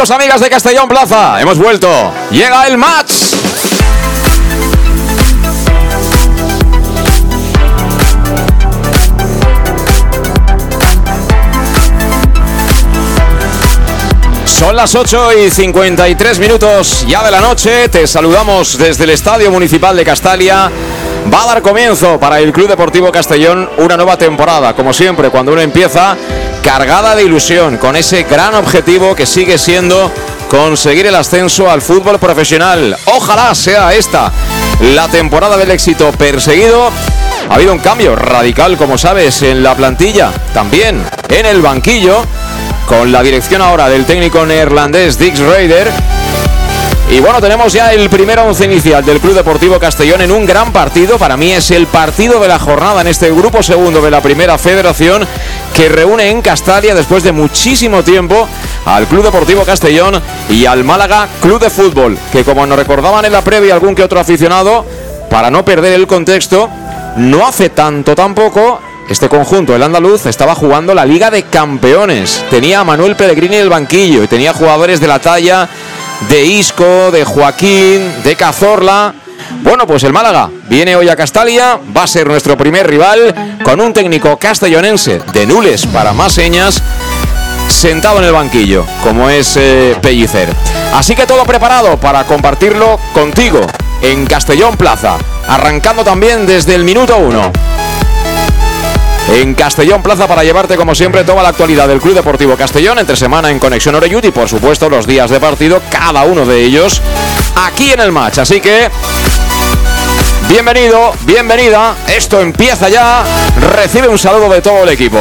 Amigos, amigas de Castellón Plaza, hemos vuelto. Llega el match. Son las 8 y 53 minutos ya de la noche. Te saludamos desde el Estadio Municipal de Castalia. Va a dar comienzo para el Club Deportivo Castellón una nueva temporada. Como siempre, cuando uno empieza, cargada de ilusión, con ese gran objetivo que sigue siendo conseguir el ascenso al fútbol profesional. Ojalá sea esta la temporada del éxito perseguido. Ha habido un cambio radical, como sabes, en la plantilla, también en el banquillo, con la dirección ahora del técnico neerlandés Dix Raider. Y bueno, tenemos ya el primer once inicial del Club Deportivo Castellón en un gran partido. Para mí es el partido de la jornada en este grupo segundo de la primera federación que reúne en Castalia después de muchísimo tiempo al Club Deportivo Castellón y al Málaga Club de Fútbol, que como nos recordaban en la previa algún que otro aficionado, para no perder el contexto, no hace tanto tampoco este conjunto, el andaluz, estaba jugando la Liga de Campeones. Tenía a Manuel Pellegrini en el banquillo y tenía jugadores de la talla de Isco, de Joaquín, de Cazorla. Bueno, pues el Málaga viene hoy a Castalia, va a ser nuestro primer rival con un técnico castellonense de nules para más señas sentado en el banquillo, como es eh, Pellicer. Así que todo preparado para compartirlo contigo en Castellón Plaza, arrancando también desde el minuto uno en Castellón Plaza para llevarte como siempre toda la actualidad del Club Deportivo Castellón entre semana en Conexión Oreyut y por supuesto los días de partido, cada uno de ellos aquí en el match. Así que bienvenido, bienvenida, esto empieza ya, recibe un saludo de todo el equipo.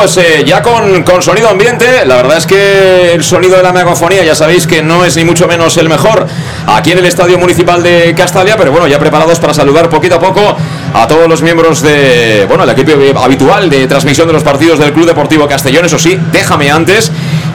Pues eh, ya con, con, sonido ambiente, la verdad es que el sonido de la megafonía ya sabéis que no es ni mucho menos el mejor aquí en el Estadio Municipal de Castalia, pero bueno, ya preparados para saludar poquito a poco a todos los miembros de, bueno, el equipo habitual de transmisión de los partidos del Club Deportivo Castellón. Eso sí, déjame antes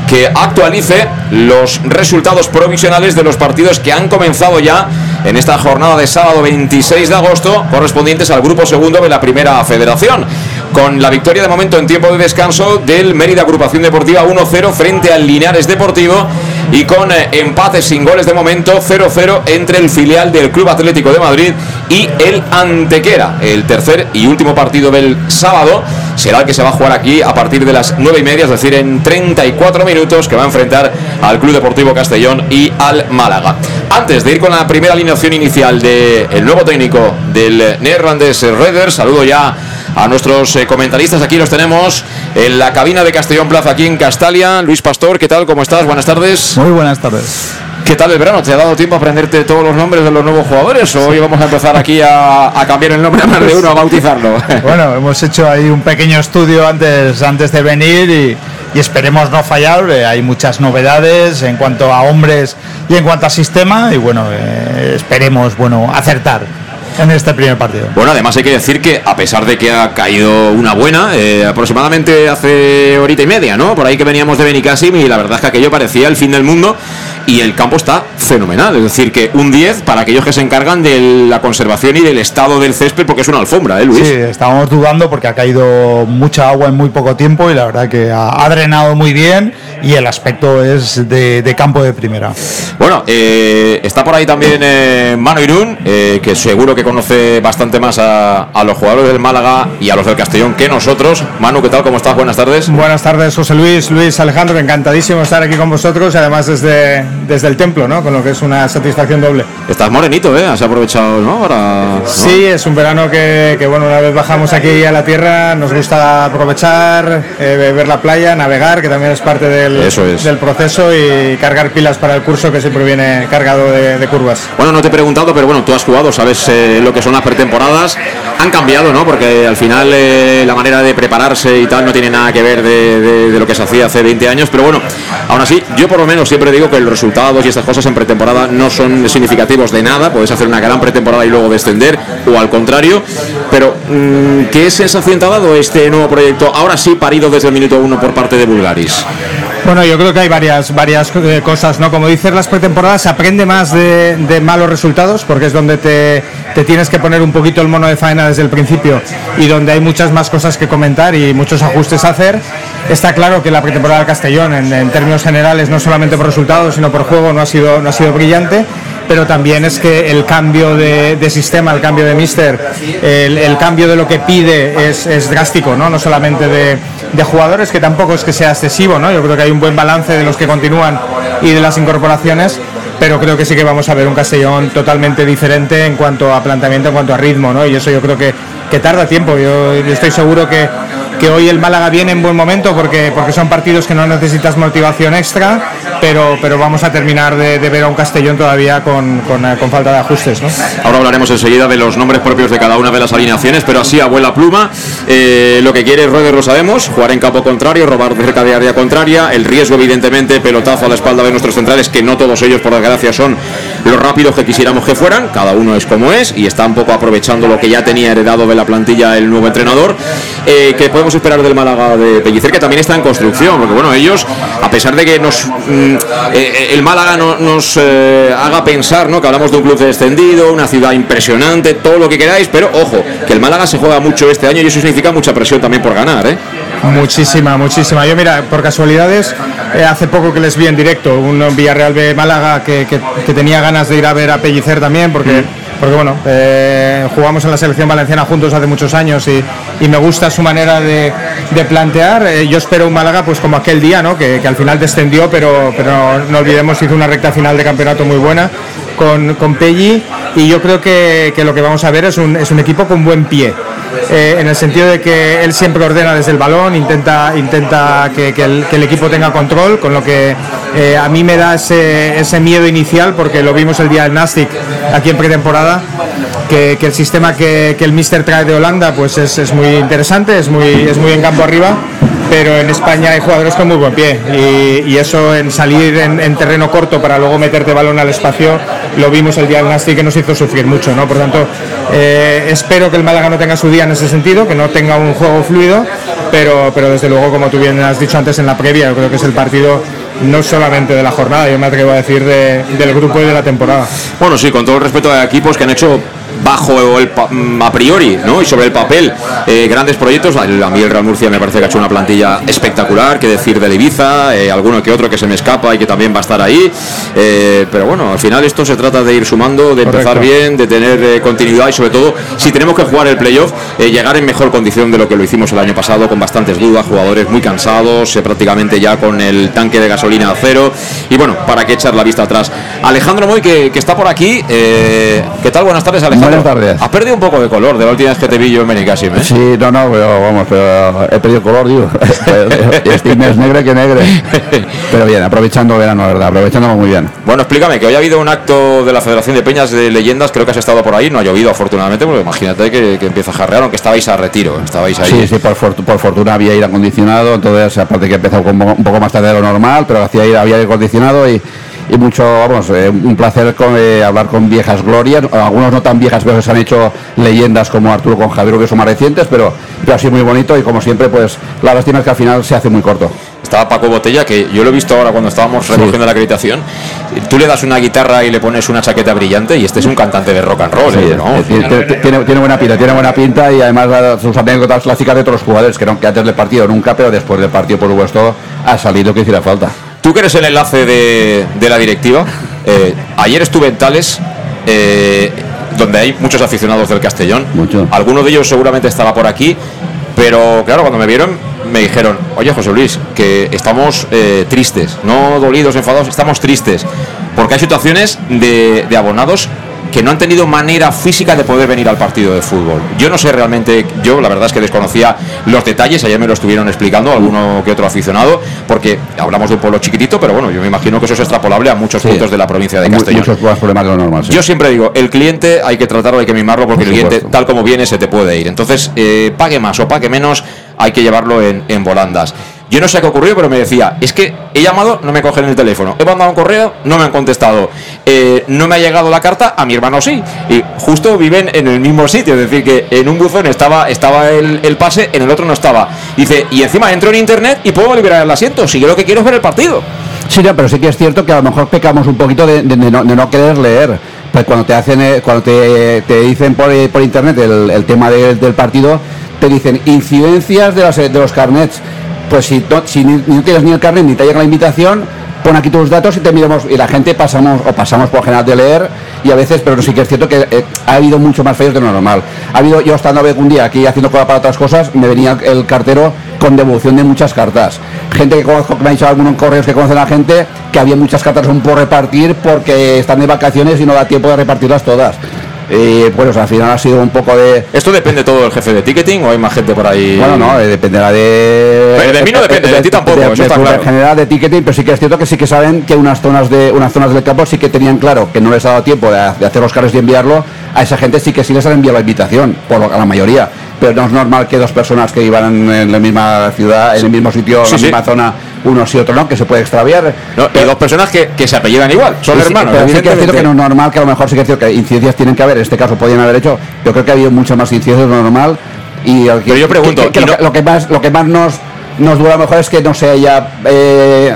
que actualice los resultados provisionales de los partidos que han comenzado ya en esta jornada de sábado 26 de agosto, correspondientes al grupo segundo de la primera federación con la victoria de momento en tiempo de descanso del Mérida Agrupación Deportiva 1-0 frente al Linares Deportivo y con eh, empates sin goles de momento 0-0 entre el filial del Club Atlético de Madrid y el Antequera. El tercer y último partido del sábado será el que se va a jugar aquí a partir de las 9 y media, es decir, en 34 minutos que va a enfrentar al Club Deportivo Castellón y al Málaga. Antes de ir con la primera alineación inicial del nuevo técnico del neerlandés Redder, saludo ya a nuestros eh, comentaristas. Aquí los tenemos en la cabina de Castellón Plaza, aquí en Castalia. Luis Pastor, ¿qué tal? ¿Cómo estás? Buenas tardes. Muy buenas tardes. ¿Qué tal el verano? ¿Te ha dado tiempo a aprenderte todos los nombres de los nuevos jugadores? ¿O hoy vamos a empezar aquí a, cambiar el nombre a más de uno, a bautizarlo? Bueno, hemos hecho ahí un pequeño estudio antes, antes de venir y, esperemos no fallar. Eh, hay muchas novedades en cuanto a hombres y en cuanto a sistema y bueno, eh, esperemos bueno acertar. En este primer partido. Bueno, además hay que decir que a pesar de que ha caído una buena, eh, aproximadamente hace horita y media, ¿no? Por ahí que veníamos de Benicassim y la verdad es que aquello parecía el fin del mundo y el campo está fenomenal. Es decir, que un 10 para aquellos que se encargan de la conservación y del estado del césped, porque es una alfombra, ¿eh, Luis? Sí, estábamos dudando porque ha caído mucha agua en muy poco tiempo y la verdad que ha, drenado muy bien y el aspecto es de, campo de primera. Bueno, eh, está por ahí también eh, Mano Irún, eh, que seguro que conoce bastante más a, los jugadores del Málaga y a los del Castellón que nosotros. Manu, ¿qué tal? ¿Cómo estás? Buenas tardes. Buenas tardes, José Luis, Luis Alejandro, encantadísimo estar aquí con vosotros, además desde, desde el templo, ¿no? Con lo que es una satisfacción doble. Estás morenito, ¿eh? Has aprovechado, ¿no? Sí, es un verano que, bueno, una vez bajamos aquí a la tierra, nos gusta aprovechar, eh, ver la playa, navegar, que también es parte del, del proceso, y cargar pilas para el curso que siempre viene cargado de, curvas. Bueno, no te he preguntado, pero bueno, tú has jugado, sabes eh, lo que son las pretemporadas. Han cambiado, ¿no? Porque al final eh, la manera de prepararse y tal no tiene nada que ver de, lo que se hacía hace 20 años, pero bueno, aún así, yo por lo menos siempre digo que el resultados y estas cosas en pretemporada no son significativos de nada, puedes hacer una gran pretemporada y luego descender, o al contrario, pero mm, ¿qué sensación te ha dado este nuevo proyecto, ahora sí parido desde el minuto uno por parte de Bulgaris? Bueno, yo creo que hay varias, varias eh, cosas, ¿no? Como dices, las pretemporadas se aprende más de, malos resultados, porque es donde te, tienes que poner un poquito el mono de faena desde el principio y donde hay muchas más cosas que comentar y muchos ajustes a hacer. Está claro que la pretemporada del Castellón, en, términos generales, no solamente por resultados, sino por juego, no ha sido, no ha sido brillante pero también es que el cambio de, sistema, el cambio de Mister, el, cambio de lo que pide es, drástico, ¿no? no solamente de, jugadores, que tampoco es que sea excesivo, ¿no? yo creo que hay un buen balance de los que continúan y de las incorporaciones, pero creo que sí que vamos a ver un Castellón totalmente diferente en cuanto a planteamiento, en cuanto a ritmo, ¿no? y eso yo creo que, que tarda tiempo, yo estoy seguro que que hoy el Málaga viene en buen momento porque, porque son partidos que no necesitas motivación extra, pero, pero vamos a terminar de, ver a un Castellón todavía con, eh, con, falta de ajustes. ¿no? Ahora hablaremos enseguida de los nombres propios de cada una de las alineaciones, pero así abuela pluma. Eh, lo que quiere Roder lo sabemos, jugar en campo contrario, robar cerca de área contraria, el riesgo evidentemente, pelotazo a la espalda de nuestros centrales, que no todos ellos por desgracia son los rápidos que quisiéramos que fueran, cada uno es como es y está un poco aprovechando lo que ya tenía heredado de la plantilla el nuevo entrenador, eh, que esperar del Málaga de Pellicer, que también está en construcción, porque bueno, ellos, a pesar de que nos mm, eh, el Málaga no, nos eh, haga pensar ¿no? que hablamos de un club descendido, una ciudad impresionante, todo lo que queráis, pero ojo, que el Málaga se juega mucho este año y eso significa mucha presión también por ganar, ¿eh? Muchísima, muchísima. Yo mira, por casualidades, hace poco que les vi en directo, un Villarreal de Málaga que, tenía ganas de ir a ver a Pellicer también, porque... Mm porque bueno, eh, jugamos en la selección valenciana juntos hace muchos años y, me gusta su manera de, plantear. Eh, yo espero un Málaga pues como aquel día, ¿no? que, al final descendió, pero, pero no olvidemos hizo una recta final de campeonato muy buena con, con Pelli y yo creo que, lo que vamos a ver es un, es un equipo con buen pie. Eh, en el sentido de que él siempre ordena desde el balón, intenta, intenta que, el, equipo tenga control, con lo que eh, a mí me da ese, ese, miedo inicial, porque lo vimos el día del Nastic aquí en pretemporada, que, el sistema que, el Mister trae de Holanda pues es, es, muy interesante, es muy, es muy en campo arriba pero en España hay jugadores con muy buen pie y, eso en salir en, terreno corto para luego meterte balón al espacio lo vimos el día del Nastic que nos hizo sufrir mucho, ¿no? Por tanto, eh, espero que el Málaga no tenga su día en ese sentido, que no tenga un juego fluido, pero, pero desde luego, como tú bien has dicho antes en la previa, yo creo que es el partido no solamente de la jornada, yo me atrevo a decir del grupo y de la temporada. Bueno, sí, con todo el respeto a equipos que han hecho bajo el mm, a priori ¿no? y sobre el papel eh, grandes proyectos. A mí el Real Murcia me parece que ha hecho una plantilla espectacular, que decir de Ibiza, eh, alguno que otro que se me escapa y que también va a estar ahí. Eh, pero bueno, al final esto se trata de ir sumando, de empezar bien, de tener continuidad y sobre todo, si tenemos que jugar el playoff, llegar en mejor condición de lo que lo hicimos el año pasado, con bastantes dudas, jugadores muy cansados, prácticamente ya con el tanque de gasolina a cero. Y bueno, para qué echar la vista atrás. Alejandro Moy, que, que está por aquí. ¿Qué tal? Buenas tardes, Alejandro. Buenas tardes. Has perdido un poco de color de la última vez que te vi yo en Benicassim, ¿eh? Sí, no, no, pero vamos, pero he perdido color, digo. Estoy más negro que negro. Pero bien, aprovechando verano, ¿verdad? Aprovechándolo muy bien. Bueno, explícame, que hoy ha habido un acto de la Federación de Peñas de Leyendas, creo que has estado por ahí, no ha llovido afortunadamente, porque imagínate que, empieza a jarrear, aunque estabais a retiro, estabais ahí. Sí, sí, por, por fortuna había aire acondicionado, entonces aparte que empezó un poco más tarde de lo normal, pero hacía ir, había aire acondicionado y y mucho, vamos, eh, un placer con, eh, hablar con viejas glorias, algunos no tan viejas, pero se han hecho leyendas como Arturo con Javier, que son más recientes, pero, pero así muy bonito y como siempre, pues la lástima es que al final se hace muy corto. Estaba Paco Botella, que yo lo he visto ahora cuando estábamos recogiendo la acreditación. Tú le das una guitarra y le pones una chaqueta brillante y este es un cantante de rock and roll. Sí, ¿eh? ¿no? tiene, tiene- buena pinta, tiene buena pinta y además sus anécdotas clásicas de otros jugadores que, no, que antes del partido nunca, pero después del partido por supuesto ha salido que hiciera falta. Tú que eres el enlace de, de la directiva, eh, ayer estuve en Tales, eh, donde hay muchos aficionados del Castellón. Mucho. Alguno de ellos seguramente estaba por aquí, pero claro, cuando me vieron me dijeron, oye José Luis, que estamos eh, tristes, no dolidos, enfadados, estamos tristes, porque hay situaciones de, de abonados que no han tenido manera física de poder venir al partido de fútbol. Yo no sé realmente, yo la verdad es que desconocía los detalles, ayer me lo estuvieron explicando alguno que otro aficionado, porque hablamos de un pueblo chiquitito, pero bueno, yo me imagino que eso es extrapolable a muchos Sí. puntos de la provincia de Castellón. Muchos más problemas de lo normal. sí. Yo siempre digo, el cliente hay que tratarlo, hay que mimarlo, porque Por el cliente, tal como viene, se te puede ir. Entonces, eh, pague más o pague menos, hay que llevarlo en, en volandas. Yo no sé qué ocurrió, pero me decía, es que he llamado, no me cogen el teléfono. He mandado un correo, no me han contestado. Eh, no me ha llegado la carta, a mi hermano sí. Y justo viven en el mismo sitio, es decir, que en un buzón estaba, estaba el, pase, en el otro no estaba. Dice, y encima entro en internet y puedo liberar el asiento. Si yo lo que quiero es ver el partido. Sí, no, pero sí que es cierto que a lo mejor pecamos un poquito de, no, querer leer. Pues cuando te hacen, eh, cuando te, te dicen por, eh, por internet el, tema de- del partido, te dicen incidencias de, las, de los carnets. Pues si, no, ni, tienes ni el carnet ni te llega la invitación, pon aquí tus datos y te miramos. Y la gente pasamos o pasamos por general de leer y a veces, pero sí que es cierto que eh, ha habido mucho más fallos de lo normal. Ha habido, yo estando un día aquí haciendo cola para otras cosas, me venía el cartero con devolución de muchas cartas. Gente que conozco, me ha dicho algunos correos que conocen a la gente, que había muchas cartas aún por repartir porque están de vacaciones y no da tiempo de repartirlas todas. Y bueno, al final ha sido un poco de... ¿Esto depende todo del jefe de ticketing o hay más gente por ahí? Bueno, no, eh, dependerá de... Pero de mí no depende, de ti tampoco, eso está de- claro. General de ticketing, pero sí que es cierto que sí que saben que unas zonas de unas zonas del campo sí que tenían claro que no les ha dado tiempo de, de hacer los carros y enviarlo. A esa gente sí que sí les han enviado la invitación, por lo, a la mayoría. Pero no es normal que dos personas que iban en, la misma ciudad, en el mismo sitio, en Sí, la sí. misma zona, unos y otros no, que se puede extraviar. No, y dos personas que, que se apellidan igual, son Sí, sí, hermanos. pero sí que es cierto que no es normal, que a lo mejor sí que es cierto que incidencias tienen que haber, en este caso podían haber hecho, yo creo que ha habido muchas más incidencias de lo normal. Y que- Pero yo pregunto, que- que ¿y lo, que, lo que más, lo que más nos, nos dura mejor es que no se haya eh,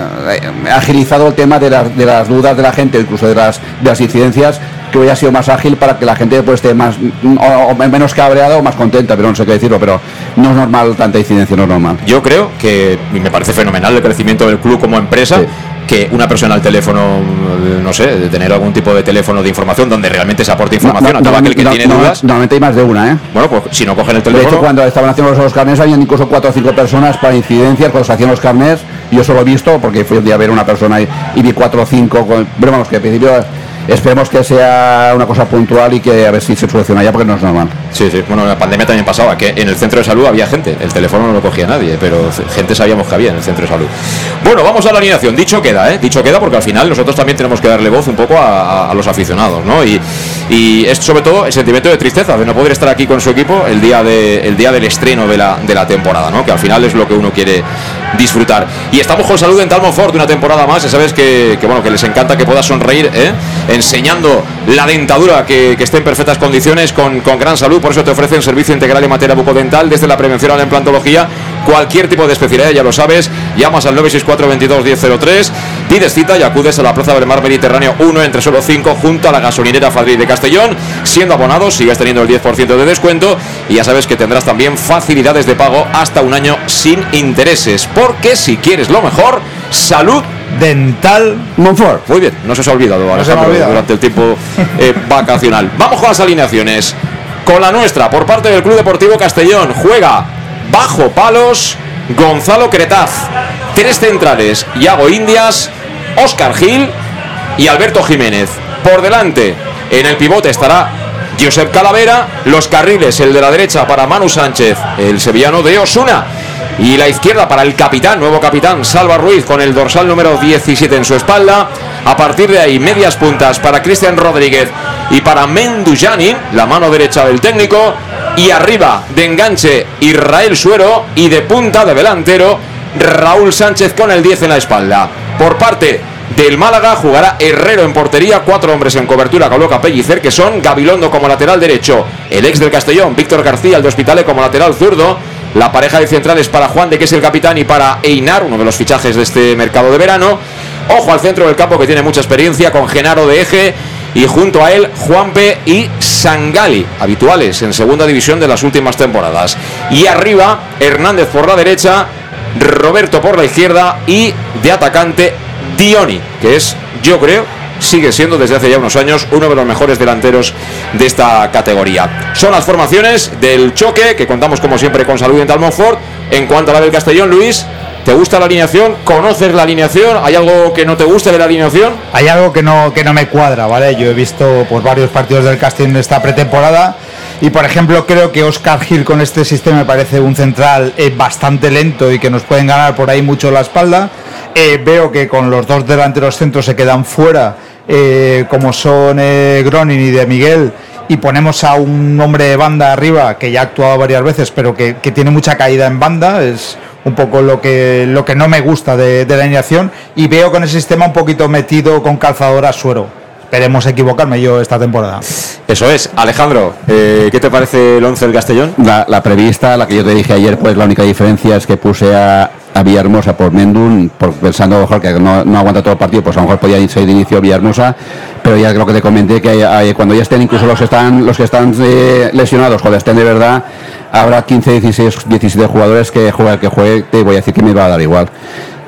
agilizado el tema de las, de las dudas de la gente, incluso de las, de las incidencias, que hubiera sido más ágil para que la gente pues, esté más o, o menos cabreada o más contenta, pero no sé qué decirlo, pero no es normal tanta incidencia, no es normal. Yo creo que y me parece fenomenal el crecimiento del club como empresa. Sí. Que una persona al teléfono, eh, no sé, de tener algún tipo de teléfono de información donde realmente se aporte información a todo aquel que no- tiene no- dudas. Normalmente hay más de una, ¿eh? Bueno, pues si no cogen el De teléfono. hecho, cuando estaban haciendo los carnés, habían incluso cuatro o cinco personas para incidencias cuando se hacían los carnés. Yo solo he visto, porque fui un día a ver una persona y, y vi cuatro o cinco. Con, pero vamos, que al principio esperemos que sea una cosa puntual y que a ver si se soluciona ya, porque no es normal. Sí, sí. Bueno, en la pandemia también pasaba que en el centro de salud había gente. El teléfono no lo cogía nadie, pero gente sabíamos que había en el centro de salud. Bueno, vamos a la alineación. Dicho queda, ¿eh? Dicho queda porque al final nosotros también tenemos que darle voz un poco a, los aficionados, ¿no? Y, y es sobre todo el sentimiento de tristeza de no poder estar aquí con su equipo el día, de, el día del estreno de la, de la temporada, ¿no? Que al final es lo que uno quiere disfrutar. Y estamos con Salud Dental Monfort una temporada más. Ya sabes que, que, bueno, que les encanta que puedas sonreír, ¿eh? Enseñando la dentadura que, que esté en perfectas condiciones con, con gran salud. Por eso te ofrecen servicio integral en materia bucodental, desde la prevención a la implantología, cualquier tipo de especialidad, ya lo sabes. Llamas al 964 22 1003, pides cita y acudes a la Plaza del Mar Mediterráneo 1 entre solo 5 junto a la gasolinera Fadril de Castellón. Siendo abonado, sigues teniendo el 10% de descuento y ya sabes que tendrás también facilidades de pago hasta un año sin intereses. Porque si quieres lo mejor, salud Dental. Monfort. muy bien, no se os ha olvidado, ha Alejandro, olvidado. durante el tiempo eh, vacacional. Vamos con las alineaciones. Con la nuestra, por parte del Club Deportivo Castellón, juega bajo palos Gonzalo Cretaz. Tres centrales, Iago Indias, Óscar Gil y Alberto Jiménez. Por delante, en el pivote estará Josep Calavera, los carriles, el de la derecha para Manu Sánchez, el sevillano de Osuna. Y la izquierda para el capitán, nuevo capitán, Salva Ruiz, con el dorsal número 17 en su espalda. A partir de ahí, medias puntas para Cristian Rodríguez y para Mendujani, la mano derecha del técnico. Y arriba, de enganche, Israel Suero. Y de punta de delantero, Raúl Sánchez con el 10 en la espalda. Por parte del Málaga. Jugará Herrero en portería, cuatro hombres en cobertura, coloca Pellicer, que son Gabilondo como lateral derecho, el ex del Castellón, Víctor García, el de Hospitales como lateral zurdo. La pareja de centrales para Juan de que es el capitán y para Einar, uno de los fichajes de este mercado de verano. Ojo al centro del campo que tiene mucha experiencia con Genaro de Eje y junto a él Juanpe y Sangali, habituales en segunda división de las últimas temporadas. Y arriba Hernández por la derecha, Roberto por la izquierda y de atacante Dioni, que es, yo creo, sigue siendo desde hace ya unos años uno de los mejores delanteros de esta categoría. Son las formaciones del choque que contamos como siempre con Salud en Talmonfort. En cuanto a la del Castellón, Luis, ¿Te gusta la alineación? ¿Conoces la alineación? ¿Hay algo que no te guste de la alineación? Hay algo que no, que no me cuadra, ¿vale? Yo he visto por varios partidos del Castellón en esta pretemporada y, por ejemplo, creo que Oscar Gil con este sistema me parece un central eh, bastante lento y que nos pueden ganar por ahí mucho la espalda. Eh, veo que con los dos delanteros centros se quedan fuera, eh, como son Gronin y de Miguel, y ponemos a un hombre de banda arriba que ya ha actuado varias veces, pero que, que tiene mucha caída en banda. Es un poco lo que, lo que no me gusta de, la alineación y veo con el sistema un poquito metido con calzador a suero. Esperemos equivocarme yo esta temporada. Eso es. Alejandro, eh, ¿qué te parece el 11 del Castellón? La, prevista, la que yo te dije ayer, pues la única diferencia es que puse a, a Villahermosa por Mendun, por, pensando mejor que no, aguanta todo el partido, pues a lo mejor podía irse de inicio Villahermosa, pero ya creo que te comenté que cuando ya estén incluso los que están los que están eh, lesionados, cuando estén de verdad, habrá 15, 16, 17 jugadores que el que juegue, te voy a decir que me va a dar igual.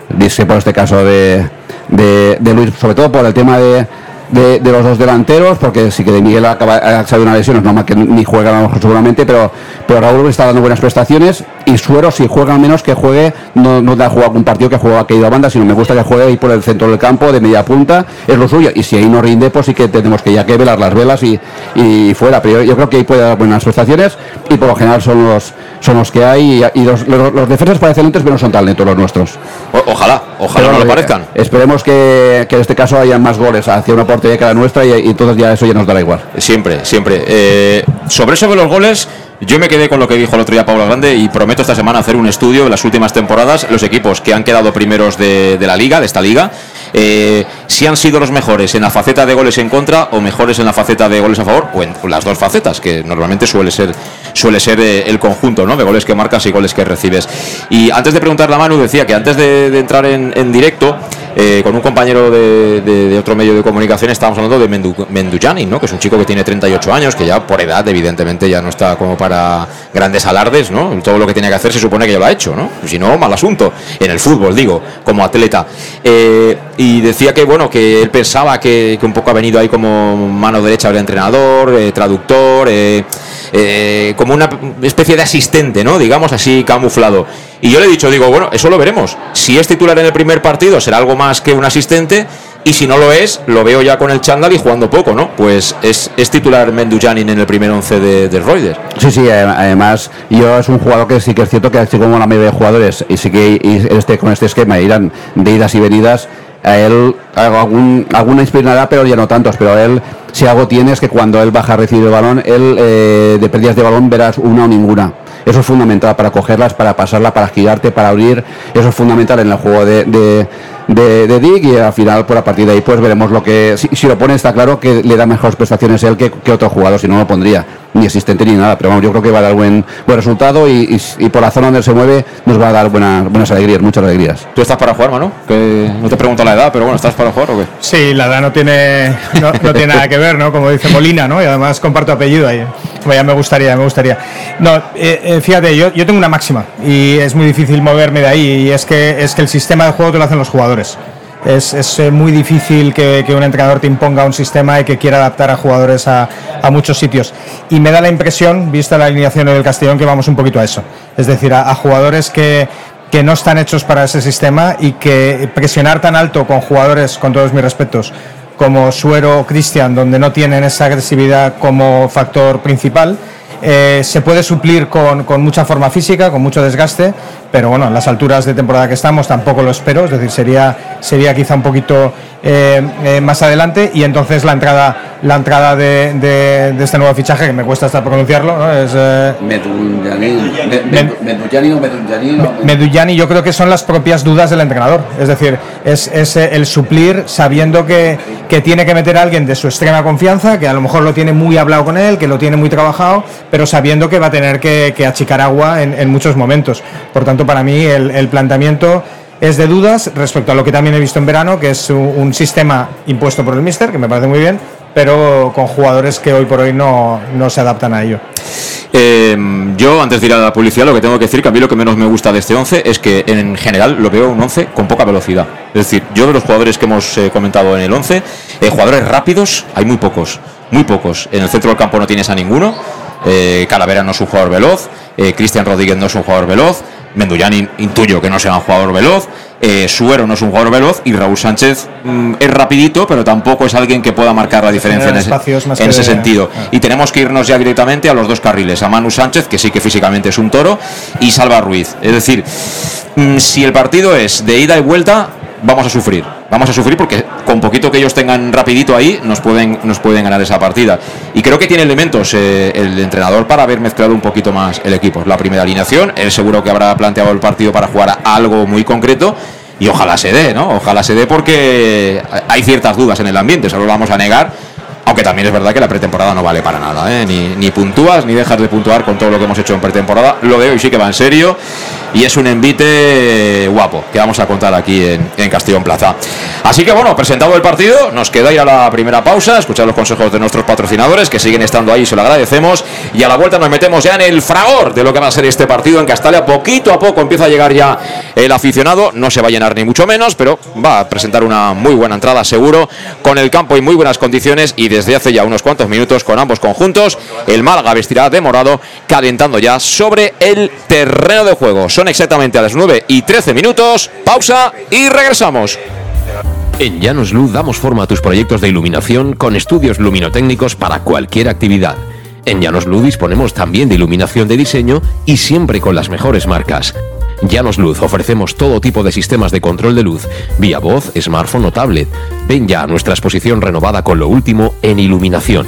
Dice por este caso de, de, de Luis, sobre todo por el tema de de, los dos delanteros, porque sí que de Miguel acaba, ha salido una lesión, es normal que ni juega a lo mejor seguramente, pero, pero Raúl está dando buenas prestaciones y Suero si juega menos que juegue, no, no da jugado un partido que juega que ido a banda, sino me gusta que juegue ahí por el centro del campo, de media punta, es lo suyo, y si ahí no rinde, pues sí que tenemos que ya que velar las velas y, y fuera, pero yo, creo que ahí puede dar buenas prestaciones y por lo general son los son los que hay y, los, los, defensas parecen lentos pero no son tan lentos los nuestros. ojalá, ojalá no lo parezcan. Esperemos que, que, en este caso haya más goles hacia una portería que la nuestra y, entonces ya eso ya nos dará igual. Siempre, siempre. Eh, sobre eso de los goles, yo me quedé con lo que dijo el otro día Pablo Grande y prometo esta semana hacer un estudio de las últimas temporadas, los equipos que han quedado primeros de, de la liga, de esta liga, eh, si han sido los mejores en la faceta de goles en contra o mejores en la faceta de goles a favor o en las dos facetas, que normalmente suele ser suele ser eh, el conjunto ¿no? de goles que marcas y goles que recibes. Y antes de preguntar a Manu, decía que antes de, entrar en, directo, eh, con un compañero de, otro medio de comunicación, estábamos hablando de Mendu, Mendujani, ¿no? que es un chico que tiene 38 años, que ya por edad, evidentemente, ya no está como para grandes alardes, ¿no? Todo lo que tiene que hacer se supone que ya lo ha hecho, ¿no? Si no, mal asunto. En el fútbol, digo, como atleta. Eh, y decía que, bueno, que él pensaba que, un poco ha venido ahí como mano derecha del entrenador, traductor, como una especie de asistente, ¿no? Digamos así, camuflado. Y yo le he dicho, digo, bueno, eso lo veremos. Si es titular en el primer partido, será algo más que un asistente. Y si no lo es, lo veo ya con el Chandal y jugando poco, ¿no? Pues es, es titular Mendujanin en el primer once de, de Reuters. Sí, sí, además, yo es un jugador que sí que es cierto que así como la mayoría de jugadores, y sí que este, con este esquema irán de idas y venidas, a él algún, alguna inspirará, pero ya no tantos, pero a él si algo tiene es que cuando él baja a recibir el balón, él eh, de pérdidas de balón verás una o ninguna. Eso es fundamental para cogerlas, para pasarla, para girarte, para abrir. Eso es fundamental en el juego de, de, de, Dick y al final por a partir de ahí pues veremos lo que si, lo pone está claro que le da mejores prestaciones él que, que otro jugador si no lo pondría ni asistente ni nada pero vamos yo creo que va a dar buen buen resultado y, por la zona donde se mueve nos va a dar buenas buenas alegrías muchas alegrías. Tú estás para jugar Manu que no te pregunto la edad pero bueno estás para jugar o qué sí la edad no tiene no, tiene nada que ver no como dice Molina no y además comparto apellido ahí. Ya me gustaría me gustaría. No eh, eh, fíjate yo, yo tengo una máxima y es muy difícil moverme de ahí y es que es que el sistema de juego te lo hacen los jugadores es, eh, muy difícil que, un entrenador te imponga un sistema y que quiera adaptar a jugadores a, muchos sitios. Y me da la impresión, vista la alineación del Castellón, que vamos un poquito a eso. Es decir, a, jugadores que, no están hechos para ese sistema y que presionar tan alto con jugadores, con todos mis respetos, como Suero o Cristian, donde no tienen esa agresividad como factor principal, eh, se puede suplir con, mucha forma física, con mucho desgaste, pero bueno, en las alturas de temporada que estamos tampoco lo espero, es decir, sería, sería quizá un poquito eh, eh, más adelante y entonces la entrada la entrada de, de, este nuevo fichaje que me cuesta hasta pronunciarlo ¿no? es eh, Meduyani yo creo que son las propias dudas del entrenador. Es decir es, es el suplir sabiendo que, que, tiene que meter a alguien de su extrema confianza que a lo mejor lo tiene muy hablado con él que lo tiene muy trabajado pero sabiendo que va a tener que, que achicar agua en, en, muchos momentos. Por tanto para mí el, el planteamiento es de dudas respecto a lo que también he visto en verano, que es un, sistema impuesto por el Mister, que me parece muy bien, pero con jugadores que hoy por hoy no, no se adaptan a ello. Eh, yo, antes de ir a la publicidad, lo que tengo que decir que a mí lo que menos me gusta de este 11 es que en general lo veo un 11 con poca velocidad. Es decir, yo de los jugadores que hemos eh, comentado en el 11, eh, jugadores rápidos hay muy pocos, muy pocos. En el centro del campo no tienes a ninguno. Calavera no es un jugador veloz, Cristian Rodríguez no es un jugador veloz, Menduyán intuyo que no sea un jugador veloz, eh, Suero no es un jugador veloz y Raúl Sánchez mm, es rapidito, pero tampoco es alguien que pueda marcar la diferencia en ese, sentido. Ah. Y tenemos que irnos ya directamente a los dos carriles, a Manu Sánchez, que sí que físicamente es un toro, y Salva Ruiz. Es decir, mm, si el partido es de ida y vuelta, vamos a sufrir. Vamos a sufrir porque con poquito que ellos tengan rapidito ahí, nos pueden, nos pueden ganar esa partida. Y creo que tiene elementos eh, el entrenador para haber mezclado un poquito más el equipo. La primera alineación, él seguro que habrá planteado el partido para jugar algo muy concreto. Y ojalá se dé, ¿no? Ojalá se dé porque hay ciertas dudas en el ambiente, eso lo vamos a negar aunque también es verdad que la pretemporada no vale para nada, ¿eh? ni, ni puntúas ni dejas de puntuar con todo lo que hemos hecho en pretemporada. Lo de hoy sí que va en serio y es un envite guapo que vamos a contar aquí en, en Castellón Plaza. Así que bueno, presentado el partido, nos queda ir a la primera pausa, escuchar los consejos de nuestros patrocinadores que siguen estando ahí, se lo agradecemos. Y a la vuelta nos metemos ya en el fragor de lo que va a ser este partido en Castalia. Poquito a poco empieza a llegar ya el aficionado, no se va a llenar ni mucho menos, pero va a presentar una muy buena entrada seguro, con el campo en muy buenas condiciones y desde hace ya unos cuantos minutos con ambos conjuntos, el Málaga vestirá de morado, calentando ya sobre el terreno de juego. Son exactamente a las 9 y 13 minutos, pausa y regresamos. En Llanos Luz damos forma a tus proyectos de iluminación con estudios luminotécnicos para cualquier actividad. En Llanos Luz disponemos también de iluminación de diseño y siempre con las mejores marcas. Llanos Luz ofrecemos todo tipo de sistemas de control de luz, vía voz, smartphone o tablet. Ven ya a nuestra exposición renovada con lo último en iluminación.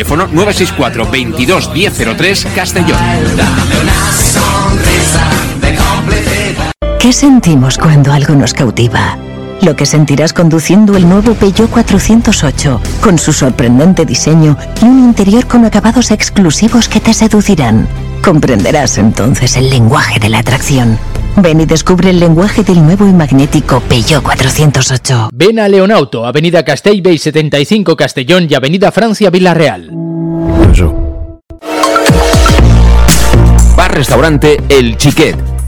Teléfono 964 22 1003 Castellón. ¿Qué sentimos cuando algo nos cautiva? Lo que sentirás conduciendo el nuevo Peugeot 408, con su sorprendente diseño y un interior con acabados exclusivos que te seducirán. Comprenderás entonces el lenguaje de la atracción. Ven y descubre el lenguaje del nuevo y magnético Peugeot 408. Ven a Leonauto, Avenida Castell Bay 75 Castellón y Avenida Francia Villarreal. Bar Restaurante El Chiquet.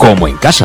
como en casa.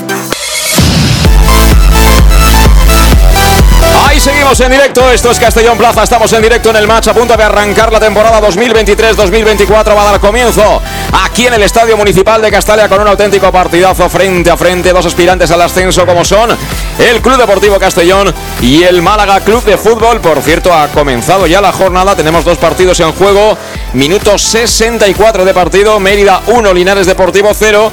Seguimos en directo, esto es Castellón Plaza, estamos en directo en el match, a punto de arrancar la temporada 2023-2024, va a dar comienzo aquí en el Estadio Municipal de Castalia con un auténtico partidazo frente a frente, dos aspirantes al ascenso como son el Club Deportivo Castellón y el Málaga Club de Fútbol, por cierto ha comenzado ya la jornada, tenemos dos partidos en juego, minuto 64 de partido, Mérida 1, Linares Deportivo 0,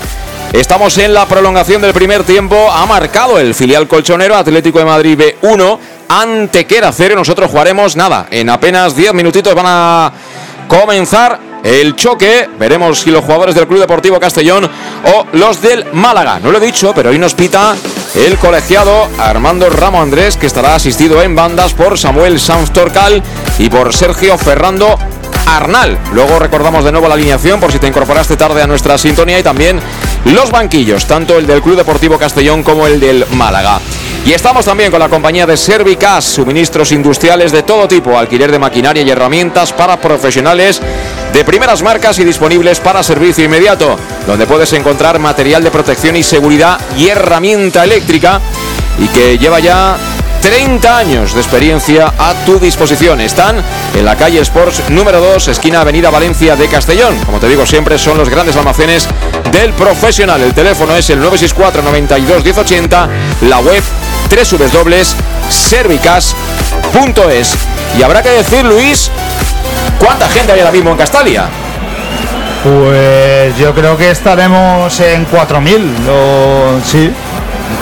Estamos en la prolongación del primer tiempo. Ha marcado el filial colchonero Atlético de Madrid B1. Antequera 0. Nosotros jugaremos nada. En apenas 10 minutitos van a comenzar el choque. Veremos si los jugadores del Club Deportivo Castellón o los del Málaga. No lo he dicho, pero hoy nos pita el colegiado Armando Ramo Andrés, que estará asistido en bandas por Samuel Sanz Torcal y por Sergio Ferrando Arnal. Luego recordamos de nuevo la alineación por si te incorporaste tarde a nuestra sintonía y también los banquillos, tanto el del Club Deportivo Castellón como el del Málaga. Y estamos también con la compañía de Servicas, suministros industriales de todo tipo, alquiler de maquinaria y herramientas para profesionales de primeras marcas y disponibles para servicio inmediato, donde puedes encontrar material de protección y seguridad y herramienta eléctrica y que lleva ya 30 años de experiencia a tu disposición. Están en la calle Sports número 2, esquina Avenida Valencia de Castellón. Como te digo siempre, son los grandes almacenes del profesional. El teléfono es el 964 92 1080, la web www.servicas.es. Y habrá que decir, Luis, ¿cuánta gente hay ahora mismo en Castalia? Pues yo creo que estaremos en 4.000, o sí.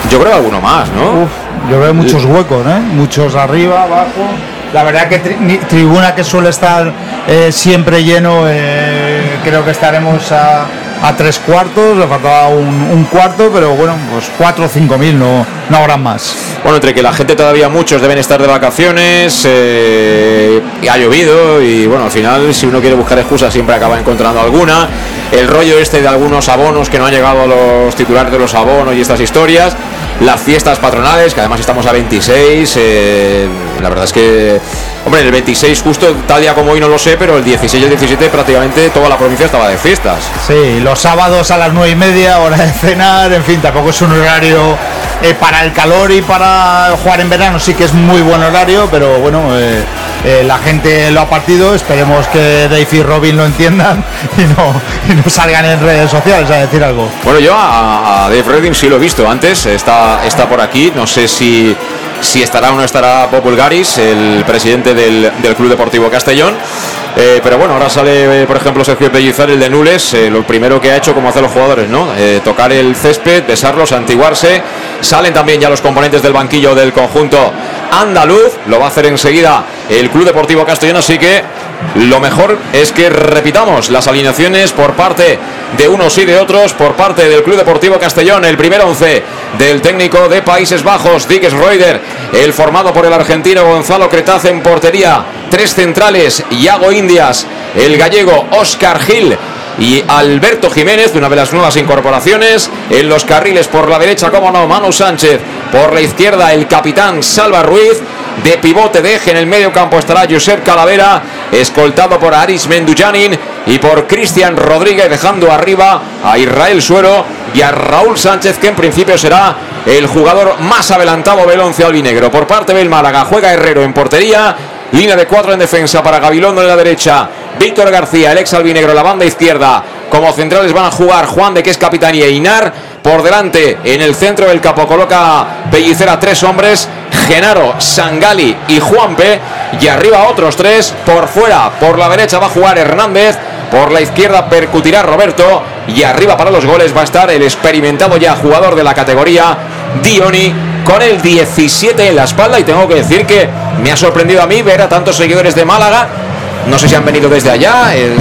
Yo creo que alguno más, ¿no? Uf, yo veo muchos huecos, ¿eh? Muchos arriba, abajo. La verdad que tribuna que suele estar eh, siempre lleno, eh, creo que estaremos a, tres cuartos, le faltaba un, cuarto, pero bueno, pues cuatro o cinco mil, no, no habrá más. Bueno, entre que la gente todavía muchos deben estar de vacaciones, y ha llovido y bueno, al final si uno quiere buscar excusas siempre acaba encontrando alguna. El rollo este de algunos abonos que no han llegado a los titulares de los abonos y estas historias. Las fiestas patronales, que además estamos a 26. eh, la verdad es que, hombre, el 26 justo tal día como hoy no lo sé, pero el 16 y el 17 prácticamente toda la provincia estaba de fiestas. Sí, los sábados a las nueve y media, hora de cenar, en fin, tampoco es un horario eh, para el calor y para jugar en verano, sí que es muy buen horario, pero bueno, eh, eh, la gente lo ha partido, esperemos que Dave y Robin lo entiendan y no, y no salgan en redes sociales a decir algo. Bueno, yo a, a Dave Redding sí lo he visto antes, está, está por aquí, no sé si, si estará o no estará Bob Bulgaris, el presidente del, del Club Deportivo Castellón. Eh, pero bueno, ahora sale, eh, por ejemplo, Sergio Pellizar, el de Nules, eh, lo primero que ha hecho, como hacen los jugadores, ¿no? Tocar el césped, besarlos, antiguarse. Salen también ya los componentes del banquillo del conjunto andaluz, lo va a hacer enseguida el Club Deportivo Castellón, así que lo mejor es que repitamos las alineaciones por parte de unos y de otros, por parte del Club Deportivo Castellón, el primer once del técnico de Países Bajos, Dick Schroeder, el formado por el argentino Gonzalo Cretaz en portería, tres centrales, Iago Indias, el gallego Oscar Gil y Alberto Jiménez, una de las nuevas incorporaciones. En los carriles por la derecha, como no, Manu Sánchez. Por la izquierda, el capitán Salva Ruiz. De pivote de eje en el medio campo estará Josep Calavera, escoltado por Aris Mendujanin y por Cristian Rodríguez, dejando arriba a Israel Suero y a Raúl Sánchez, que en principio será el jugador más adelantado del once albinegro. Por parte del Málaga, juega Herrero en portería. Línea de cuatro en defensa para Gabilondo en la derecha. Víctor García, el ex albinegro, la banda izquierda. Como centrales van a jugar Juan de que es capitán y Einar. Por delante, en el centro del capo, coloca Pellicera tres hombres. Genaro, Sangali y Juanpe. Y arriba otros tres. Por fuera, por la derecha va a jugar Hernández. Por la izquierda percutirá Roberto. Y arriba para los goles va a estar el experimentado ya jugador de la categoría, Dioni, con el 17 en la espalda. Y tengo que decir que me ha sorprendido a mí ver a tantos seguidores de Málaga. No sé si han venido desde allá, eh,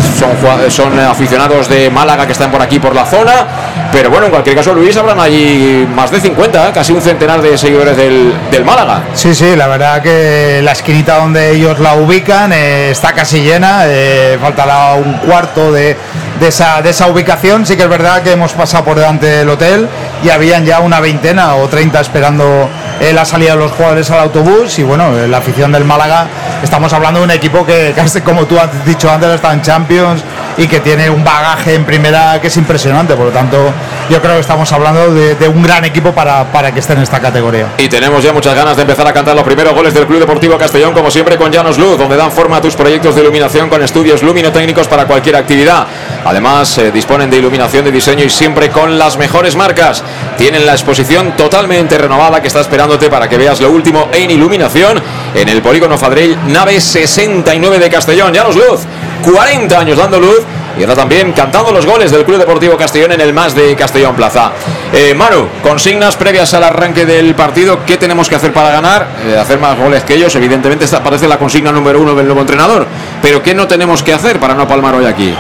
son, aficionados de Málaga que están por aquí por la zona. Pero bueno, en cualquier caso, Luis, habrán allí más de 50, casi un centenar de seguidores del, del Málaga. Sí, sí, la verdad que la esquinita donde ellos la ubican eh, está casi llena, eh, faltará un cuarto de, de esa, de esa ubicación. Sí que es verdad que hemos pasado por delante del hotel y habían ya una veintena o treinta esperando eh, la salida de los jugadores al autobús y bueno, eh, la afición del Málaga, estamos hablando de un equipo que, casi como tú has dicho antes, está en Champions y que tiene un bagaje en primera que es impresionante, por lo tanto yo creo que estamos hablando de, un gran equipo para, para que esté en esta categoría. Y tenemos ya muchas ganas de empezar a cantar los primeros goles del Club Deportivo Castellón, como siempre con Llanos Luz, donde dan forma a tus proyectos de iluminación con estudios luminotécnicos para cualquier actividad. Además, eh, disponen de iluminación de diseño y siempre con las mejores marcas. Tienen la exposición totalmente renovada que está esperándote para que veas lo último en iluminación en el Polígono Fadrell, nave 69 de Castellón. Llanos Luz, 40 años dando luz. Y ahora también cantando los goles del Club Deportivo Castellón en el más de Castellón Plaza. Eh, Manu, consignas previas al arranque del partido. ¿Qué tenemos que hacer para ganar? Eh, hacer más goles que ellos. Evidentemente, esta parece la consigna número uno del nuevo entrenador. Pero ¿qué no tenemos que hacer para no palmar hoy aquí?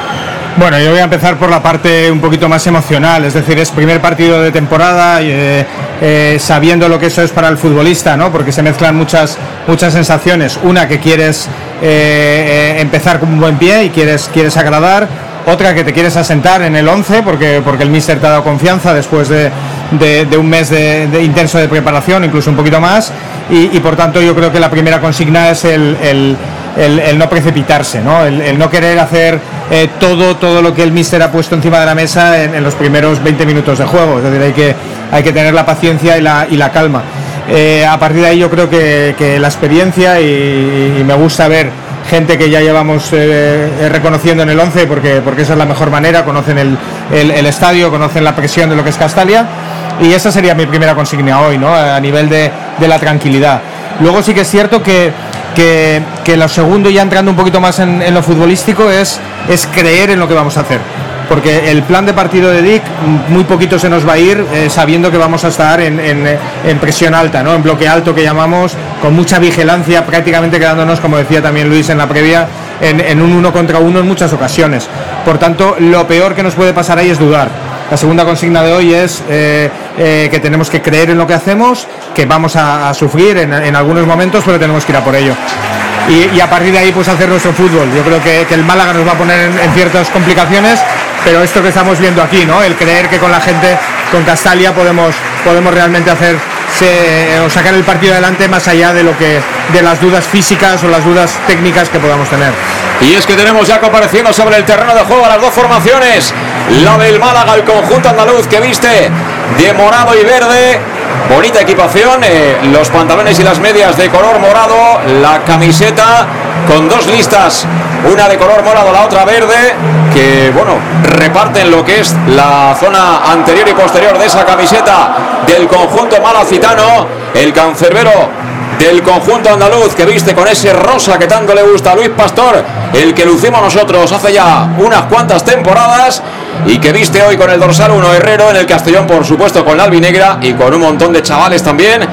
Bueno, yo voy a empezar por la parte un poquito más emocional, es decir, es primer partido de temporada, eh, eh, sabiendo lo que eso es para el futbolista, ¿no? Porque se mezclan muchas, muchas sensaciones. Una que quieres eh, eh, empezar con un buen pie y quieres, quieres agradar, otra que te quieres asentar en el 11 porque, porque el míster te ha dado confianza después de, de- un mes de, intenso de preparación, incluso un poquito más, y, por tanto yo creo que la primera consigna es el- el- no precipitarse, ¿no? El, no querer hacer eh, todo, todo lo que el míster ha puesto encima de la mesa en, los primeros 20 minutos de juego, es decir, hay que, hay que tener la paciencia y la, y la calma. Eh, a partir de ahí yo creo que, que la experiencia y, y me gusta ver gente que ya llevamos eh, eh, reconociendo en el 11 porque, porque esa es la mejor manera, conocen el, el- el estadio, conocen la presión de lo que es Castalia y esa sería mi primera consigna hoy, ¿no? a nivel de, de la tranquilidad. Luego sí que es cierto que, que, lo segundo, ya entrando un poquito más en, lo futbolístico, es, es creer en lo que vamos a hacer. Porque el plan de partido de Dick, muy poquito se nos va a ir eh, sabiendo que vamos a estar en, en, en presión alta, ¿no? en bloque alto que llamamos, con mucha vigilancia, prácticamente quedándonos, como decía también Luis en la previa, en, en un uno contra uno en muchas ocasiones. Por tanto, lo peor que nos puede pasar ahí es dudar. La segunda consigna de hoy es eh, eh, que tenemos que creer en lo que hacemos, que vamos a, sufrir en, algunos momentos, pero tenemos que ir a por ello. Y, a partir de ahí, pues hacer nuestro fútbol. Yo creo que, el Málaga nos va a poner en, ciertas complicaciones, pero esto que estamos viendo aquí, ¿no? El creer que con la gente, con Castalia, podemos, podemos realmente hacer se- o sacar el partido adelante más allá de lo que de las dudas físicas o las dudas técnicas que podamos tener. Y es que tenemos ya compareciendo sobre el terreno de juego a las dos formaciones. La del Málaga, el conjunto andaluz que viste de morado y verde. Bonita equipación, eh, los pantalones y las medias de color morado, la camiseta con dos listas, una de color morado, la otra verde, que bueno, reparten lo que es la zona anterior y posterior de esa camiseta del conjunto malacitano, el cancerbero del conjunto andaluz que viste con ese rosa que tanto le gusta a Luis Pastor, el que lucimos nosotros hace ya unas cuantas temporadas y que viste hoy con el dorsal 1 Herrero en el Castellón, por supuesto, con la albinegra y con un montón de chavales también.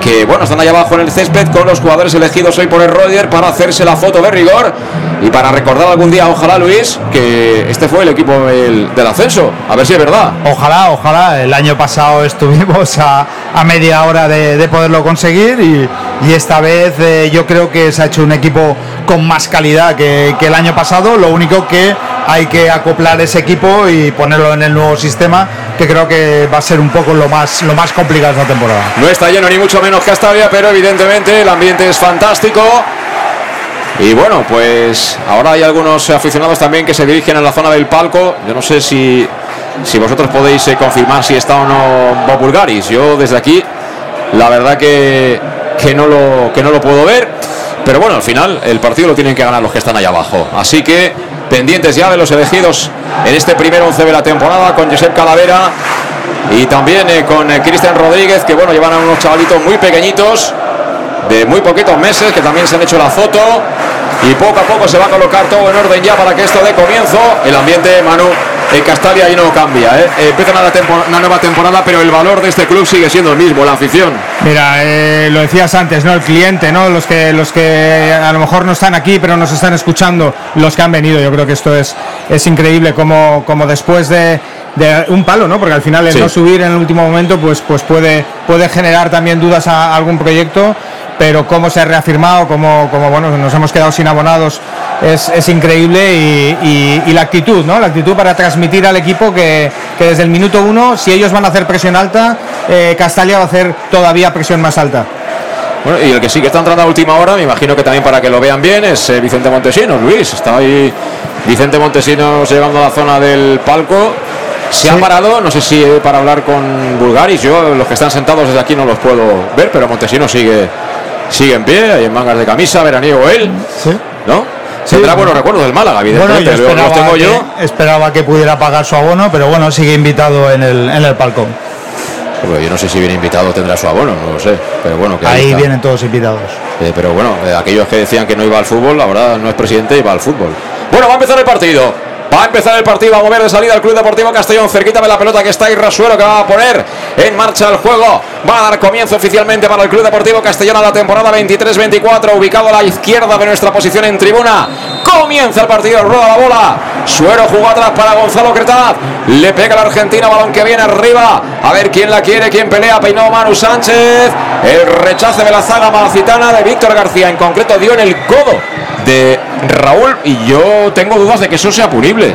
Que bueno, están allá abajo en el césped con los jugadores elegidos hoy por el Roger para hacerse la foto de rigor y para recordar algún día, ojalá Luis, que este fue el equipo del, del ascenso. A ver si es verdad. Ojalá, ojalá. El año pasado estuvimos a, a media hora de, de poderlo conseguir y, y esta vez eh, yo creo que se ha hecho un equipo con más calidad que, que el año pasado. Lo único que hay que acoplar ese equipo y ponerlo en el nuevo sistema, que creo que va a ser un poco lo más, lo más complicado esta temporada. No está lleno ni mucho menos Castavia, pero evidentemente el ambiente es fantástico. Y bueno, pues ahora hay algunos aficionados también que se dirigen a la zona del palco. Yo no sé si, si vosotros podéis eh, confirmar si está o no Bob Bulgaris. Yo desde aquí, la verdad que, que, no lo, que no lo puedo ver. Pero bueno, al final el partido lo tienen que ganar los que están ahí abajo. Así que pendientes ya de los elegidos en este primer once de la temporada con Josep Calavera y también eh, con eh, Cristian Rodríguez, que bueno, llevan a unos chavalitos muy pequeñitos, de muy poquitos meses, que también se han hecho la foto. Y poco a poco se va a colocar todo en orden ya para que esto dé comienzo. El ambiente, Manu, en Castalia ahí no cambia. ¿eh? Eh, Empieza una, nueva temporada, pero el valor de este club sigue siendo el mismo, la afición. Mira, eh, lo decías antes, ¿no? El cliente, ¿no? Los que, los que a lo mejor no están aquí, pero nos están escuchando, los que han venido. Yo creo que esto es, es increíble como, como después de, de un palo, ¿no? Porque al final el Sí. no subir en el último momento, pues, pues puede, puede generar también dudas a algún proyecto. Pero cómo se ha reafirmado, cómo, cómo bueno, nos hemos quedado sin abonados, es, es increíble y, y- y la actitud, ¿no? La actitud para transmitir al equipo que, que desde el minuto uno, si ellos van a hacer presión alta, eh, Castalia va a hacer todavía presión más alta. Bueno, y el que sí que está entrando a última hora, me imagino que también para que lo vean bien, es eh, Vicente Montesinos. Luis, está ahí Vicente Montesinos llegando a la zona del palco. Se ha parado, no sé si eh, para hablar con Bulgaris. Yo, los que están sentados desde aquí no los puedo ver, pero Montesinos sigue, sigue en pie, hay en mangas de camisa, veraniego él. ¿No? Tendrá buenos recuerdos del Málaga, Bueno, evidentemente. yo los- los esperaba, tengo que, yo. esperaba que pudiera pagar su abono, pero bueno, sigue invitado en el, en el palco. Yo no sé si viene invitado tendrá su abono, no lo sé. Pero bueno, que ahí vienen todos invitados. Eh, pero bueno, eh, aquellos que decían que no iba al fútbol, ahora no es presidente y va al fútbol. Bueno, va a empezar el partido. Va a empezar el partido, a mover de salida el Club Deportivo Castellón. Cerquita de la pelota que está Irrasuelo que va a poner en marcha el juego. Va a dar comienzo oficialmente para el Club Deportivo Castellón a la temporada 23-24, ubicado a la izquierda de nuestra posición en tribuna. Comienza el partido, rueda la bola. Suero jugó atrás para Gonzalo Cretaz. Le pega la Argentina, balón que viene arriba. A ver quién la quiere, quién pelea. Peinó Manu Sánchez. El rechace de la zaga malacitana de Víctor García. En concreto dio en el codo de Raúl. Y yo tengo dudas de que eso sea punible.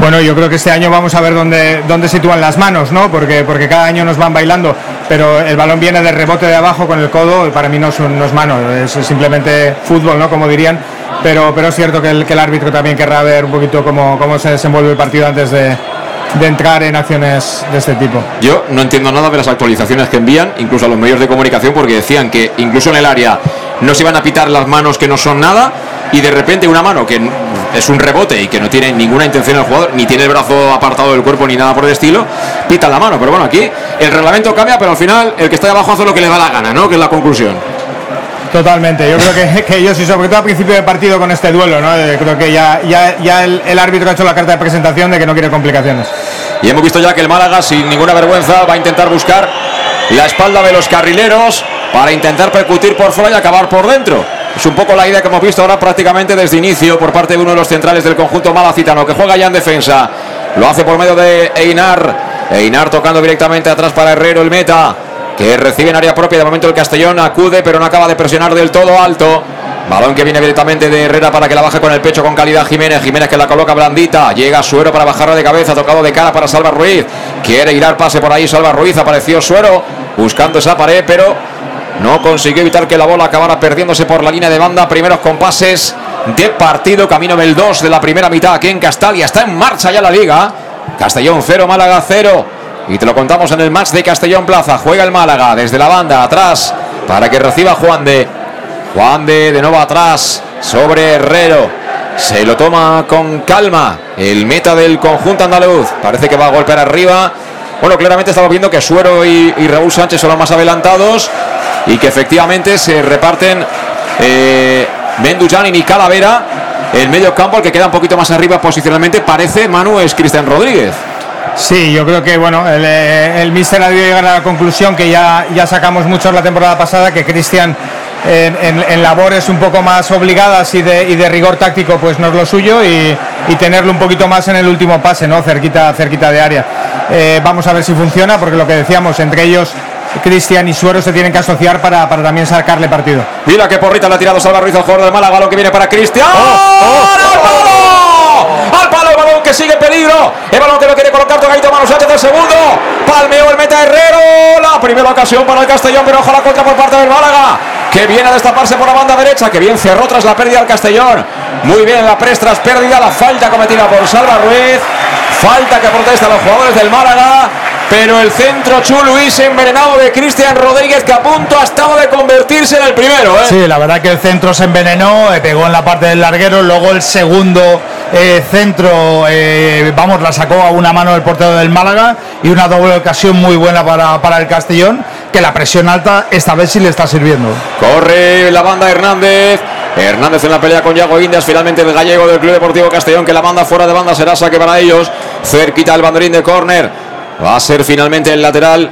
Bueno, yo creo que este año vamos a ver dónde, dónde sitúan las manos, ¿no? Porque, porque cada año nos van bailando, pero el balón viene de rebote de abajo con el codo y para mí no es, un- no es mano, es simplemente fútbol, ¿no? Como dirían. Pero, pero es cierto que el, que el árbitro también querrá ver un poquito cómo, cómo se desenvuelve el partido antes de, de entrar en acciones de este tipo. Yo no entiendo nada de las actualizaciones que envían, incluso a los medios de comunicación, porque decían que incluso en el área no se iban a pitar las manos que no son nada, y de repente una mano que es un rebote y que no tiene ninguna intención el jugador, ni tiene el brazo apartado del cuerpo ni nada por el estilo, pita la mano. Pero bueno, aquí el reglamento cambia, pero al final el que está ahí abajo hace lo que le da la gana, ¿no? Que es la conclusión. Totalmente, yo creo que, que ellos y sobre todo a principio de partido con este duelo, ¿no? Eh, creo que ya, ya, ya el, el árbitro ha hecho la carta de presentación de que no quiere complicaciones. Y hemos visto ya que el Málaga, sin ninguna vergüenza, va a intentar buscar la espalda de los carrileros para intentar percutir por fuera y acabar por dentro. Es un poco la idea que hemos visto ahora prácticamente desde inicio por parte de uno de los centrales del conjunto malacitano que juega ya en defensa. Lo hace por medio de Einar. Einar tocando directamente atrás para Herrero, el meta, que recibe en área propia. De momento el Castellón acude, pero no acaba de presionar del todo alto. Balón que viene directamente de Herrera para que la baje con el pecho con calidad Jiménez. Jiménez que la coloca blandita. Llega Suero para bajarla de cabeza. Tocado de cara para Salva Ruiz. Quiere ir al pase por ahí. Salva Ruiz. Apareció Suero buscando esa pared, pero no consiguió evitar que la bola acabara perdiéndose por la línea de banda. Primeros compases de partido. Camino del 2 de la primera mitad aquí en Castalia. Está en marcha ya la liga. Castellón 0, Málaga 0. Y te lo contamos en el match de Castellón Plaza. Juega el Málaga desde la banda atrás para que reciba Juan de. Juan de de nuevo atrás sobre Herrero. Se lo toma con calma el meta del conjunto andaluz. Parece que va a golpear arriba. Bueno, claramente estamos viendo que Suero y, y Raúl Sánchez son los más adelantados y que efectivamente se reparten eh, y Calavera. El medio campo, el que queda un poquito más arriba posicionalmente, parece Manu es Cristian Rodríguez. Sí, yo creo que bueno, el, eh, el míster ha debido llegar a la conclusión que ya, ya sacamos muchos la temporada pasada, que Cristian en labores un poco más obligadas y de, y de rigor táctico, pues no es lo suyo, y, y tenerlo un poquito más en el último pase, ¿no? Cerquita, cerquita de área. Eh, vamos a ver si funciona, porque lo que decíamos, entre ellos Cristian y Suero se tienen que asociar para, para también sacarle partido. Mira qué porrita le ha tirado Salva Ruiz al jugador del Málaga. Balón que viene para Cristian. ¡Al palo! ¡Al palo! El balón que sigue en peligro. El balón que lo quiere colocar Tocaito Manu Sánchez el segundo. Palmeó el meta Herrero. La primera ocasión para el Castellón, pero ojalá contra por parte del Málaga. Que viene a destaparse por la banda derecha. Que bien cerró tras la pérdida del Castellón. Muy bien la pres tras pérdida. La falta cometida por Salva Ruiz. Falta que protestan los jugadores del Málaga. Pero el centro Chu Luis envenenado de Cristian Rodríguez que a punto ha estado de convertirse en el primero. ¿eh? Sí, la verdad que el centro se envenenó, eh, pegó en la parte del larguero, luego el segundo eh, centro, eh, vamos, la sacó a una mano del portero del Málaga y una doble ocasión muy buena para, para el Castellón, que la presión alta esta vez sí le está sirviendo. Corre la banda Hernández. Hernández en la pelea con Yago Indias. Finalmente el gallego del Club Deportivo Castellón. Que la manda fuera de banda será saque para ellos. Cerquita el banderín de córner. Va a ser finalmente el lateral.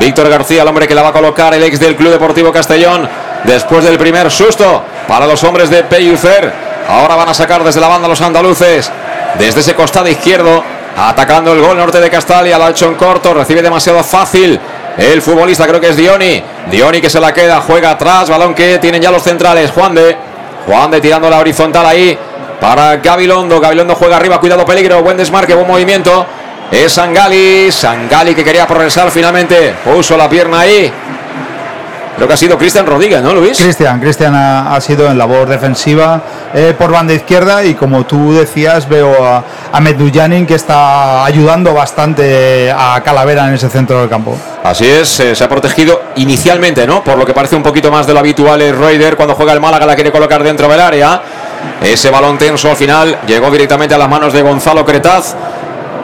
Víctor García, el hombre que la va a colocar, el ex del Club Deportivo Castellón. Después del primer susto para los hombres de Pellucer. Ahora van a sacar desde la banda los andaluces. Desde ese costado izquierdo. Atacando el gol norte de Castalia. Lo ha corto. Recibe demasiado fácil. El futbolista creo que es Dioni. Dioni que se la queda. Juega atrás. Balón que tienen ya los centrales. Juan de. Juan de tirando la horizontal ahí. Para Gabilondo. Gabilondo juega arriba. Cuidado peligro. Buen desmarque. Buen movimiento. Es Sangali. Sangali que quería progresar finalmente. Puso la pierna ahí. Creo que ha sido Cristian Rodríguez, ¿no, Luis? Cristian, Cristian ha, ha sido en labor defensiva eh, por banda izquierda y como tú decías veo a, a Medujanin que está ayudando bastante a Calavera en ese centro del campo. Así es, eh, se ha protegido inicialmente, ¿no? Por lo que parece un poquito más de lo habitual es Reuter cuando juega el Málaga la quiere colocar dentro del área. Ese balón tenso al final llegó directamente a las manos de Gonzalo Cretaz.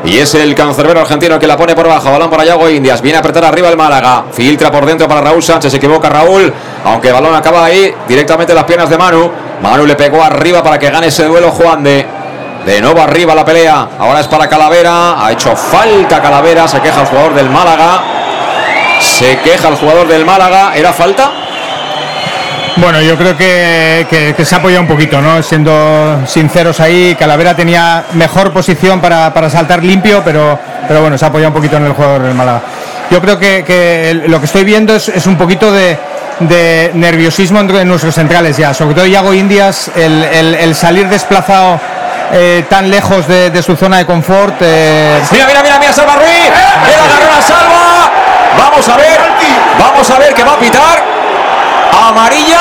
Y es el cancerbero argentino que la pone por bajo. Balón para Yago Indias. Viene a apretar arriba el Málaga. Filtra por dentro para Raúl Sánchez. Se equivoca Raúl. Aunque el balón acaba ahí directamente en las piernas de Manu. Manu le pegó arriba para que gane ese duelo Juan de. De nuevo arriba la pelea. Ahora es para Calavera. Ha hecho falta Calavera. Se queja el jugador del Málaga. Se queja el jugador del Málaga. ¿Era falta? Bueno, yo creo que, que- se ha apoyado un poquito, ¿no? Siendo sinceros ahí, Calavera tenía mejor posición para, para saltar limpio, pero, pero bueno, se ha apoyado un poquito en el jugador del Málaga. Yo creo que, que lo que estoy viendo es, es un poquito de, de nerviosismo entre nuestros centrales ya, sobre todo Iago Indias, el, el- salir desplazado eh, tan lejos de, de su zona de confort. eh, Mira, mira, mira, mira, Salva Ruiz. Queda carrera Salva. Vamos a ver. Vamos a ver que va a pitar. Amarilla.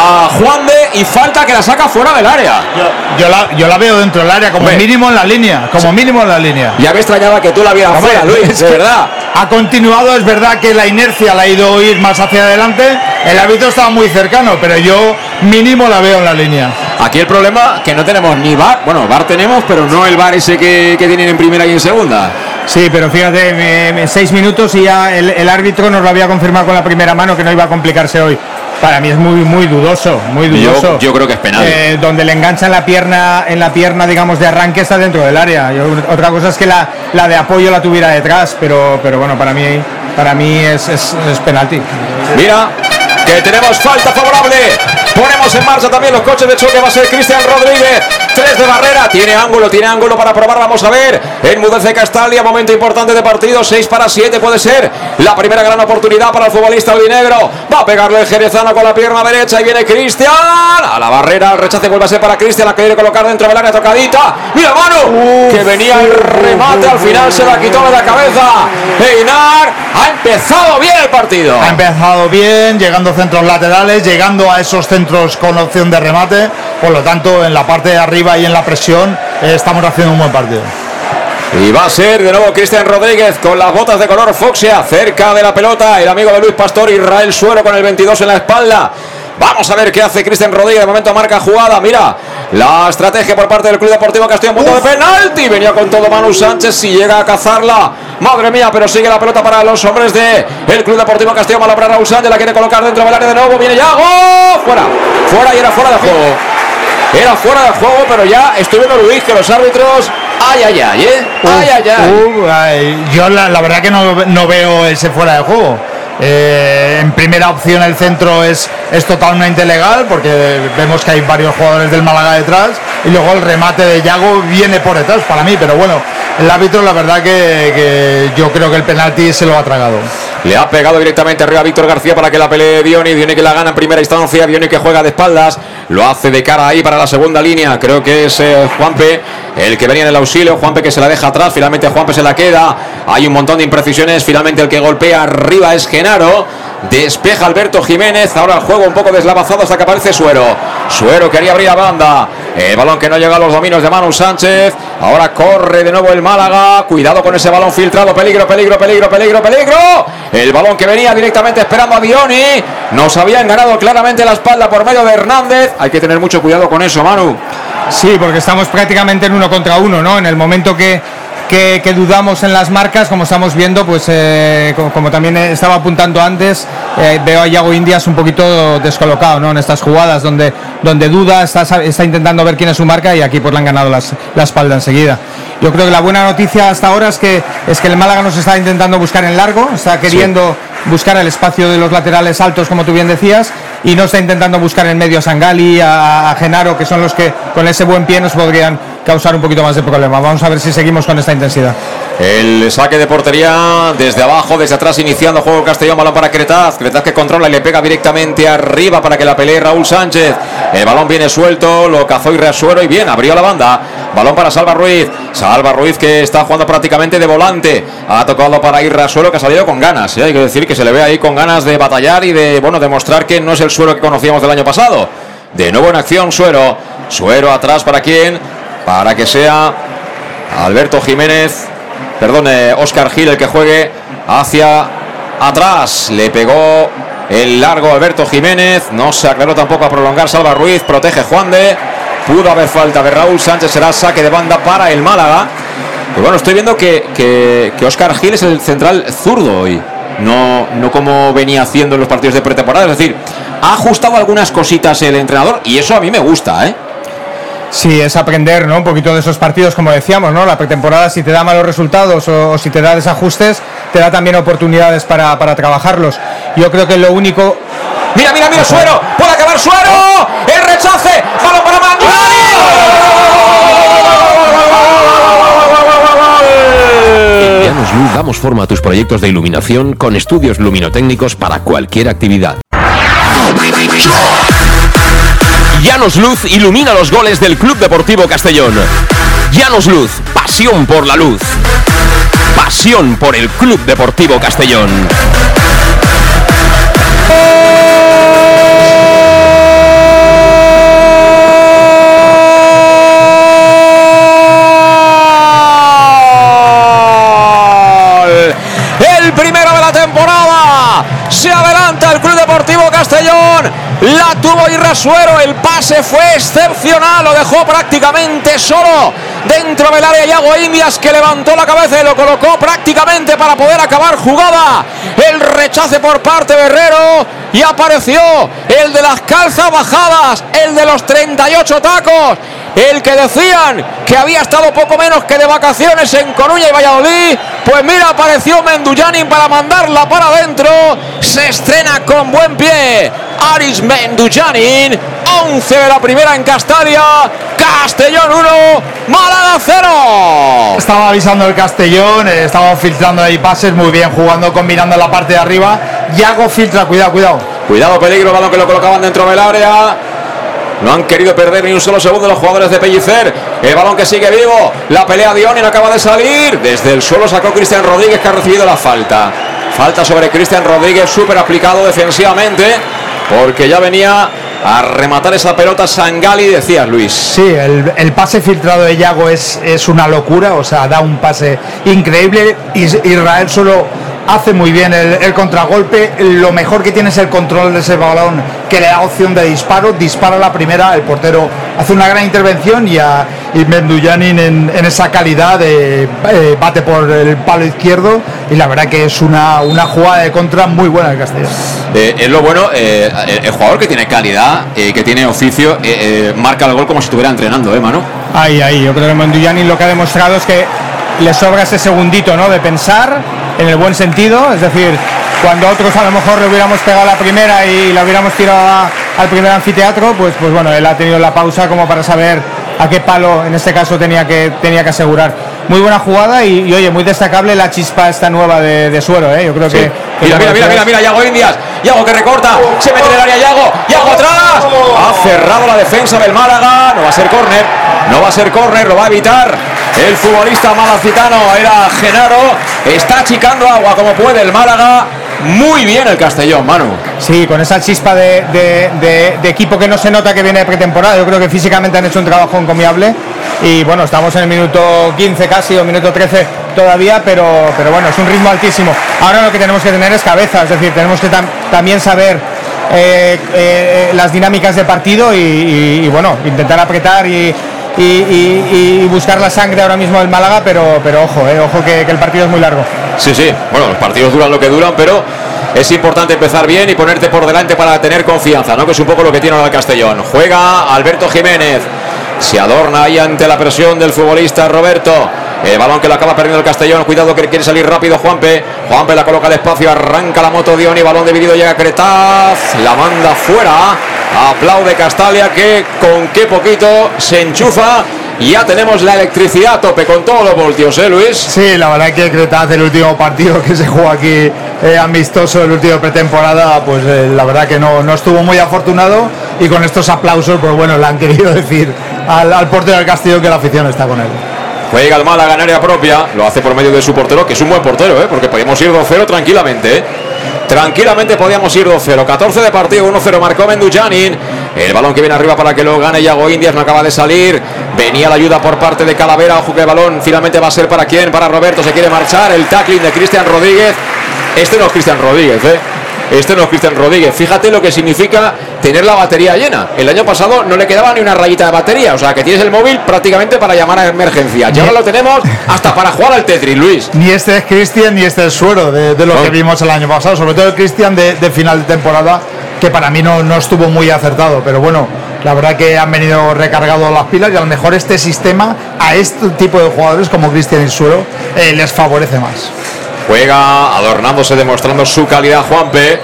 A Juan de y falta que la saca fuera del área. Yo la, yo la veo dentro del área, como Hombre. mínimo en la línea, como mínimo en la línea. Ya me extrañaba que tú la vieras Hombre, fuera, Luis, es verdad. Ha continuado, es verdad que la inercia la ha ido ir más hacia adelante. El árbitro estaba muy cercano, pero yo mínimo la veo en la línea. Aquí el problema que no tenemos ni bar. Bueno, bar tenemos, pero no el bar ese que, que tienen en primera y en segunda. Sí, pero fíjate, seis minutos y ya el, el árbitro nos lo había confirmado con la primera mano que no iba a complicarse hoy. Para mí es muy muy dudoso, muy dudoso. Yo, yo creo que es penal. Eh, donde le engancha la pierna en la pierna, digamos, de arranque está dentro del área. Yo- otra cosa es que la, la de apoyo la tuviera detrás, pero, pero bueno, para mí, para mí es, es, es penalti. Mira, que tenemos falta favorable. Ponemos en marcha también los coches de choque. Va a ser Cristian Rodríguez. Tres de barrera. Tiene ángulo, tiene ángulo para probar. Vamos a ver. Enmudece Castalia. Momento importante de partido. 6 para 7 puede ser. La primera gran oportunidad para el futbolista albinegro. Va a pegarle el Jerezano con la pierna derecha. Y viene Cristian. A la barrera. El rechace vuelve a ser para Cristian. La quiere colocar dentro del área tocadita. Mira, mano. que venía el remate. Al final se la quitó de la cabeza. Einar ha empezado bien el partido. Ha empezado bien, llegando centros laterales, llegando a esos centros con opción de remate. Por lo tanto, en la parte de arriba y en la presión, eh, estamos haciendo un buen partido. Y va a ser de nuevo Cristian Rodríguez con las botas de color fucsia cerca de la pelota. El amigo de Luis Pastor, Israel Suero con el 22 en la espalda. Vamos a ver qué hace Cristian Rodríguez. De momento marca jugada. Mira la estrategia por parte del Club Deportivo Castillo. Punto de penalti. Venía con todo Manu Sánchez. Si llega a cazarla. Madre mía, pero sigue la pelota para los hombres de el Club Deportivo Castillo. Malabra Raúl Sánchez. La quiere colocar dentro del área de nuevo. Viene ya. ¡Oh! Fuera. Fuera y era fuera de juego. Era fuera de juego, pero ya estoy viendo Luis que los árbitros. Ay, ay, ay, ¿eh? Ay, ay, ay. Uh, ay, yo la, la verdad que no, no veo ese fuera de juego. Eh, en primera opción el centro es, es totalmente legal porque vemos que hay varios jugadores del Málaga detrás y luego el remate de Yago viene por detrás para mí, pero bueno, el árbitro la verdad que, yo creo que el penalti se lo ha tragado. Le ha pegado directamente arriba a Víctor García para que la pelee Dioni. Dioni que la gana en primera instancia. Dioni que juega de espaldas. Lo hace de cara ahí para la segunda línea. Creo que es eh, Juanpe el que venía en el auxilio. Juanpe que se la deja atrás. Finalmente Juanpe se la queda. Hay un montón de imprecisiones. Finalmente el que golpea arriba es Genaro. Despeja Alberto Jiménez. Ahora el juego un poco deslavazado hasta que aparece Suero. Suero quería abrir a banda. El balón que no llega a los dominios de Manu Sánchez. Ahora corre de nuevo el Málaga. Cuidado con ese balón filtrado. Peligro, peligro, peligro, peligro, peligro. El balón que venía directamente esperando a Dioni. Nos habían ganado claramente la espalda por medio de Hernández. Hay que tener mucho cuidado con eso, Manu. Sí, porque estamos prácticamente en uno contra uno, ¿no? En el momento que, que, que dudamos en las marcas, como estamos viendo, pues eh, como, como también estaba apuntando antes, eh, veo a Yago Indias un poquito descolocado, ¿no? En estas jugadas donde, donde duda, está, está intentando ver quién es su marca y aquí pues le han ganado las, la espalda enseguida. Yo creo que la buena noticia hasta ahora es que, es que el Málaga nos está intentando buscar en largo, está queriendo buscar el espacio de los laterales altos, como tú bien decías, y no está intentando buscar en medio a Sangali, a, a Genaro, que son los que con ese buen pie nos podrían causar un poquito más de problema. Vamos a ver si seguimos con esta intensidad. El saque de portería desde abajo, desde atrás, iniciando juego Castellón, balón para Cretaz. Cretaz que controla y le pega directamente arriba para que la pelee Raúl Sánchez. El balón viene suelto, lo cazó y reasuero y bien, abrió la banda. Balón para Salva Ruiz. Salva Ruiz que está jugando prácticamente de volante. Ha tocado para ir Suero que ha salido con ganas. ¿eh? Hay que decir que se le ve ahí con ganas de batallar y de bueno demostrar que no es el suero que conocíamos del año pasado. De nuevo en acción Suero. Suero atrás para quién? Para que sea Alberto Jiménez. Perdón, eh, Oscar Gil el que juegue hacia atrás. Le pegó el largo Alberto Jiménez. No se aclaró tampoco a prolongar Salva Ruiz. Protege Juan de. Pudo haber falta de Raúl Sánchez. Será saque de banda para el Málaga. Pues bueno, estoy viendo que, que, que Oscar Gil es el central zurdo hoy. No, no como venía haciendo en los partidos de pretemporada. Es decir, ha ajustado algunas cositas el entrenador y eso a mí me gusta, ¿eh? Sí, es aprender, ¿no? Un poquito de esos partidos, como decíamos, ¿no? La pretemporada, si te da malos resultados o, o si te da desajustes, te da también oportunidades para, para trabajarlos. Yo creo que lo único. Mira, mira, mira, Suero. Puede acabar Suero. El rechace. Balón para En Llanos Luz damos forma a tus proyectos de iluminación con estudios luminotécnicos para cualquier actividad. Llanos Luz ilumina los goles del Club Deportivo Castellón. Llanos Luz, pasión por la luz. Pasión por el Club Deportivo Castellón. La tuvo Irrasuero. El pase fue excepcional. Lo dejó prácticamente solo dentro del área. Yago Indias que levantó la cabeza y lo colocó prácticamente para poder acabar jugada. El rechace por parte de Herrero. Y apareció el de las calzas bajadas. El de los 38 tacos. el que decían que había estado poco menos que de vacaciones en Coruña y Valladolid, pues mira, apareció Menduyanin para mandarla para adentro, se estrena con buen pie, Aris Menduyanin, 11 de la primera en Castalia, Castellón 1, Málaga 0. Estaba avisando el Castellón, eh, estaba filtrando ahí pases muy bien, jugando, combinando en la parte de arriba. Yago filtra, cuidado, cuidado. Cuidado, peligro, balón que lo colocaban dentro del área. No han querido perder ni un solo segundo los jugadores de Pellicer. El balón que sigue vivo. La pelea de Onin acaba de salir. Desde el suelo sacó Cristian Rodríguez que ha recibido la falta. Falta sobre Cristian Rodríguez, súper aplicado defensivamente. Porque ya venía a rematar esa pelota Sangali, decías Luis. Sí, el, pase filtrado de Yago es, es una locura, o sea, da un pase increíble. Is- Israel solo hace muy bien el, el contragolpe. Lo mejor que tiene es el control de ese balón que le da opción de disparo. Dispara la primera, el portero hace una gran intervención y, a, y Menduyanin en, en esa calidad de, eh, bate por el palo izquierdo. Y la verdad que es una, una jugada de contra muy buena del Castellón. Eh, es lo bueno, eh, el, el jugador que tiene calidad, eh, que tiene oficio, eh, eh, marca el gol como si estuviera entrenando, ¿eh, Manu? Ahí, ahí. Yo creo que Monduyani lo que ha demostrado es que le sobra ese segundito, ¿no? De pensar en el buen sentido. Es decir, cuando otros a lo mejor le hubiéramos pegado la primera y la hubiéramos tirado a- al primer anfiteatro, pues, pues bueno, él ha tenido la pausa como para saber a qué palo en este caso tenía que, tenía que asegurar. Muy buena jugada y, y, oye, muy destacable la chispa esta nueva de, de suero, ¿eh? Yo creo que. que Mira, mira, mira, mira, mira, Yago Indias. Yago que recorta. Se mete en el área Yago. Yago atrás. Ha cerrado la defensa del Málaga. No va a ser córner. No va a ser córner. Lo va a evitar. El futbolista malacitano era Genaro. Está achicando agua como puede el Málaga. Muy bien el Castellón, Manu. Sí, con esa chispa de, equipo que no se nota que viene de pretemporada. Yo creo que físicamente han hecho un trabajo encomiable. Y bueno, estamos en el minuto 15 casi o minuto 13 todavía, pero, pero bueno, es un ritmo altísimo. Ahora lo que tenemos que tener es cabeza, es decir, tenemos que tam- también saber eh, eh, las dinámicas de partido y, bueno, intentar apretar y, y- y- y buscar la sangre ahora mismo del Málaga, pero, pero ojo, eh, ojo que- el partido es muy largo. Sí, sí. Bueno, los partidos duran lo que duran, pero es importante empezar bien y ponerte por delante para tener confianza, ¿no? Que es un poco lo que tiene ahora el Castellón. Juega Alberto Jiménez. Se adorna ahí ante la presión del futbolista Roberto. El balón que lo acaba perdiendo el Castellón. Cuidado que quiere salir rápido Juanpe. Juanpe la coloca al espacio. Arranca la moto Dioni. Balón dividido. Llega Cretaz. La manda fuera. Aplaude Castalia que con qué poquito se enchufa. Ya tenemos la electricidad a tope con todos los voltios, ¿eh, Luis? Sí, la verdad que Cretaz, el último partido que se jugó aquí eh, amistoso, el último pretemporada, pues eh, la verdad que no, no estuvo muy afortunado y con estos aplausos, pues bueno, le han querido decir al, al portero del Castillo que la afición está con él. Juega el Málaga en área propia, lo hace por medio de su portero, que es un buen portero, ¿eh? porque podíamos ir 2-0 tranquilamente. ¿eh? Tranquilamente podíamos ir 2-0. 14 de partido, 1-0 marcó Mendujanin. El balón que viene arriba para que lo gane Yago Indias no acaba de salir. Venía la ayuda por parte de Calavera. Ojo que el balón finalmente va a ser para quién? Para Roberto. Se quiere marchar. El tackling de Cristian Rodríguez. Este no es Cristian Rodríguez, ¿eh? Este no es Cristian Rodríguez. Fíjate lo que significa tener la batería llena. El año pasado no le quedaba ni una rayita de batería. O sea que tienes el móvil prácticamente para llamar a emergencia. Y ahora lo tenemos hasta para jugar al Tetris, Luis. Ni este es Cristian ni este es Suero de, de lo No. que vimos el año pasado, sobre todo el Cristian de, de final de temporada, que para mí no, no estuvo muy acertado, pero bueno, la verdad que han venido recargados las pilas y a lo mejor este sistema a este tipo de jugadores como Cristian y Suero eh, les favorece más. Juega adornándose, demostrando su calidad Juanpe.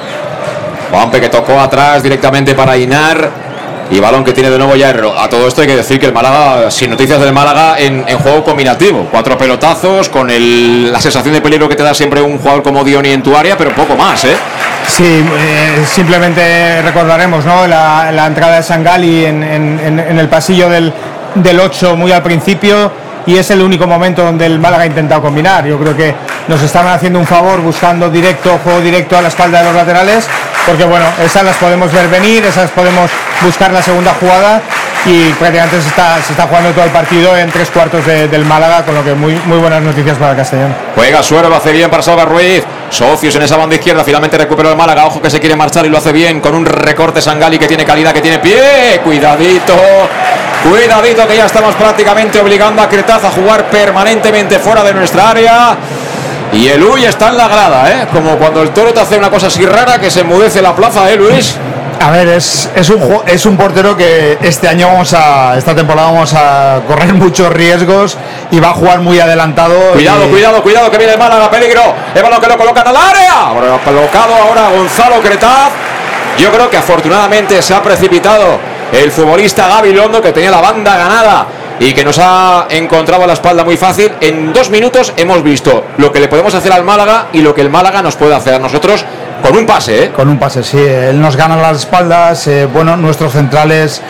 Juanpe que tocó atrás directamente para Inar. Y balón que tiene de nuevo ya Herrero. A todo esto hay que decir que el Málaga, sin noticias del Málaga, en, juego combinativo. Cuatro pelotazos, con la sensación de peligro que te da siempre un jugador como Dioni en tu área, pero poco más, ¿eh? Sí, eh, simplemente recordaremos ¿no? la, entrada de Sangali en- en el pasillo del, del 8 muy al principio y es el único momento donde el Málaga ha intentado combinar. Yo creo que nos estaban haciendo un favor buscando directo, juego directo a la espalda de los laterales, porque bueno, esas las podemos ver venir, esas podemos buscar la segunda jugada y prácticamente se está, jugando todo el partido en tres cuartos de- del Málaga, con lo que muy, muy buenas noticias para el Castellón. Juega Suero, lo hace bien para Salva Ruiz. Socios en esa banda izquierda, finalmente recuperó el Málaga. Ojo que se quiere marchar y lo hace bien con un recorte Sangali que tiene calidad, que tiene pie. Cuidadito, cuidadito que ya estamos prácticamente obligando a Cretaz a jugar permanentemente fuera de nuestra área. Y el Uy está en la grada, ¿eh? Como cuando el toro te hace una cosa así rara que se enmudece la plaza, ¿eh, Luis? A ver, es, es, un, es un portero que este año vamos a, esta temporada vamos a correr muchos riesgos y va a jugar muy adelantado. Cuidado, y- cuidado, cuidado, que viene el Málaga, peligro. El balón que lo colocan al área. Ahora colocado ahora Gonzalo Cretaz. Yo creo que afortunadamente se ha precipitado el futbolista Gabilondo que tenía la banda ganada y que nos ha encontrado la espalda muy fácil. En dos minutos hemos visto lo que le podemos hacer al Málaga y lo que el Málaga nos puede hacer a nosotros con un pase, ¿eh? Con un pase, sí. Él nos gana las espaldas. eh, bueno, nuestros centrales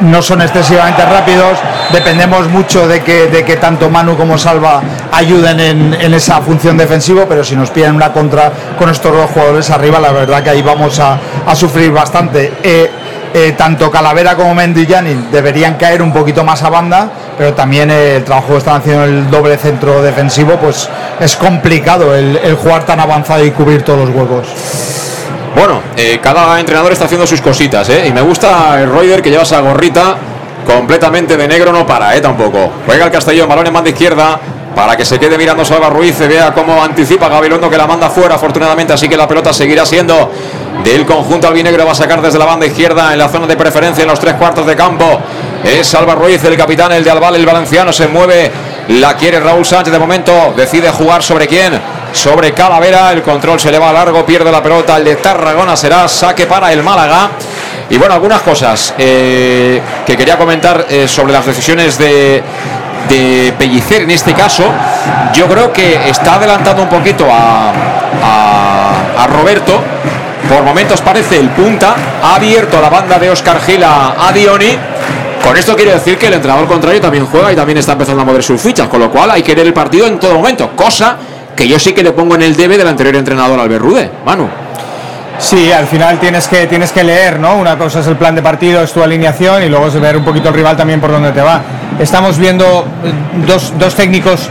no son excesivamente rápidos. Dependemos mucho de que, de que tanto Manu como Salva ayuden en, esa función defensiva, pero si nos piden una contra con estos dos jugadores arriba, la verdad que ahí vamos a, a sufrir bastante. Eh, eh, tanto Calavera como Janin deberían caer un poquito más a banda, pero también eh, el trabajo que están haciendo en el doble centro defensivo, pues es complicado el, jugar tan avanzado y cubrir todos los huecos. Bueno, eh, cada entrenador está haciendo sus cositas. Y me gusta el Reuter que lleva esa gorrita completamente de negro, no para, ¿eh? Tampoco. Juega el Castellón, balón en banda izquierda. Para que se quede mirando Salva Ruiz y vea cómo anticipa Gabilondo que la manda fuera, afortunadamente. Así que la pelota seguirá siendo del conjunto albinegro. Va a sacar desde la banda izquierda en la zona de preferencia en los tres cuartos de campo. Es Salva Ruiz, el capitán, el de Albal, el valenciano. Se mueve, la quiere Raúl Sánchez de momento. Decide jugar sobre quién sobre Calavera. El control se le va a largo, pierde la pelota. El de Tarragona será saque para el Málaga. Y bueno, algunas cosas eh, que quería comentar eh, sobre las decisiones de, de Pellicer en este caso. Yo creo que está adelantando un poquito a, a- Roberto. Por momentos parece el punta. Ha abierto la banda de Oscar Gil a, a Dioni. Con esto quiere decir que el entrenador contrario también juega y también está empezando a mover sus fichas, con lo cual hay que ver el partido en todo momento, cosa que yo sí que le pongo en el debe del anterior entrenador Albert Rude, Manu. Sí, al final tienes que, tienes que leer, ¿no? Una cosa es el plan de partido, es tu alineación y luego es ver un poquito el rival también por dónde te va. Estamos viendo eh, dos, dos técnicos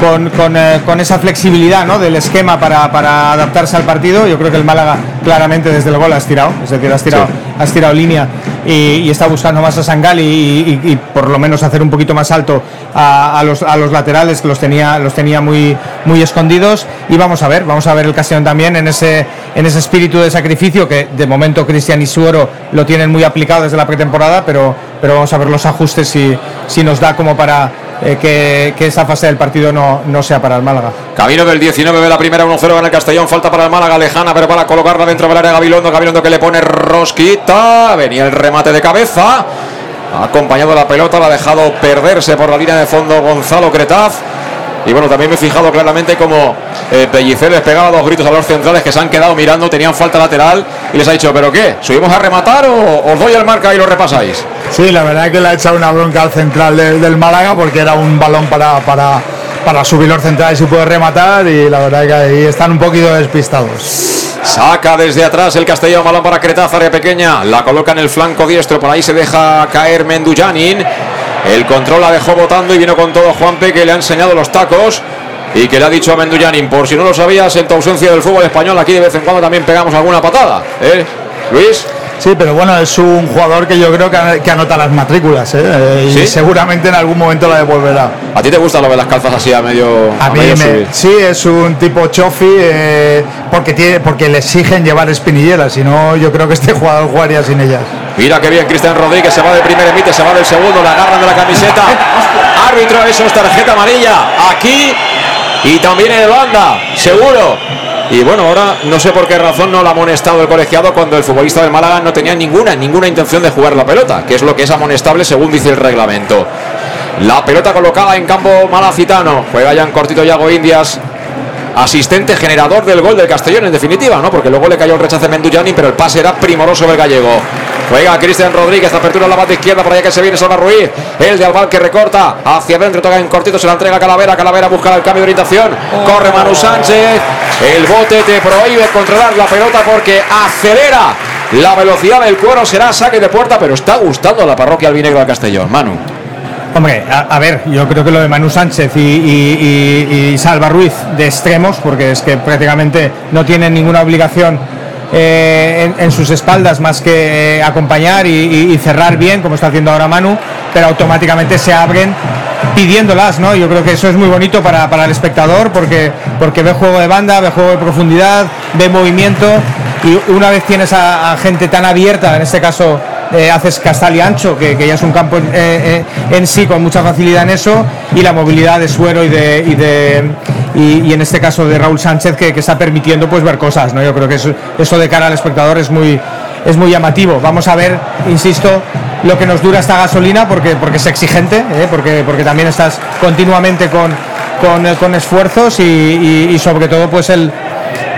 con, con, eh, con esa flexibilidad ¿no? del esquema para, para adaptarse al partido. Yo creo que el Málaga claramente desde el gol has tirado, es decir, has tirado, Sí. has tirado línea y, y está buscando más a Sangali y, y- y por lo menos hacer un poquito más alto a, a los, a los laterales que los tenía, los tenía muy, muy escondidos. Y vamos a ver, vamos a ver el Castellón también en ese, en ese espíritu de sacrificio que de momento Cristian y Suero lo tienen muy aplicado desde la pretemporada, pero, pero vamos a ver los ajustes si, si nos da como para eh, que, que esa fase del partido no, no sea para el Málaga. Camino del 19 de la primera 1-0 en el Castellón. Falta para el Málaga lejana, pero para colocarla dentro del área Gabilondo. Gabilondo que le pone rosquita. Venía el remate de cabeza. Ha acompañado la pelota, la ha dejado perderse por la línea de fondo Gonzalo Cretaz. Y bueno, también me he fijado claramente como eh, Pellicer les pegaba dos gritos a los centrales que se han quedado mirando, tenían falta lateral y les ha dicho, ¿pero qué? ¿Subimos a rematar o os doy el marca y lo repasáis? Sí, la verdad es que le ha echado una bronca al central de- del Málaga porque era un balón para, para, para subir los centrales y poder rematar y la verdad es que ahí están un poquito despistados. Saca desde atrás el Castellón, balón para Cretaz, área pequeña. La coloca en el flanco diestro, por ahí se deja caer Mendujanin. El control la dejó botando y vino con todo Juanpe que le ha enseñado los tacos. Y que le ha dicho a Mendujanin, por si no lo sabías, en tu ausencia del fútbol español, aquí de vez en cuando también pegamos alguna patada. ¿eh? Luis. Sí, pero bueno, es un jugador que yo creo que, que anota las matrículas ¿eh? Eh, y seguramente en algún momento la devolverá. ¿A ti te gusta lo de las calzas así a medio, A mí medio me- subir? sí, es un tipo chofi eh, porque, tiene, porque le exigen llevar espinilleras, si no yo creo que este jugador jugaría sin ellas. Mira qué bien, Cristian Rodríguez se va del primer emite, se va del segundo, le agarran de la camiseta. Árbitro, eso es tarjeta amarilla. Aquí y también en banda, seguro. Y bueno, ahora no sé por qué razón no lo ha amonestado el colegiado cuando el futbolista del Málaga no tenía ninguna, ninguna intención de jugar la pelota, que es lo que es amonestable según dice el reglamento. La pelota colocada en campo malacitano. Juega ya en cortito Yago Indias. Asistente generador del gol del Castellón, en definitiva, ¿no? Porque luego le cayó el rechace a Mendujani, pero el pase era primoroso del gallego. Juega Cristian Rodríguez, apertura en la banda izquierda, por allá que se viene Salva Ruiz. El de Albal que recorta hacia adentro, toca en cortito, se la entrega a Calavera. Calavera busca el cambio de orientación. Corre Manu Sánchez. El bote te prohíbe controlar la pelota porque acelera la velocidad del cuero. Será saque de puerta, pero está gustando a la parroquia albinegro del Castellón. Manu. Hombre, a, a ver, yo creo que lo de Manu Sánchez y, y- y- y Salva Ruiz de extremos, porque es que prácticamente no tienen ninguna obligación eh, en, sus espaldas más que acompañar y, cerrar bien, como está haciendo ahora Manu, pero automáticamente se abren pidiéndolas, ¿no? Yo creo que eso es muy bonito para, para el espectador porque, porque ve juego de banda, ve juego de profundidad, ve movimiento y una vez tienes a gente tan abierta, en este caso eh, haces Castal y Ancho, que, que ya es un campo en, eh, eh, en sí con mucha facilidad en eso, y la movilidad de Suero y de, y, en este caso de Raúl Sánchez, que, que está permitiendo pues ver cosas. ¿no? Yo creo que eso, eso de cara al espectador es muy, es muy llamativo. Vamos a ver, insisto, lo que nos dura esta gasolina, porque, porque es exigente, porque, porque también estás continuamente con, con, esfuerzos y- y sobre todo pues el,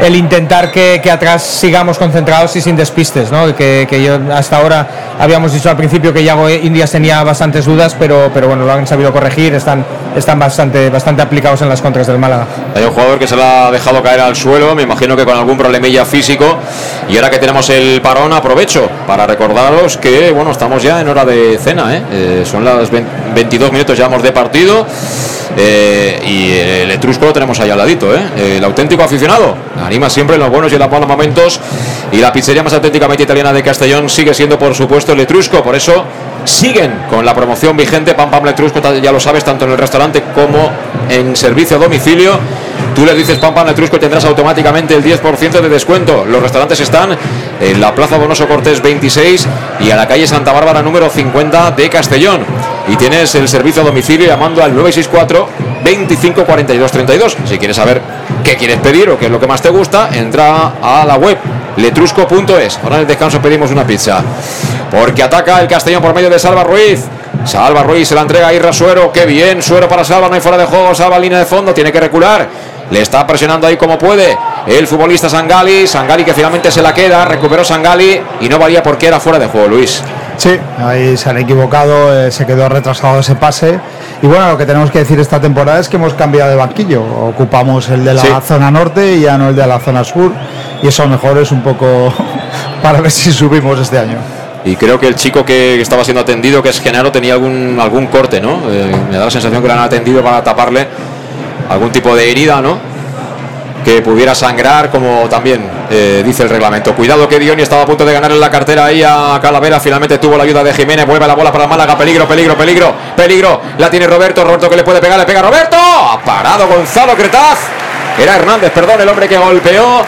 el intentar que, que atrás sigamos concentrados y sin despistes, ¿no? que, que yo hasta ahora habíamos dicho al principio que Yago Indias tenía bastantes dudas, pero, pero bueno, lo han sabido corregir, están, están bastante, bastante aplicados en las contras del Málaga. Hay un jugador que se la ha dejado caer al suelo, me imagino que con algún problemilla físico. Y ahora que tenemos el parón, aprovecho para recordaros que bueno, estamos ya en hora de cena. ¿eh? Eh, son las 20 22 minutos llevamos de partido. eh, y el Etrusco lo tenemos ahí al ladito, ¿eh? el auténtico aficionado. Anima siempre en los buenos y en los malos momentos. Y la pizzería más auténticamente italiana de Castellón sigue siendo, por supuesto, el Etrusco. Por eso siguen con la promoción vigente. Pam Pam Letrusco, ya lo sabes, tanto en el restaurante como en servicio a domicilio. Tú le dices Pam Pam Letrusco y tendrás automáticamente el 10% de descuento. Los restaurantes están en la Plaza Donoso Cortés 26 y a la calle Santa Bárbara número 50 de Castellón. Y tienes el servicio a domicilio llamando al 964 25 42 32. Si quieres saber qué quieres pedir o qué es lo que más te gusta, entra a la web letrusco.es. Ahora en el descanso pedimos una pizza. Porque ataca el Castellón por medio de Salva Ruiz. Salva Ruiz se la entrega a Irra Suero. Qué bien, Suero para Salva, no hay fuera de juego. Salva línea de fondo, tiene que recular. Le está presionando ahí como puede el futbolista Sangali. Sangali que finalmente se la queda. Recuperó Sangali y no valía porque era fuera de juego, Luis. Sí, ahí se han equivocado, eh, se quedó retrasado ese pase. Y bueno, lo que tenemos que decir esta temporada es que hemos cambiado de banquillo. Ocupamos el de la Sí. zona norte y ya no el de la zona sur. Y eso mejor es un poco para ver si subimos este año. Y creo que el chico que estaba siendo atendido, que es Genaro, tenía algún, algún corte, ¿no? Eh, me da la sensación que le han atendido para taparle algún tipo de herida, ¿no? Que pudiera sangrar, como también eh, dice el reglamento. Cuidado que Dioni estaba a punto de ganar en la cartera ahí a Calavera. Finalmente tuvo la ayuda de Jiménez. Mueve la bola para Málaga. Peligro, peligro, peligro, peligro. La tiene Roberto. Roberto que le puede pegar. Le pega Roberto. Ha parado Gonzalo Cretaz. Era Hernández, perdón, el hombre que golpeó.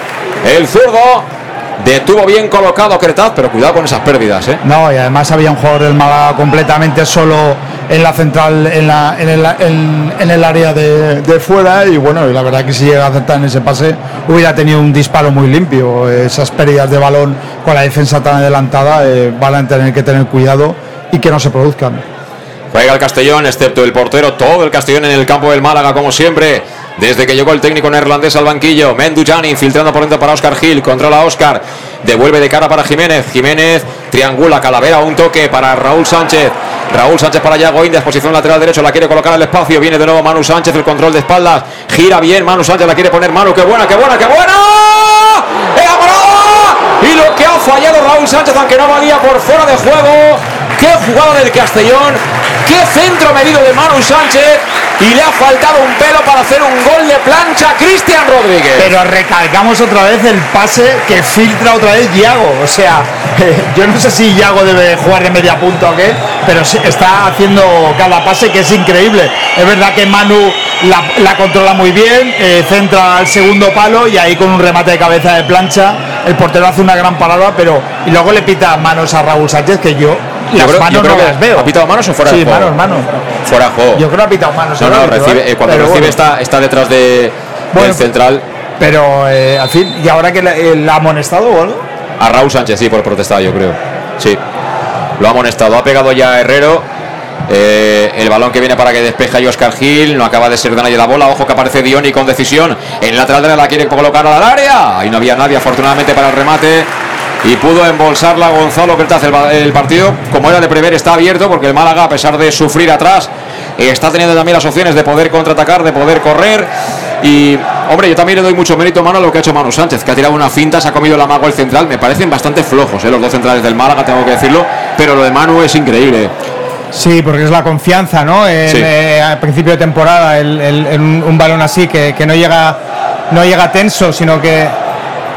El zurdo. Detuvo bien colocado Cretaz, pero cuidado con esas pérdidas, ¿eh? No, y además había un jugador del Málaga completamente solo en la central, en, la, en, el, en- el área de, fuera. Y bueno, la verdad que si llega a acertar en ese pase, hubiera tenido un disparo muy limpio. Esas pérdidas de balón con la defensa tan adelantada eh, van a tener que tener cuidado y que no se produzcan. Juega el Castellón, excepto el portero, todo el Castellón en el campo del Málaga, como siempre. Desde que llegó el técnico neerlandés al banquillo, Mendujani infiltrando por dentro para Oscar Gil, controla Oscar, devuelve de cara para Jiménez, Jiménez triangula, Calavera, un toque para Raúl Sánchez, Raúl Sánchez para Yago Indias, posición lateral derecho, la quiere colocar al espacio, viene de nuevo Manu Sánchez, el control de espaldas, gira bien, Manu Sánchez la quiere poner, Manu, qué buena, qué buena, qué buena, ¡Venga, parada! Y lo que ha fallado Raúl Sánchez, aunque no valía por fuera de juego, qué jugada del Castellón, qué centro medido de Manu Sánchez, y le ha faltado un pelo para hacer un gol de plancha a Cristian Rodríguez. Pero recalcamos otra vez el pase que filtra otra vez Yago. O sea, yo no sé si Yago debe jugar de media punta o qué, pero está haciendo cada pase que es increíble. Es verdad que Manu la, la controla muy bien, eh, centra al segundo palo y ahí con un remate de cabeza de plancha, el portero hace una gran parada, pero y luego le pita manos a Raúl Sánchez que Yo las creo- yo manos creo no que las veo. ¿Ha pitado manos o fuera sí, de juego? manos, manos. Fuera de juego. Yo creo que ha pitado manos. No, no, árbitro, recibe, ¿eh? cuando recibe bueno. está, está detrás de, Bueno, del central. Pero, eh, al fin, ¿y ahora que la, eh, ha amonestado o algo? A Raúl Sánchez, sí, por protestar, yo creo. Sí. Lo ha amonestado. Ha pegado ya Herrero. Eh, el balón que viene para que despeje ahí Oscar Gil. No acaba de ser de nadie la bola. Ojo que aparece Dioni con decisión. En lateral derecha la quiere colocar al área. Ahí no había nadie, afortunadamente, para el remate. Y pudo embolsarla Gonzalo Cretaz. El, el partido, como era de prever, está abierto porque el Málaga, a pesar de sufrir atrás, está teniendo también las opciones de poder contraatacar, de poder correr. Y, hombre, yo también le doy mucho mérito mano a lo que ha hecho Manu Sánchez, que ha tirado una finta, se ha comido la mago el central. Me parecen bastante flojos, eh, los dos centrales del Málaga, tengo que decirlo. Pero lo de Manu es increíble. Sí, porque es la confianza, ¿no? Sí. eh, al principio de temporada, el, el- el- un, un balón así que, que no llega no llega tenso, sino que,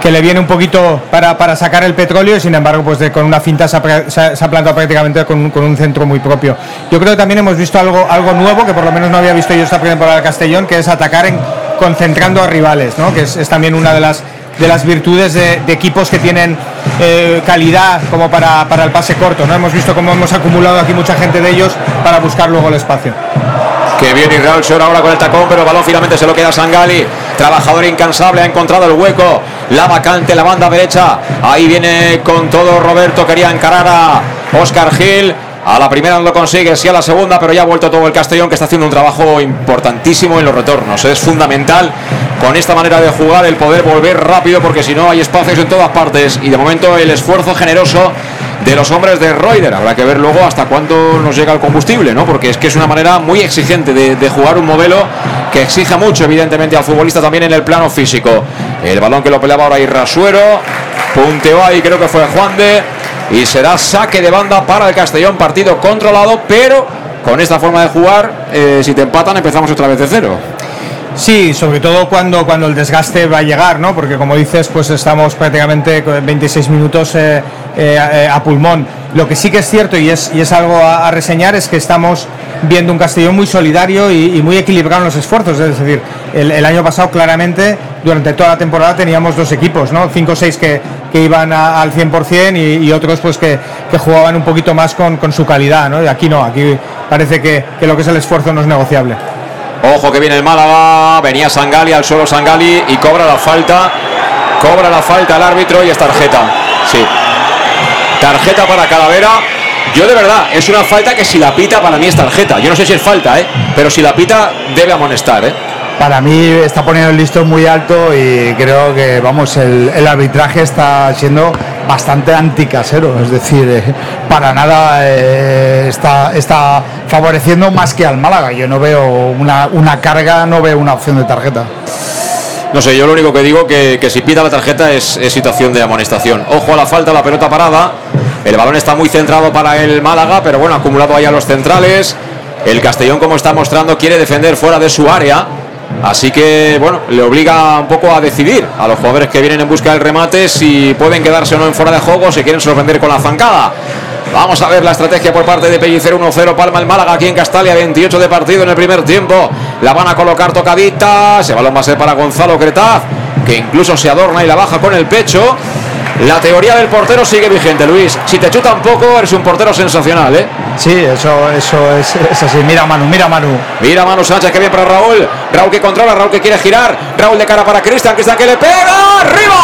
que le viene un poquito para, para sacar el petróleo y sin embargo, pues de- con una finta se ha, se ha- plantado prácticamente con, un- con un centro muy propio. Yo creo que también hemos visto algo, algo nuevo que por lo menos no había visto yo esta temporada de Castellón, que es atacar en, concentrando a rivales, ¿no? Que es, es también una de las de las virtudes de, de equipos que tienen eh, calidad como para, para el pase corto. ¿no? Hemos visto cómo hemos acumulado aquí mucha gente de ellos para buscar luego el espacio. Que Israel Shore ahora con el tacón, pero el balón finalmente se lo queda a Sangali. Trabajador incansable, ha encontrado el hueco. La vacante, la banda derecha. Ahí viene con todo Roberto. Quería encarar a Oscar Gil. A la primera no lo consigue, sí a la segunda, pero ya ha vuelto todo el Castellón que está haciendo un trabajo importantísimo en los retornos. Es fundamental con esta manera de jugar el poder volver rápido porque si no hay espacios en todas partes y de momento el esfuerzo generoso de los hombres de Reuter. Habrá que ver luego hasta cuándo nos llega el combustible, ¿no? Porque es que es una manera muy exigente de, jugar un modelo que exige mucho, evidentemente, al futbolista también en el plano físico. El balón que lo peleaba ahora Irrasuero, punteó ahí, creo que fue Juan de, y será saque de banda para el Castellón, partido controlado, pero con esta forma de jugar, eh, si te empatan, empezamos otra vez de cero. Sí, sobre todo cuando, cuando el desgaste va a llegar, ¿no? Porque como dices, pues estamos prácticamente con 26 minutos eh, eh, a pulmón. Lo que sí que es cierto y es, y es algo a, reseñar es que estamos viendo un Castellón muy solidario y, muy equilibrado en los esfuerzos. Es decir, el, año pasado claramente, durante toda la temporada teníamos dos equipos, ¿no? Cinco o seis que, que iban al 100% y, y otros pues que, que jugaban un poquito más con, con su calidad, ¿no? Y aquí no, aquí parece que, que lo que es el esfuerzo no es negociable. Ojo que viene el Málaga, venía Sangali al suelo Sangali y cobra la falta. Cobra la falta el árbitro y es tarjeta. Sí. Tarjeta para Calavera. Yo de verdad, es una falta que si la pita para mí es tarjeta. Yo no sé si es falta, ¿eh? Pero si la pita debe amonestar, ¿eh? Para mí está poniendo el listón muy alto y creo que, vamos, el, arbitraje está siendo bastante anticasero. Es decir, eh, para nada eh, está, está favoreciendo más que al Málaga. Yo no veo una, una carga, no veo una opción de tarjeta. No sé, yo lo único que digo que, que si pita la tarjeta es, situación de amonestación. Ojo a la falta, la pelota parada. El balón está muy centrado para el Málaga, pero bueno, acumulado ahí a los centrales. El Castellón, como está mostrando, quiere defender fuera de su área. Así que, bueno, le obliga un poco a decidir a los jugadores que vienen en busca del remate si pueden quedarse o no en fuera de juego, si quieren sorprender con la zancada. Vamos a ver la estrategia por parte de Pellicer 1-0 Palma el Málaga aquí en Castalia, 28 de partido en el primer tiempo. La van a colocar tocadita. Ese balón va a ser para Gonzalo Cretaz, que incluso se adorna y la baja con el pecho. La teoría del portero sigue vigente, Luis. Si te chuta un poco, eres un portero sensacional, ¿eh? Sí, eso, eso es, es así. Mira Manu, mira Manu. Mira Manu Sánchez, que bien para Raúl. Raúl que controla, Raúl que quiere girar. Raúl de cara para Cristian, Cristian que le pega. ¡Arriba!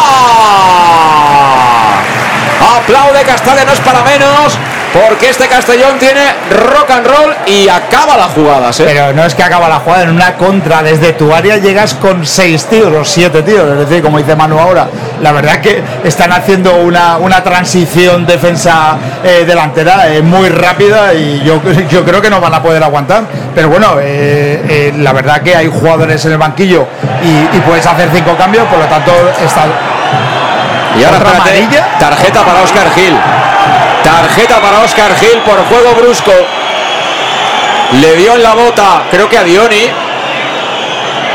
Aplaude Castalia, no es para menos. Porque este Castellón tiene rock and roll y acaba las jugadas, ¿eh? Pero no es que acaba la jugada en una contra, desde tu área llegas con seis o siete tíos, es decir, como dice Manu ahora, la verdad que están haciendo una, una transición defensa eh, delantera eh, muy rápida y yo, yo creo que no van a poder aguantar, pero bueno, eh, la verdad que hay jugadores en el banquillo y, y puedes hacer cinco cambios, por lo tanto está... Y ahora ¿Otra espérate, amarilla? tarjeta para Oscar Gil. Tarjeta para Oscar Gil por juego brusco. Le dio en la bota, creo que a Dioni.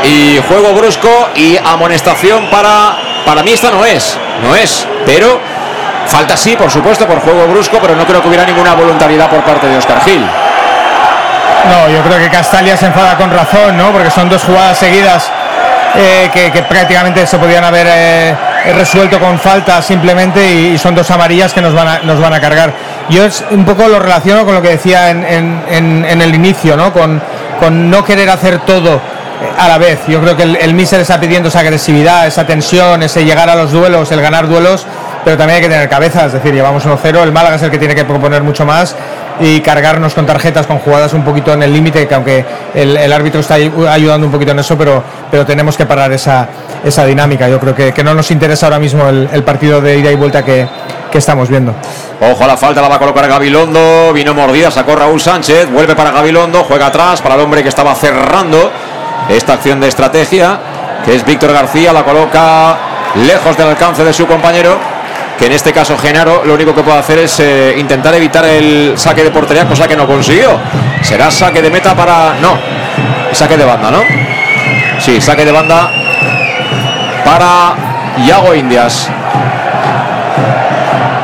Y juego brusco y amonestación para. Para mí esta no es. No es. Pero falta sí, por supuesto, por juego brusco, pero no creo que hubiera ninguna voluntariedad por parte de Oscar Gil. No, yo creo que Castalia se enfada con razón, ¿no? Porque son dos jugadas seguidas eh, que, prácticamente se podían haber eh, resuelto con falta simplemente y, son dos amarillas que nos van a, nos van a cargar. Yo es un poco lo relaciono con lo que decía en, en- en- en el inicio, ¿no? Con, con no querer hacer todo eh, a la vez. Yo creo que el, el míster está pidiendo esa agresividad, esa tensión, ese llegar a los duelos, el ganar duelos, pero también hay que tener cabeza, es decir, llevamos 1-0, el Málaga es el que tiene que proponer mucho más y cargarnos con tarjetas, con jugadas un poquito en el límite, que aunque el, árbitro está ayu- ayudando un poquito en eso, pero, pero tenemos que parar esa, esa dinámica. Yo creo que, que no nos interesa ahora mismo el, el partido de ida y vuelta que, que estamos viendo. Ojo a la falta, la va a colocar Gabilondo. Vino mordida, sacó Raúl Sánchez. Vuelve para Gabilondo, juega atrás para el hombre que estaba cerrando esta acción de estrategia, que es Víctor García. La coloca lejos del alcance de su compañero. Que en este caso Genaro lo único que puede hacer es eh, intentar evitar el saque de portería, cosa que no consiguió. Será saque de meta para. No, saque de banda, ¿no? Sí, saque de banda para Iago Indias.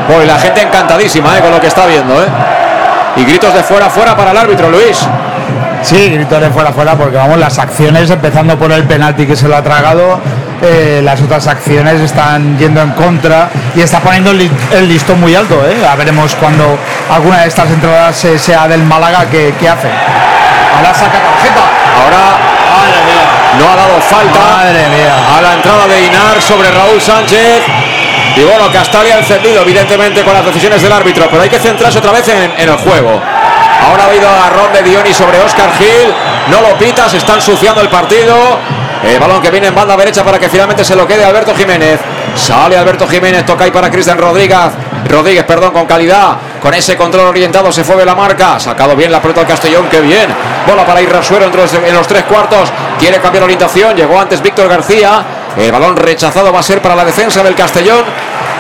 Pues la gente encantadísima eh, con lo que está viendo. eh. Y gritos de fuera, fuera para el árbitro, Luis. Sí, gritos de fuera, fuera, porque vamos, las acciones, empezando por el penalti que se lo ha tragado, eh, las otras acciones están yendo en contra y está poniendo el, li- el listón muy alto. ¿eh? A veremos cuando alguna de estas entradas eh, sea del Málaga que, que hace. Ahora saca tarjeta. Ahora no ha dado falta Madre mía. a la entrada de Inar sobre Raúl Sánchez. Y bueno, Castalia encendido evidentemente con las decisiones del árbitro, pero hay que centrarse otra vez en, en el juego. Ahora ha habido agarrón de Dioni sobre Oscar Gil. No lo pita, se está ensuciando el partido. El balón que viene en banda derecha para que finalmente se lo quede Alberto Jiménez. Sale Alberto Jiménez, toca ahí para Cristian Rodríguez. Rodríguez, perdón, con calidad. Con ese control orientado se fue de la marca. Sacado bien la pelota del Castellón, qué bien. Bola para Irrasuero entre los- en los tres cuartos. Quiere cambiar orientación. Llegó antes Víctor García. El balón rechazado va a ser para la defensa del Castellón.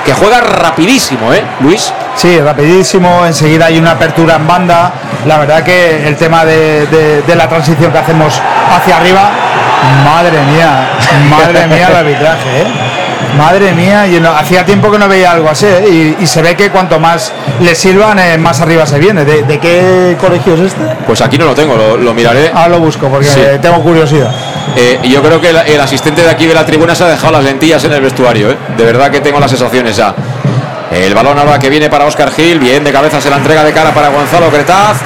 Que juega rapidísimo, ¿eh, Luis? Sí, rapidísimo, enseguida hay una apertura en banda. La verdad que el tema de- de la transición que hacemos hacia arriba, madre mía, madre mía el arbitraje, ¿eh? Madre mía, y no- hacía tiempo que no veía algo así, ¿eh? y, y se ve que cuanto más le sirvan, eh, más arriba se viene. ¿De, de qué colegio es este? Pues aquí no lo tengo, lo, lo miraré. Ah, lo busco porque Sí. tengo curiosidad. Eh, y yo creo que el, el asistente de aquí de la tribuna se ha dejado las lentillas en el vestuario. ¿eh? De verdad que tengo las sensaciones ya. El balón ahora que viene para Oscar Gil. Bien de cabeza se la entrega de cara para Gonzalo Cretaz.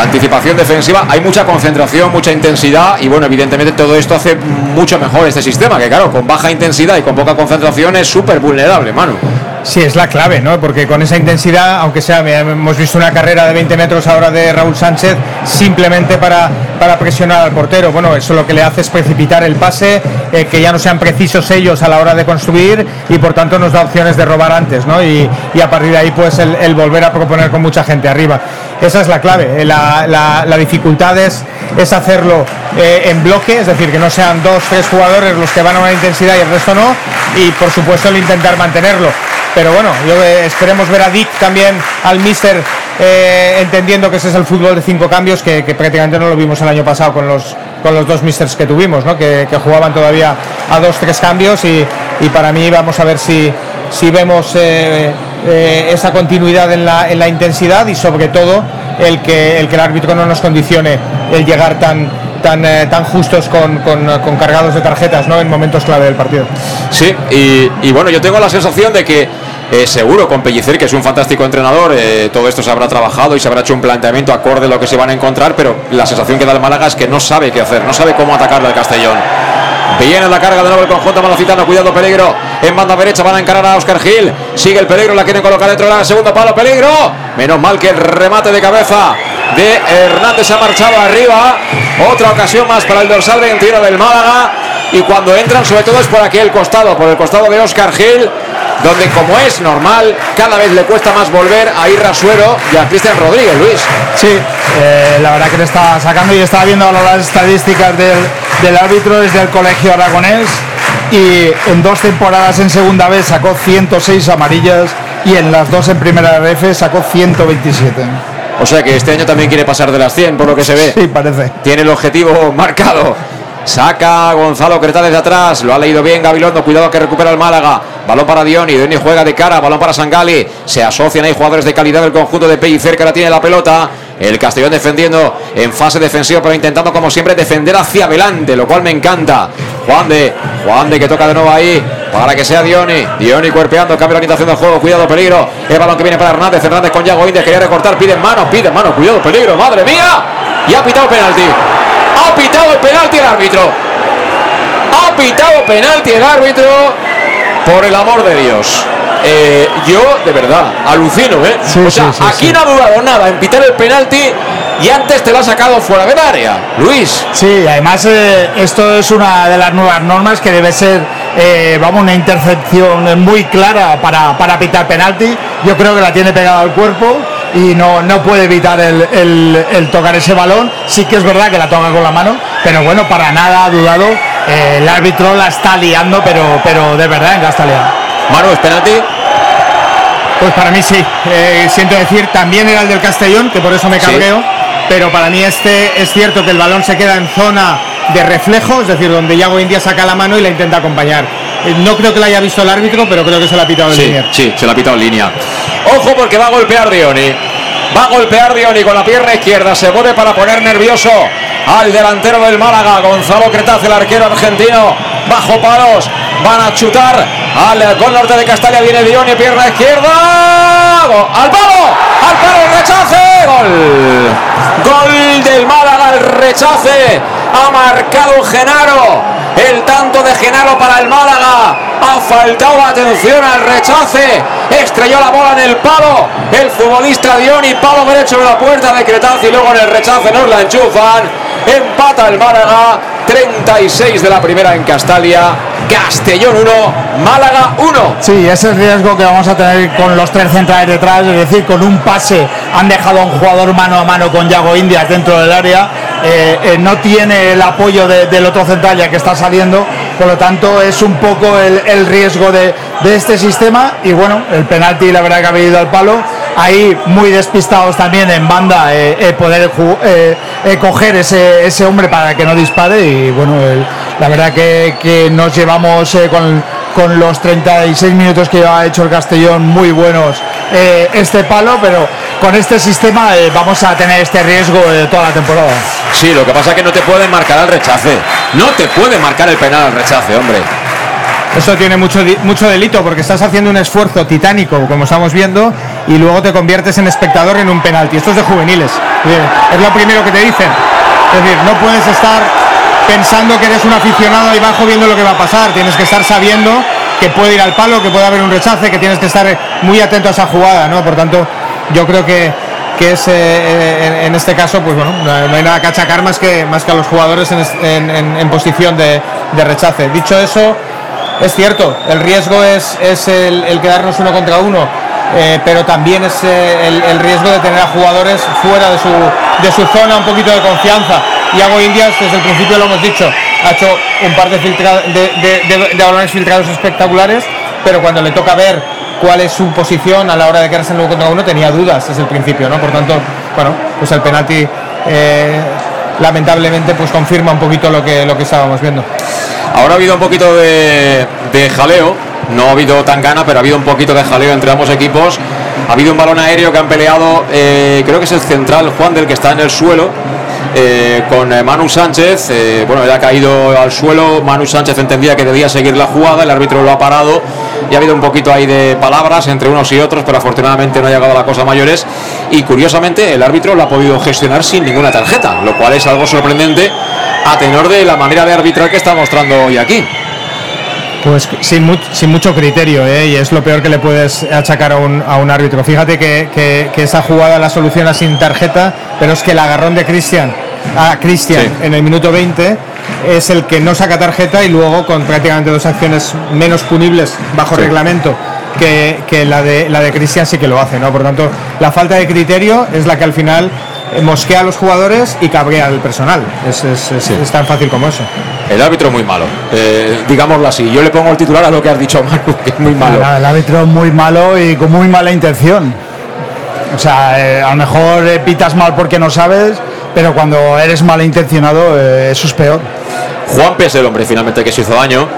Anticipación defensiva. Hay mucha concentración, mucha intensidad. Y bueno, evidentemente todo esto hace mucho mejor este sistema. Que claro, con baja intensidad y con poca concentración es súper vulnerable, Manu. Sí, es la clave, ¿no? Porque con esa intensidad, aunque sea, hemos visto una carrera de 20 metros ahora de Raúl Sánchez, simplemente para, para presionar al portero. Bueno, eso lo que le hace es precipitar el pase, eh, que ya no sean precisos ellos a la hora de construir y por tanto nos da opciones de robar antes, ¿no? Y, a partir de ahí, pues el, volver a proponer con mucha gente arriba. Esa es la clave. eh, la dificultad es, es hacerlo eh, en bloque, es decir, que no sean dos, tres jugadores los que van a una intensidad y el resto no. Y por supuesto el intentar mantenerlo. Pero bueno, yo eh, esperemos ver a Dick también, al Mister, eh, entendiendo que ese es el fútbol de cinco cambios, que, prácticamente no lo vimos el año pasado con los, con los dos Misters que tuvimos, ¿no? que, jugaban todavía a dos, tres cambios y, y para mí vamos a ver si, si vemos eh, esa continuidad en la, en la intensidad y sobre todo el que el, que el árbitro no nos condicione el llegar tan, tan, tan justos con, con, cargados de tarjetas ¿no? en momentos clave del partido. Sí, y bueno, yo tengo la sensación de que eh, seguro con Pellicer, que es un fantástico entrenador, eh, todo esto se habrá trabajado y se habrá hecho un planteamiento acorde a lo que se van a encontrar, pero la sensación que da el Málaga es que no sabe qué hacer, no sabe cómo atacarle al Castellón. Viene la carga de nuevo el conjunto malacitano, cuidado peligro. En banda derecha van a encarar a Oscar Gil. Sigue el peligro, la quieren colocar dentro del segundo palo, peligro. Menos mal que el remate de cabeza de Hernández ha marchado arriba. Otra ocasión más para el dorsal 21 del Málaga. Y cuando entran, sobre todo es por aquel costado, por el costado de Oscar Gil, donde como es normal, cada vez le cuesta más volver a ir Rasuero y a Cristian Rodríguez, Luis. Sí, eh, la verdad que le está sacando y estaba viendo ahora las estadísticas del, del árbitro desde el colegio aragonés y en dos temporadas en segunda vez sacó 106 amarillas y en las dos en primera RF sacó 127. O sea que este año también quiere pasar de las 100, por lo que se ve. Sí, parece. Tiene el objetivo marcado. Saca Gonzalo Creta desde atrás. Lo ha leído bien Gabilondo. Cuidado que recupera el Málaga. Balón para Dioni. Dioni juega de cara. Balón para Sangali. Se asocian ahí jugadores de calidad del conjunto de Pellicer que ahora tiene la pelota. El Castellón defendiendo en fase defensiva, pero intentando como siempre defender hacia adelante, lo cual me encanta. Juan de, Juan de que toca de nuevo ahí para que sea Dioni. Dioni cuerpeando, cambia la orientación del juego. Cuidado, peligro. El balón que viene para Hernández. Hernández con Yago Indias. Quería recortar. Pide mano, pide mano. Cuidado, peligro. Madre mía. Y ha pitado penalti. Ha pitado el penalti el árbitro. Ha pitado penalti el árbitro. Por el amor de Dios. Eh, yo, de verdad, alucino, ¿eh? Sí, o sea, sí, sí, aquí no ha dudado nada en pitar el penalti y antes te lo ha sacado fuera del área. Luis. Sí, además eh, esto es una de las nuevas normas que debe ser, eh, vamos, una intercepción muy clara para, para pitar penalti. Yo creo que la tiene pegada al cuerpo y no, no puede evitar el, el- el tocar ese balón. Sí que es verdad que la toca con la mano, pero bueno, para nada ha dudado. Eh, el árbitro la está liando, pero, pero de verdad la está liando. Manu, ¿es penalti? Pues para mí sí. Eh, siento decir, también era el del Castellón, que por eso me Sí. cabreo. Pero para mí este es cierto que el balón se queda en zona de reflejo, es decir, donde Yago India saca la mano y la intenta acompañar. Eh, no creo que la haya visto el árbitro, pero creo que se la ha pitado Sí, Linier. sí, se la ha pitado en línea. Ojo porque va a golpear Dioni. Va a golpear Dioni con la pierna izquierda. Se mueve para poner nervioso al delantero del Málaga, Gonzalo Cretaz, el arquero argentino. bajo palos, van a chutar al gol norte de Castalia, viene Dioni, pierna izquierda, al palo, al palo, rechace, gol, gol del Málaga, el rechace, ha marcado Genaro, el tanto de Genaro para el Málaga, ha faltado atención al rechace, estrelló la bola en el palo, el futbolista Dioni, palo derecho de la puerta de Cretanzi, y luego en el rechace nos la enchufan, empata el Málaga, 36 de la primera en Castalia, Castellón 1, Málaga 1. Sí, ese es el riesgo que vamos a tener con los tres centrales detrás, es decir, con un pase han dejado a un jugador mano a mano con Yago Indias dentro del área, eh, eh, no tiene el apoyo de- del otro central que está saliendo, por lo tanto es un poco el, riesgo de, este sistema y bueno, el penalti la verdad que ha venido al palo, ahí muy despistados también en banda eh, eh, poder eh, eh, coger ese, hombre para que no dispare y bueno, la verdad que, que nos llevamos eh, con, con los 36 minutos que ha hecho el Castellón muy buenos eh, este palo, pero con este sistema eh, vamos a tener este riesgo de toda la temporada. Sí, lo que pasa es que no te pueden marcar al rechace. No te pueden marcar el penal al rechace, hombre. Eso tiene mucho, mucho delito porque estás haciendo un esfuerzo titánico, como estamos viendo, y luego te conviertes en espectador en un penalti. Esto es de juveniles. Es lo primero que te dicen. Es decir, no puedes estar pensando que eres un aficionado ahí abajo viendo lo que va a pasar. Tienes que estar sabiendo que puede ir al palo, que puede haber un rechace, que tienes que estar muy atento a esa jugada, ¿no? Por tanto, yo creo que, que es eh, en, en este caso, pues bueno, no hay nada que achacar más que, más que a los jugadores en, en- en- posición de, de rechace. Dicho eso, es cierto, el riesgo es, es el, el quedarnos uno contra uno, eh, pero también es eh, el, el riesgo de tener a jugadores fuera de su, de su zona, un poquito de confianza. Iago Indias, desde el principio lo hemos dicho, ha hecho un par de, filtra- de- de balones filtrados espectaculares, pero cuando le toca ver cuál es su posición a la hora de quedarse en uno contra uno, tenía dudas desde el principio, ¿no? Por tanto, bueno, pues el penalti eh, lamentablemente pues confirma un poquito lo que, lo que estábamos viendo. Ahora ha habido un poquito de, jaleo, no ha habido tan gana, pero ha habido un poquito de jaleo entre ambos equipos. Ha habido un balón aéreo que han peleado, eh, creo que es el central Juan del que está en el suelo, eh, con Manu Sánchez. bueno, él ha caído al suelo, Manu Sánchez entendía que debía seguir la jugada, el árbitro lo ha parado y ha habido un poquito ahí de palabras entre unos y otros, pero afortunadamente no ha llegado a la cosa mayores. Y curiosamente el árbitro lo ha podido gestionar sin ninguna tarjeta, lo cual es algo sorprendente a tenor de la manera de arbitrar que está mostrando hoy aquí. Pues sin, sin mucho criterio, ¿eh? y es lo peor que le puedes achacar a un, a un árbitro. Fíjate que, que- que esa jugada la soluciona sin tarjeta, pero es que el agarrón de Cristian a Cristian Sí. en el minuto 20 es el que no saca tarjeta y luego con prácticamente dos acciones menos punibles bajo Sí. reglamento que, que la de la de Cristian sí que lo hace, ¿no? Por tanto, la falta de criterio es la que al final eh, mosquea a los jugadores y cabrea al personal. Es, es- es- es tan fácil como eso. El árbitro es muy malo, eh, digámoslo así. Yo le pongo el titular a lo que has dicho, Manu, que es muy malo. El árbitro es muy malo y con muy mala intención. O sea, eh, a lo mejor eh, pitas mal porque no sabes, pero cuando eres malintencionado, eh, eso es peor. Juan es el hombre finalmente que se hizo daño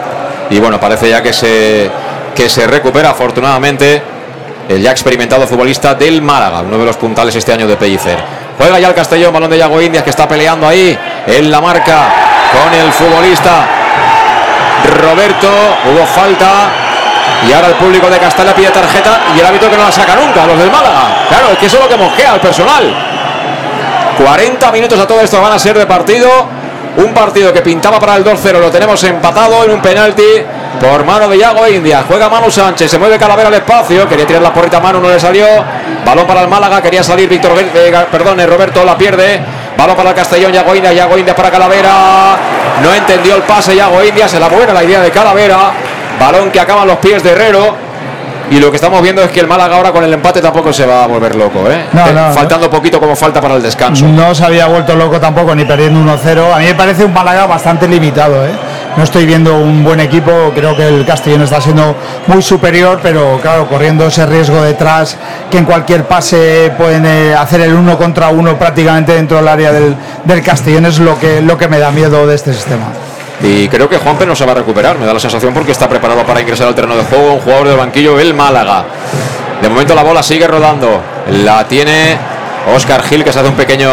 y bueno, parece ya que se, que se recupera afortunadamente el ya experimentado futbolista del Málaga, uno de los puntales este año de Pellicer. Juega ya el Castellón, balón de Yago Indias que está peleando ahí en la marca con el futbolista Roberto, hubo falta y ahora el público de Castalia pide tarjeta y el árbitro que no la saca nunca, los del Málaga. Claro, es que eso es lo que mosquea al personal. 40 minutos a todo esto van a ser de partido. Un partido que pintaba para el 2-0, lo tenemos empatado en un penalti por mano de Yago India. Juega Manu Sánchez, se mueve Calavera al espacio, quería tirar la porrita a mano, no le salió. Balón para el Málaga, quería salir Víctor, eh, perdón, eh, Roberto la pierde. Balón para el Castellón, Yago India, Yago India para Calavera. No entendió el pase Yago India, se la buena la idea de Calavera. Balón que acaba en los pies de Herrero. Y lo que estamos viendo es que el Málaga ahora con el empate tampoco se va a volver loco, ¿eh? No, Eh, no, no. faltando poquito como falta para el descanso. No se había vuelto loco tampoco, ni perdiendo 1-0. A mí me parece un Málaga bastante limitado. ¿eh? No estoy viendo un buen equipo. Creo que el Castellón está siendo muy superior, pero claro, corriendo ese riesgo detrás, que en cualquier pase pueden eh, hacer el uno contra uno prácticamente dentro del área del, del Castellón, es lo que, lo que me da miedo de este sistema. Y creo que Juanpe no se va a recuperar, me da la sensación porque está preparado para ingresar al terreno de juego. Un jugador del banquillo, el Málaga. De momento la bola sigue rodando. La tiene Oscar Gil, que se hace un pequeño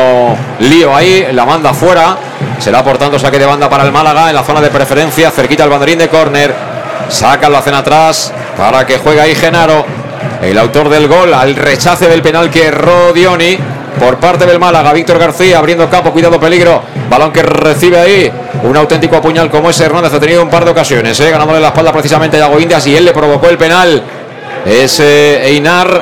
lío ahí, la manda fuera. Será por tanto saque de banda para el Málaga en la zona de preferencia, cerquita al banderín de córner. Saca, lo hacen atrás para que juegue ahí Genaro, el autor del gol, al rechace del penal que erró Dioni por parte del Málaga. Víctor García abriendo campo, cuidado peligro. Balón que recibe ahí. Un auténtico puñal como ese Hernández ha tenido un par de ocasiones, ¿eh? ganándole la espalda precisamente a Yago Indias y él le provocó el penal. Es Einar.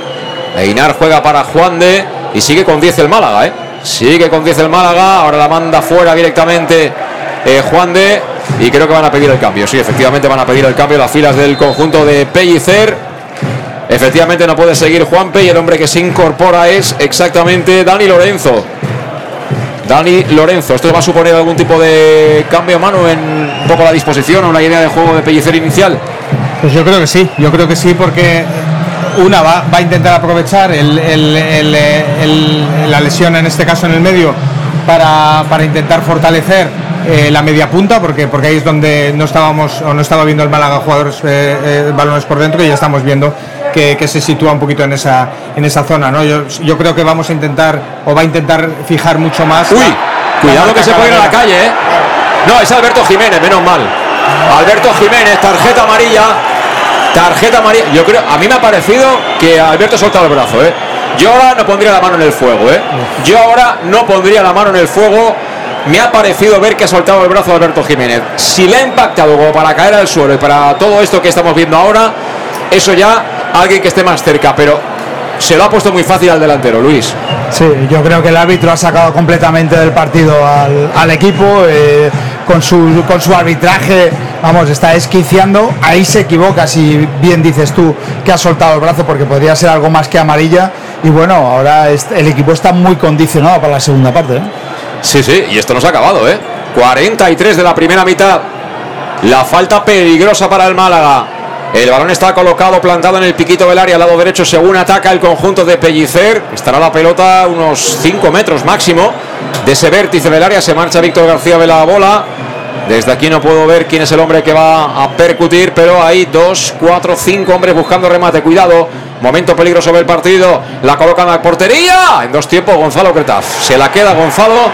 Einar juega para Juan de y sigue con 10 el Málaga, ¿eh? Sigue con 10 el Málaga. Ahora la manda fuera directamente eh, Juan de. Y creo que van a pedir el cambio. Sí, efectivamente van a pedir el cambio. Las filas del conjunto de Pellicer. Efectivamente no puede seguir Juanpe y el hombre que se incorpora es exactamente Dani Lorenzo. Dani Lorenzo, ¿esto va a suponer algún tipo de cambio mano en un poco la disposición o una idea de juego de Pellicer inicial? Pues yo creo que sí, yo creo que sí porque una va, va a intentar aprovechar el- la lesión en este caso en el medio para, para intentar fortalecer eh, la media punta porque, porque ahí es donde no estábamos o no estaba viendo el Málaga jugadores eh, eh, balones por dentro y ya estamos viendo que, que se sitúa un poquito en esa en esa zona ¿no? yo, yo creo que vamos a intentar o va a intentar fijar mucho más Uy, la- cuidado la que se puede ir a la calle, ¿eh? No, es Alberto Jiménez, menos mal. Alberto Jiménez, tarjeta amarilla. Tarjeta amarilla. Yo creo, a mí me ha parecido que Alberto soltado el brazo, ¿eh? Yo ahora no pondría la mano en el fuego, ¿eh? Yo ahora no pondría la mano en el fuego. Me ha parecido ver que ha soltado el brazo Alberto Jiménez. Si le ha impactado como para caer al suelo y para todo esto que estamos viendo ahora, eso ya alguien que esté más cerca, pero se lo ha puesto muy fácil al delantero, Luis. Sí, yo creo que el árbitro ha sacado completamente del partido al, al equipo eh, con, su, con su arbitraje, vamos, está esquiciando, ahí se equivoca si bien dices tú que ha soltado el brazo porque podría ser algo más que amarilla y bueno, ahora el equipo está muy condicionado para la segunda parte. ¿eh? Sí, sí, y esto no se ha acabado, ¿eh? 43 de la primera mitad. La falta peligrosa para el Málaga. El balón está colocado, plantado en el piquito del área, al lado derecho, según ataca el conjunto de Pellicer. Estará la pelota unos 5 metros máximo de ese vértice del área. Se marcha Víctor García de la bola. Desde aquí no puedo ver quién es el hombre que va a percutir, pero hay dos, cuatro, cinco hombres buscando remate. Cuidado, momento peligroso del partido. La colocan a la portería. En dos tiempos, Gonzalo Cretaz. Se la queda Gonzalo.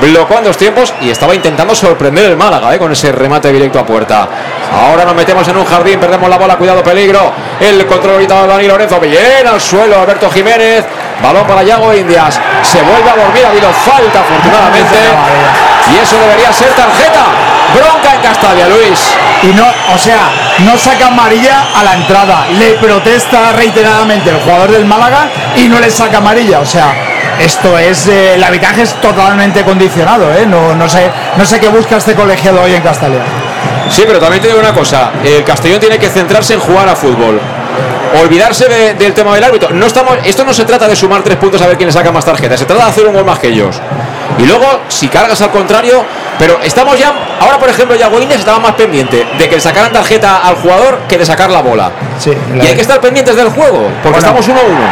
Bloqueó en dos tiempos y estaba intentando sorprender el Málaga eh, con ese remate directo a puerta. Ahora nos metemos en un jardín, perdemos la bola, cuidado, peligro. El control ahorita de Dani Lorenzo, bien al suelo, Alberto Jiménez. Balón para Yago Indias. Se vuelve a dormir, ha habido falta afortunadamente. Y eso debería ser tarjeta. Bronca en Castalia, Luis. Y no, o sea, no saca amarilla a la entrada, le protesta reiteradamente el jugador del Málaga y no le saca amarilla, o sea, esto es, eh, el arbitraje es totalmente condicionado, ¿eh? no, no, sé, no sé qué busca este colegiado hoy en Castalia. Sí, pero también te digo una cosa, el Castellón tiene que centrarse en jugar a fútbol. Olvidarse de- del tema del árbitro. No estamos, esto no se trata de sumar tres puntos a ver quién le saca más tarjetas, se trata de hacer un gol más que ellos. Y luego, si cargas al contrario, pero estamos ya, ahora por ejemplo, ya Inés estaba más pendiente de que sacaran tarjeta al jugador que de sacar la bola. Sí, Y hay que estar pendientes del juego, porque Bueno. estamos 1-1.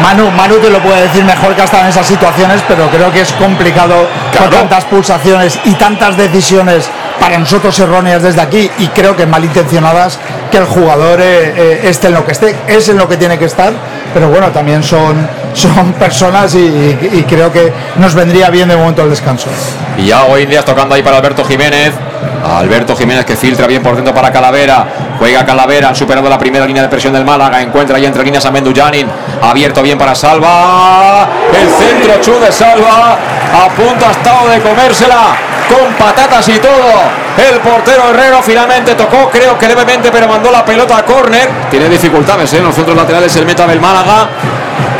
Manu, Manu te lo puede decir mejor que ha estado en esas situaciones, pero creo que es complicado Claro. con tantas pulsaciones y tantas decisiones para nosotros erróneas desde aquí y creo que malintencionadas que el jugador eh, eh, esté en lo que esté, es en lo que tiene que estar, pero bueno, también son, son personas y, creo que nos vendría bien de momento el descanso. Y ya hoy día tocando ahí para Alberto Jiménez. Alberto Jiménez que filtra bien por dentro para Calavera. Juega Calavera, han superado la primera línea de presión del Málaga. Encuentra ahí entre líneas a Mendujanin. Abierto bien para Salva. El centro chu de Salva. A punto ha estado de comérsela. Con patatas y todo. El portero Herrero finalmente tocó, creo que levemente, pero mandó la pelota a córner. Tiene dificultades ¿eh? centros laterales el meta del Málaga.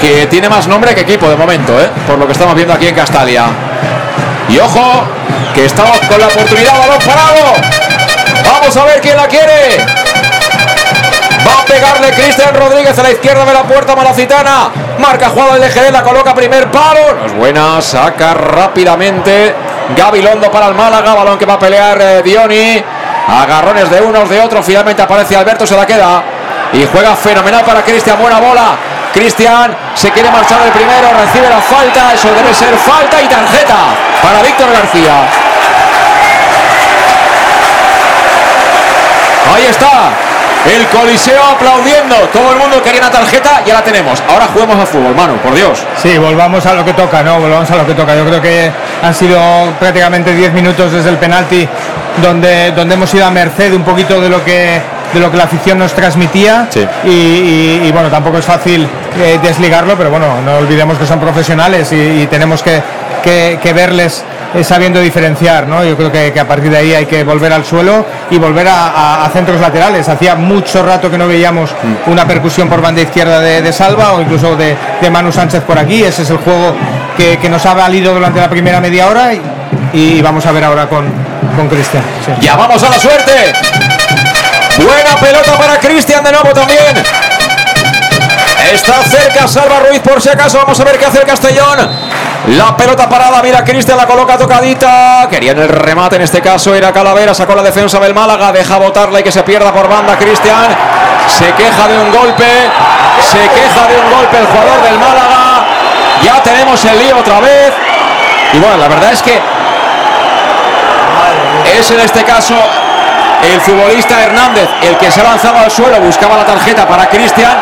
Que tiene más nombre que equipo de momento, ¿eh? por lo que estamos viendo aquí en Castalia. Y ojo, que estamos con la oportunidad, balón parado. Vamos a ver quién la quiere. Va a pegarle Cristian Rodríguez a la izquierda de la puerta malacitana. Marca jugada el EGD, la coloca primer palo. Es buena, saca rápidamente. Gabilondo para el Málaga, balón que va a pelear eh, Dioni. Agarrones de unos, de otros. Finalmente aparece Alberto, se la queda. Y juega fenomenal para Cristian, buena bola. Cristian se quiere marchar el primero, recibe la falta, eso debe ser falta y tarjeta para Víctor García. Ahí está. El Coliseo aplaudiendo. Todo el mundo quería una tarjeta, ya la tenemos. Ahora juguemos a fútbol, mano, por Dios. Sí, volvamos a lo que toca, ¿no? Volvamos a lo que toca. Yo creo que han sido prácticamente 10 minutos desde el penalti donde, donde hemos ido a merced un poquito de lo que de lo que la afición nos transmitía. Y, y- y, bueno tampoco es fácil eh, desligarlo pero bueno no olvidemos que son profesionales y, y tenemos que, que- que verles eh, sabiendo diferenciar ¿no? yo creo que, que a partir de ahí hay que volver al suelo y volver a, a- a centros laterales. Hacía mucho rato que no veíamos una percusión por banda izquierda de, de Salva o incluso de, de Manu Sánchez por aquí. Ese es el juego que, nos ha valido durante la primera media hora y, vamos a ver ahora con, con Cristian sí. Llamamos a la suerte. Buena pelota para Cristian de nuevo también. Está cerca Salva Ruiz por si acaso. Vamos a ver qué hace el Castellón. La pelota parada, mira Cristian, la coloca tocadita. Querían el remate, en este caso era Calavera, sacó la defensa del Málaga, deja botarla y que se pierda por banda Cristian. Se queja de un golpe, se queja de un golpe el jugador del Málaga. Ya tenemos el lío otra vez. Y bueno, la verdad es que es en este caso el futbolista Hernández el que se ha lanzado al suelo, buscaba la tarjeta para Cristian.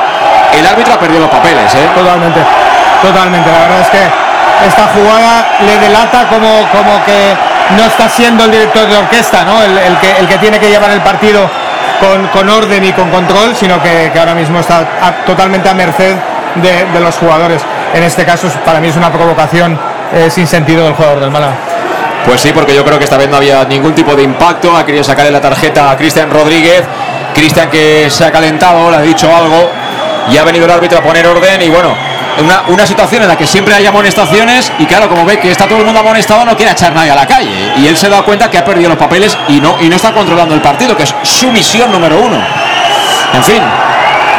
El árbitro ha perdido los papeles, ¿eh? Totalmente, totalmente. La verdad es que esta jugada le delata como, como que no está siendo el director de orquesta, ¿no? El, que, el que tiene que llevar el partido con, con orden y con control, sino que, ahora mismo está totalmente a merced de los jugadores. En este caso, para mí es una provocación eh, sin sentido del jugador del Málaga. Pues sí, porque yo creo que esta vez no había ningún tipo de impacto. Ha querido sacarle la tarjeta a Cristian Rodríguez. Cristian que se ha calentado, le ha dicho algo. Y ha venido el árbitro a poner orden. Y bueno, una, una situación en la que siempre hay amonestaciones. Y claro, como ve que está todo el mundo amonestado, no quiere echar nadie a la calle. Y él se da cuenta que ha perdido los papeles y no, y no está controlando el partido, que es su misión número uno. En fin,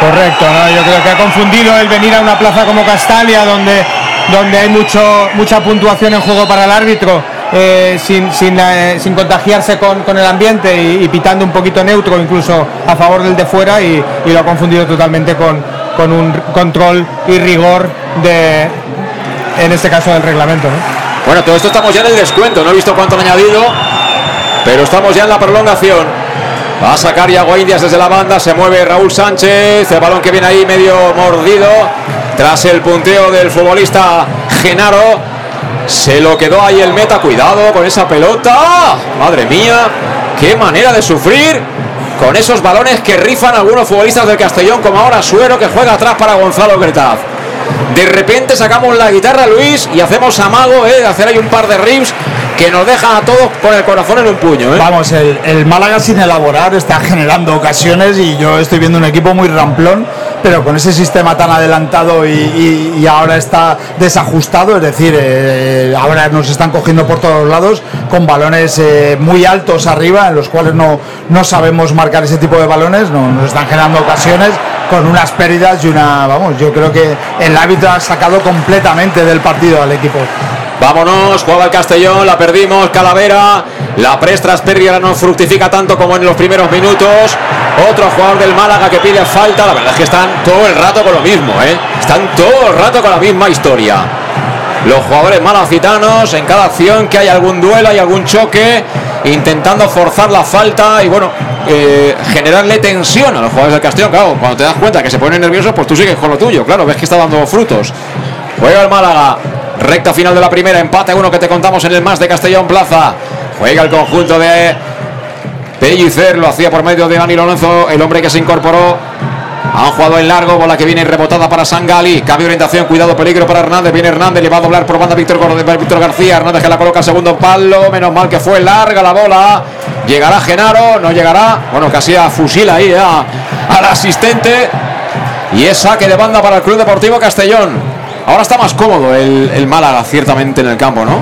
Correcto, ¿no? yo creo que ha confundido el venir a una plaza como Castalia, donde, donde hay mucho, mucha puntuación en juego para el árbitro, eh, sin, sin, eh, sin contagiarse con, con el ambiente y, pitando un poquito neutro, incluso a favor del de fuera, y, lo ha confundido totalmente con, con un control y rigor de, en este caso, del reglamento. ¿no? Bueno, todo esto estamos ya en el descuento. No he visto cuánto han añadido, pero estamos ya en la prolongación. Va a sacar Iago Indias desde la banda. Se mueve Raúl Sánchez. El balón que viene ahí medio mordido. Tras el punteo del futbolista Genaro. Se lo quedó ahí el meta. Cuidado con esa pelota. Madre mía. Qué manera de sufrir. Con esos balones que rifan algunos futbolistas del Castellón, como ahora Suero, que juega atrás para Gonzalo Gretaz. De repente sacamos la guitarra, Luis, y hacemos amago ¿eh? de hacer ahí un par de riffs que nos dejan a todos con el corazón en un puño. ¿eh? Vamos, el, el Málaga sin elaborar está generando ocasiones y yo estoy viendo un equipo muy ramplón, pero con ese sistema tan adelantado y, ahora está desajustado, es decir, eh, ahora nos están cogiendo por todos lados con balones eh, muy altos arriba, en los cuales no, no sabemos marcar ese tipo de balones, no, nos están generando ocasiones con unas pérdidas y una, vamos, yo creo que el árbitro ha sacado completamente del partido al equipo. Vámonos, juega el Castellón, la perdimos, Calavera. La Prestras pérdida no fructifica tanto como en los primeros minutos. Otro jugador del Málaga que pide falta. La verdad es que están todo el rato con lo mismo, ¿eh? Están todo el rato con la misma historia. Los jugadores malacitanos, en cada acción que hay algún duelo, hay algún choque, intentando forzar la falta y bueno, eh, generarle tensión a los jugadores del Castellón. Claro, cuando te das cuenta que se ponen nerviosos, pues tú sigues con lo tuyo, claro, ves que está dando frutos. Juega el Málaga, recta final de la primera, empate uno que te contamos en el más de Castellón Plaza. Juega el conjunto de Pellicer, lo hacía por medio de Dani Lorenzo, el hombre que se incorporó. Han jugado en largo, bola que viene rebotada para Sangali. Cambio de orientación, cuidado, peligro para Hernández. Viene Hernández, le va a doblar por banda Víctor, Víctor García. Hernández que la coloca segundo palo. Menos mal que fue larga la bola. Llegará Genaro, no llegará. Bueno, casi a fusil ahí a- al asistente. Y es saque de banda para el Club Deportivo Castellón. Ahora está más cómodo el, el Málaga, ciertamente, en el campo, ¿no?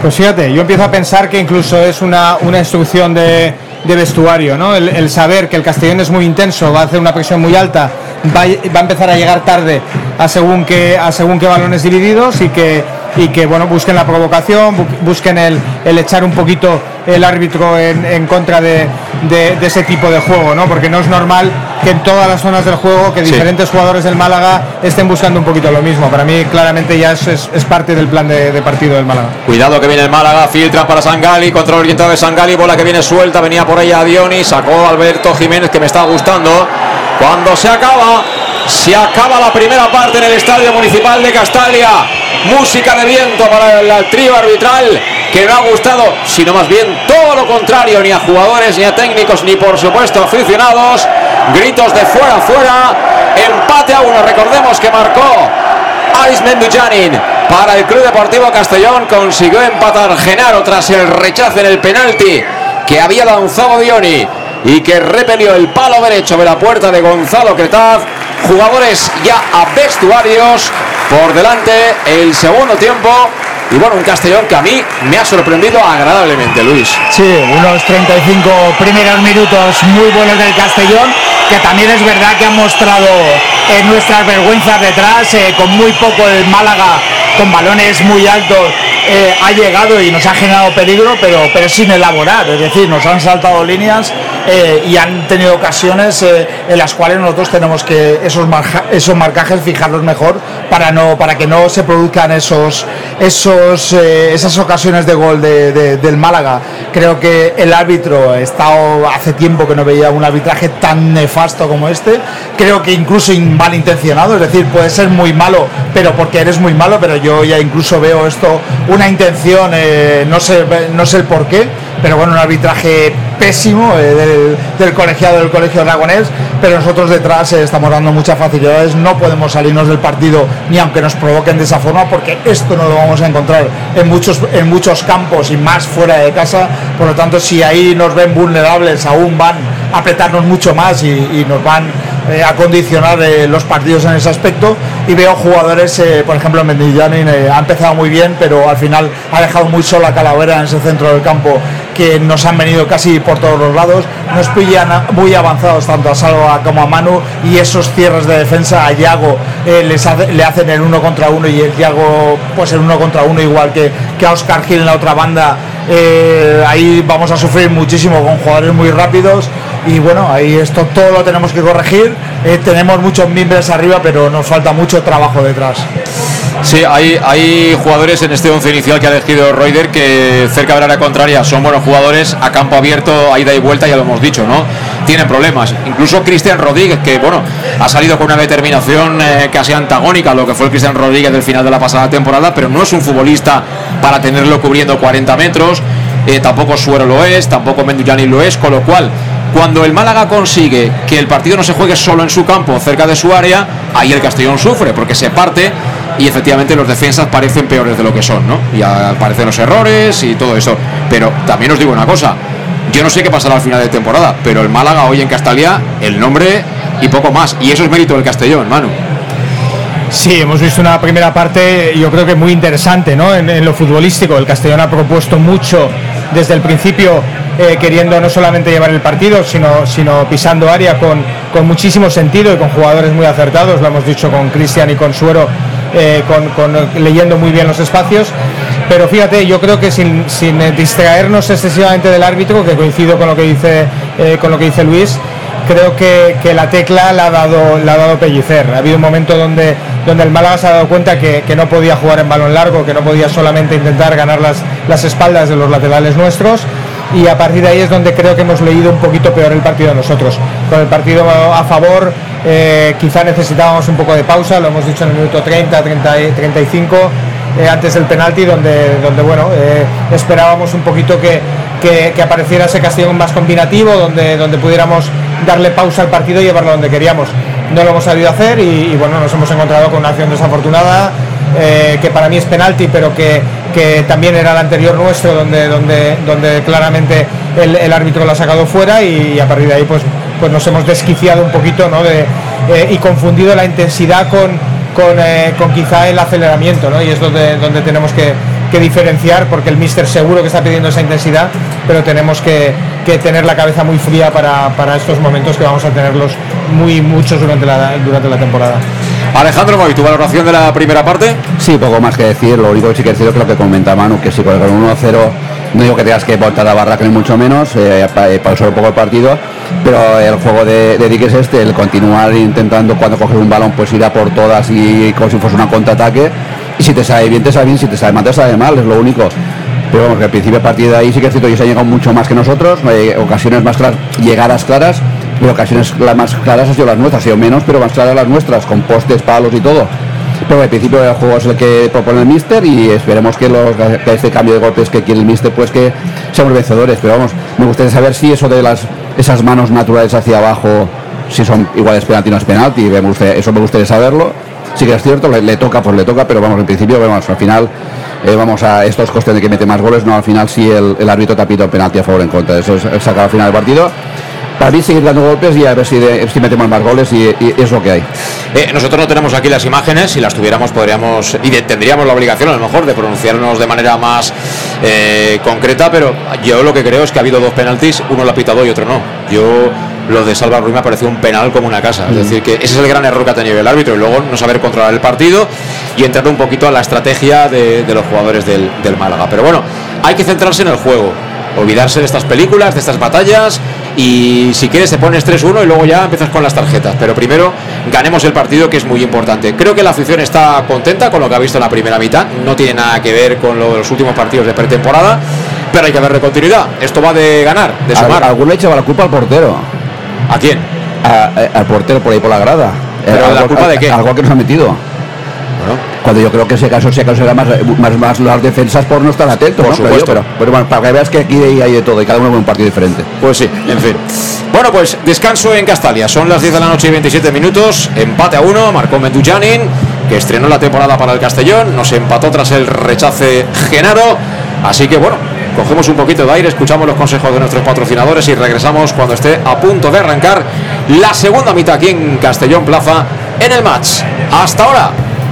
Pues fíjate, yo empiezo a pensar que incluso es una, una instrucción de, de vestuario, ¿no? El, saber que el Castellón es muy intenso, va a hacer una presión muy alta, va, va a empezar a llegar tarde a según que a según qué balones divididos y que y que bueno busquen la provocación, bu- busquen el, el echar un poquito el árbitro en, en contra de- de ese tipo de juego, ¿no? Porque no es normal que en todas las zonas del juego que Sí. diferentes jugadores del Málaga estén buscando un poquito lo mismo. Para mí claramente ya es, es- es parte del plan de- de partido del Málaga. Cuidado que viene el Málaga, filtra para Sangali, control orientado de Sangali, bola que viene suelta, venía por ella Dioni, sacó Alberto Jiménez que me está gustando. Cuando se acaba, se acaba la primera parte en el Estadio Municipal de Castalia. música de viento para el trío arbitral que no ha gustado, sino más bien todo lo contrario, ni a jugadores, ni a técnicos, ni por supuesto aficionados. Gritos de fuera, fuera, empate a uno. Recordemos que marcó Aris para el Club Deportivo Castellón. Consiguió empatar Genaro tras el rechazo en el penalti que había lanzado Dioni y que repelió el palo derecho de la puerta de Gonzalo Cretaz. Jugadores ya a vestuarios por delante el segundo tiempo. Y bueno, un Castellón que a mí me ha sorprendido agradablemente, Luis. Sí, unos 35 primeros minutos muy buenos del Castellón, que también es verdad que han mostrado eh, nuestras vergüenzas detrás, eh, con muy poco el Málaga, con balones muy altos, eh, ha llegado y nos ha generado peligro, pero, pero sin elaborar, es decir, nos han saltado líneas eh, y han tenido ocasiones eh, en las cuales nosotros tenemos que esos, marja- esos marcajes fijarlos mejor para, no, para que no se produzcan esos, esos, esas ocasiones de gol de- de- del Málaga. Creo que el árbitro, he estado hace tiempo que no veía un arbitraje tan nefasto como este, creo que incluso in- malintencionado, es decir, puede ser muy malo, pero porque eres muy malo, pero yo ya incluso veo esto una intención, eh, no, sé, no sé el por qué, pero bueno, un arbitraje pésimo eh, del, colegiado del colegio aragonés, pero nosotros detrás eh, estamos dando muchas facilidades, no podemos salirnos del partido ni aunque nos provoquen de esa forma, porque esto no lo vamos a encontrar en muchos, en muchos campos y más fuera de casa, por lo tanto si ahí nos ven vulnerables, aún van a apretarnos mucho más y nos van eh, a condicionar eh, los partidos en ese aspecto. Y veo jugadores, eh, por ejemplo Mendillanin eh, ha empezado muy bien, pero al final ha dejado muy sola Calavera en ese centro del campo que nos han venido casi por todos los lados, nos pillan muy avanzados tanto a Salva como a Manu y esos cierres de defensa a Yago eh, les le hacen el uno contra uno y el Yago pues el uno contra uno igual que, que a Oscar Gil en la otra banda eh, ahí vamos a sufrir muchísimo con jugadores muy rápidos y bueno, ahí esto todo lo tenemos que corregir. Eh, tenemos muchos miembros arriba, pero nos falta mucho trabajo detrás. Sí, hay, hay jugadores en este once inicial que ha elegido Reuter que cerca del área contraria son buenos jugadores, a campo abierto, a ida y vuelta, ya lo hemos dicho, ¿no? Tienen problemas. Incluso Cristian Rodríguez, que bueno, ha salido con una determinación eh, casi antagónica a lo que fue el Cristian Rodríguez del final de la pasada temporada, pero no es un futbolista para tenerlo cubriendo 40 metros, eh, tampoco Suero lo es, tampoco Mendujani lo es, con lo cual cuando el Málaga consigue que el partido no se juegue solo en su campo, cerca de su área, ahí el Castellón sufre porque se parte y efectivamente los defensas parecen peores de lo que son, ¿no? Y aparecen los errores y todo eso. Pero también os digo una cosa, yo no sé qué pasará al final de temporada, pero el Málaga hoy en Castalia, el nombre y poco más. Y eso es mérito del Castellón, Manu. Sí, hemos visto una primera parte, yo creo que muy interesante, ¿no? En, lo futbolístico, el Castellón ha propuesto mucho desde el principio, eh, queriendo no solamente llevar el partido, sino, sino pisando área con, con muchísimo sentido y con jugadores muy acertados, lo hemos dicho con Cristian y con Suero, eh, con- leyendo muy bien los espacios. Pero fíjate, yo creo que sin, eh, distraernos excesivamente del árbitro, que coincido con lo que dice, eh, con lo que dice Luis, creo que, que la tecla la ha dado, la ha dado Pellicer. Ha habido un momento donde, donde el Málaga se ha dado cuenta que, que no podía jugar en balón largo, que no podía solamente intentar ganar las, las espaldas de los laterales nuestros. Y a partir de ahí es donde creo que hemos leído un poquito peor el partido nosotros. Con el partido a favor, eh, quizá necesitábamos un poco de pausa, lo hemos dicho en el minuto 30, 30 y 35, eh, antes del penalti, donde, donde bueno, eh, esperábamos un poquito que, que, apareciera ese Castellón más combinativo, donde, donde pudiéramos darle pausa al partido y llevarlo donde queríamos. No lo hemos sabido hacer y, bueno, nos hemos encontrado con una acción desafortunada, eh, que para mí es penalti, pero que, que también era el anterior nuestro, donde, donde, donde claramente el, árbitro lo ha sacado fuera y, a partir de ahí pues, pues nos hemos desquiciado un poquito ¿no? de, y confundido la intensidad con, con, eh, con quizá el aceleramiento, ¿no? y es donde, donde tenemos que, que diferenciar, porque el míster seguro que está pidiendo esa intensidad, pero tenemos que, que tener la cabeza muy fría para, para estos momentos que vamos a tenerlos muy muchos durante la, durante la temporada. Alejandro Moy, ¿tu valoración de la primera parte? Sí, poco más que decir. Lo único que sí que decir es lo que comenta Manu, que si con el 1-0 no digo que tengas que voltar la barra, que ni mucho menos, eh, eh, pausar un poco el partido, pero el juego de, de Dick es este, el continuar intentando cuando coges un balón, pues ir a por todas y como si fuese un contraataque. Y si te sale bien, te sale bien, si te sale mal, te sale mal, es lo único. Pero vamos, que al principio a partir de ahí sí que es cierto, ellos han llegado mucho más que nosotros, eh, ocasiones más claras, llegadas claras, pero ocasiones las más claras han sido las nuestras, han sido menos, pero más claras las nuestras, con postes, palos y todo. Pero al principio el juego es el que propone el Mister y esperemos que, los, que este cambio de golpes que quiere el Mister, pues que seamos vencedores. Pero vamos, me gustaría saber si eso de las esas manos naturales hacia abajo, si son iguales penalti o no es penalti, eso me gustaría saberlo. Sí que es cierto, le, toca, pues le toca, pero vamos, en principio, vamos, al final, eh, vamos a, esto es cuestión de que mete más goles, no, al final sí el, el árbitro pitado penalti a favor o en contra, eso es, sacar al final del partido. Para mí seguir dando golpes y a ver si, de- si metemos más goles y, es lo que hay. Eh, nosotros no tenemos aquí las imágenes, si las tuviéramos podríamos y tendríamos la obligación a lo mejor de pronunciarnos de manera más eh, concreta, pero yo lo que creo es que ha habido dos penaltis, uno lo ha pitado y otro no. Yo lo de Salva Ruiz me ha parecido un penal como una casa, es decir, que ese es el gran error que ha tenido el árbitro y luego no saber controlar el partido y entrar un poquito a la estrategia de, de los jugadores del, del Málaga. Pero bueno, hay que centrarse en el juego, olvidarse de estas películas, de estas batallas y si quieres te pones 3-1 y luego ya empiezas con las tarjetas. Pero primero ganemos el partido que es muy importante. Creo que la afición está contenta con lo que ha visto en la primera mitad. No tiene nada que ver con los últimos partidos de pretemporada. Pero hay que darle continuidad. Esto va de ganar, de sumar. Al- Alguno le echaba la culpa al portero. ¿A quién? A- a- al portero por ahí por la grada. ¿Pero Eh, la culpa de qué? Algo que nos ha metido. Cuando yo creo que ese caso, ese caso será más, más, más las defensas por no estar atentos, Por ¿no? Pero yo, supuesto. Pero, pero bueno, para que veas que aquí hay de todo y cada uno ve un partido diferente. Pues sí, en fin. Bueno, pues descanso en Castalia. Son las 10 de la noche y 27 minutos. Empate a uno. Marcó Mendujanin, que estrenó la temporada para el Castellón. Nos empató tras el rechace Genaro. Así que bueno, cogemos un poquito de aire, escuchamos los consejos de nuestros patrocinadores y regresamos cuando esté a punto de arrancar la segunda mitad aquí en Castellón Plaza en el match. Hasta ahora.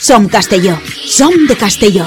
Som Castelló. Som de Castelló.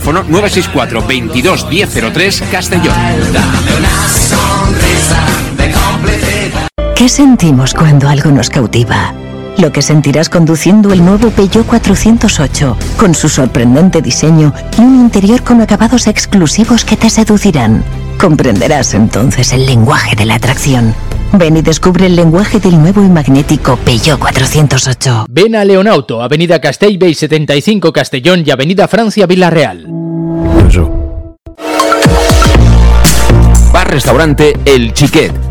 964 22 1003 Castellón. ¿Qué sentimos cuando algo nos cautiva? Lo que sentirás conduciendo el nuevo Peugeot 408, con su sorprendente diseño y un interior con acabados exclusivos que te seducirán. Comprenderás entonces el lenguaje de la atracción. Ven y descubre el lenguaje del nuevo y magnético Peugeot 408. Ven a Leonauto, Avenida Castellbey 75 Castellón y Avenida Francia Villarreal. Bar Restaurante El Chiquet.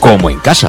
como en casa.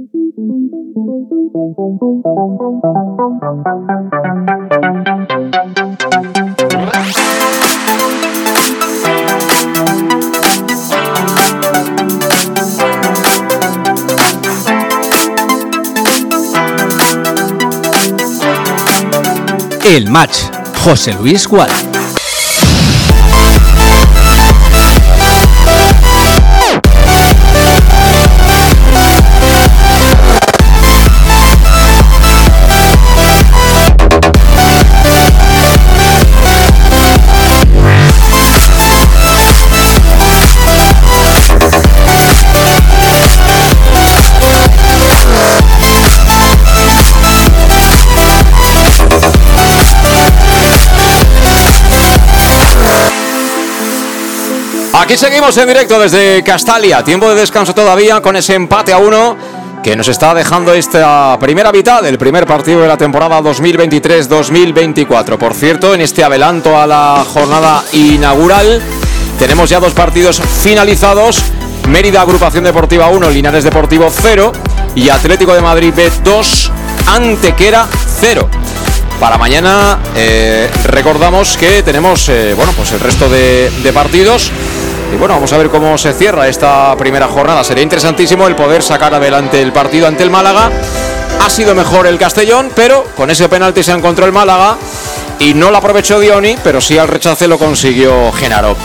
El match. José Luis Gual. Aquí seguimos en directo desde Castalia. Tiempo de descanso todavía con ese empate a uno que nos está dejando esta primera mitad del primer partido de la temporada 2023-2024. Por cierto, en este adelanto a la jornada inaugural tenemos ya dos partidos finalizados. Mérida Agrupación Deportiva 1, Linares Deportivo 0 y Atlético de Madrid B 2, Antequera 0. Para mañana eh, recordamos que tenemos eh, bueno, pues el resto de, de partidos. Y bueno, vamos a ver cómo se cierra esta primera jornada. Sería interesantísimo el poder sacar adelante el partido ante el Málaga. Ha sido mejor el Castellón, pero con ese penalti se encontró el Málaga y no lo aprovechó Dioni, pero sí al rechace lo consiguió Genaro.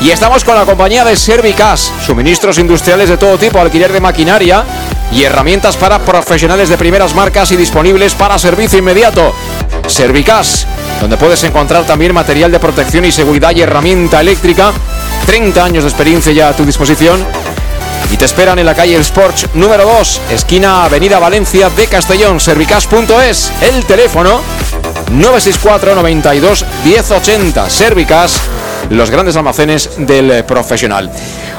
Y estamos con la compañía de Servicas, suministros industriales de todo tipo, alquiler de maquinaria y herramientas para profesionales de primeras marcas y disponibles para servicio inmediato. Servicas, donde puedes encontrar también material de protección y seguridad y herramienta eléctrica 30 años de experiencia ya a tu disposición. Y te esperan en la calle Sports número 2, esquina Avenida Valencia de Castellón, servicas.es. El teléfono 964 92 1080. Servicas, los grandes almacenes del profesional.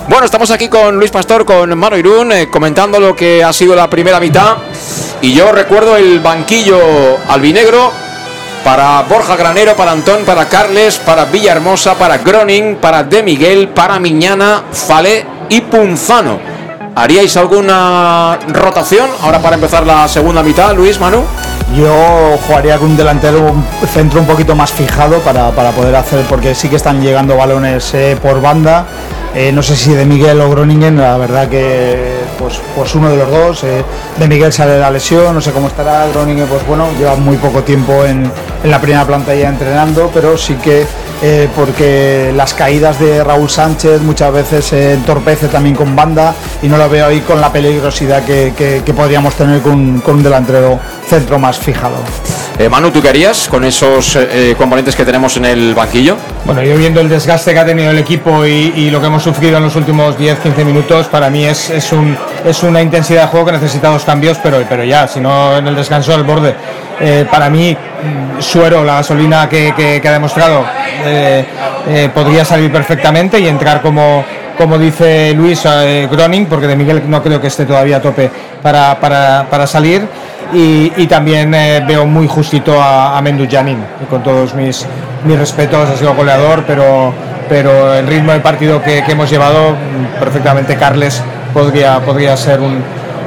Bueno, estamos aquí con Luis Pastor, con Mano Irún, eh, comentando lo que ha sido la primera mitad. Y yo recuerdo el banquillo albinegro para Borja Granero, para Antón, para Carles, para Villahermosa, para Groning, para De Miguel, para Miñana, Falé y Punzano. ¿Haríais alguna rotación ahora para empezar la segunda mitad, Luis, Manu? Yo jugaría con un delantero, un centro un poquito más fijado para, para poder hacer, porque sí que están llegando balones eh, por banda. Eh, no sé si de Miguel o Groningen, la verdad que pues, pues uno de los dos. eh, de Miguel sale la lesión, no sé cómo estará. Groningen, pues bueno, lleva muy poco tiempo en, la primera plantilla entrenando, pero sí que eh, porque las caídas de Raúl Sánchez muchas veces se entorpece también con banda y no lo veo ahí con la peligrosidad que podríamos tener con, con un delantero centro más fijado. Eh, Manu, ¿tú qué harías con esos eh, eh, componentes que tenemos en el banquillo? Bueno, yo viendo el desgaste que ha tenido el equipo y, lo que hemos sufrido en los últimos 10-15 minutos, para mí es, es, un, es una intensidad de juego que necesita dos cambios, pero, pero ya, si no en el descanso al borde. Para mí, mm, Suero, la gasolina que, que- ha demostrado, podría salir perfectamente y entrar como, como dice Luis Groning, porque de Miguel no creo que esté todavía a tope para, para, para salir. Y, también eh, veo muy justito a, a Mendu con todos mis, mis respetos, ha sido goleador, pero, pero el ritmo de partido que, que hemos llevado, mm, perfectamente Carles podría, podría ser un,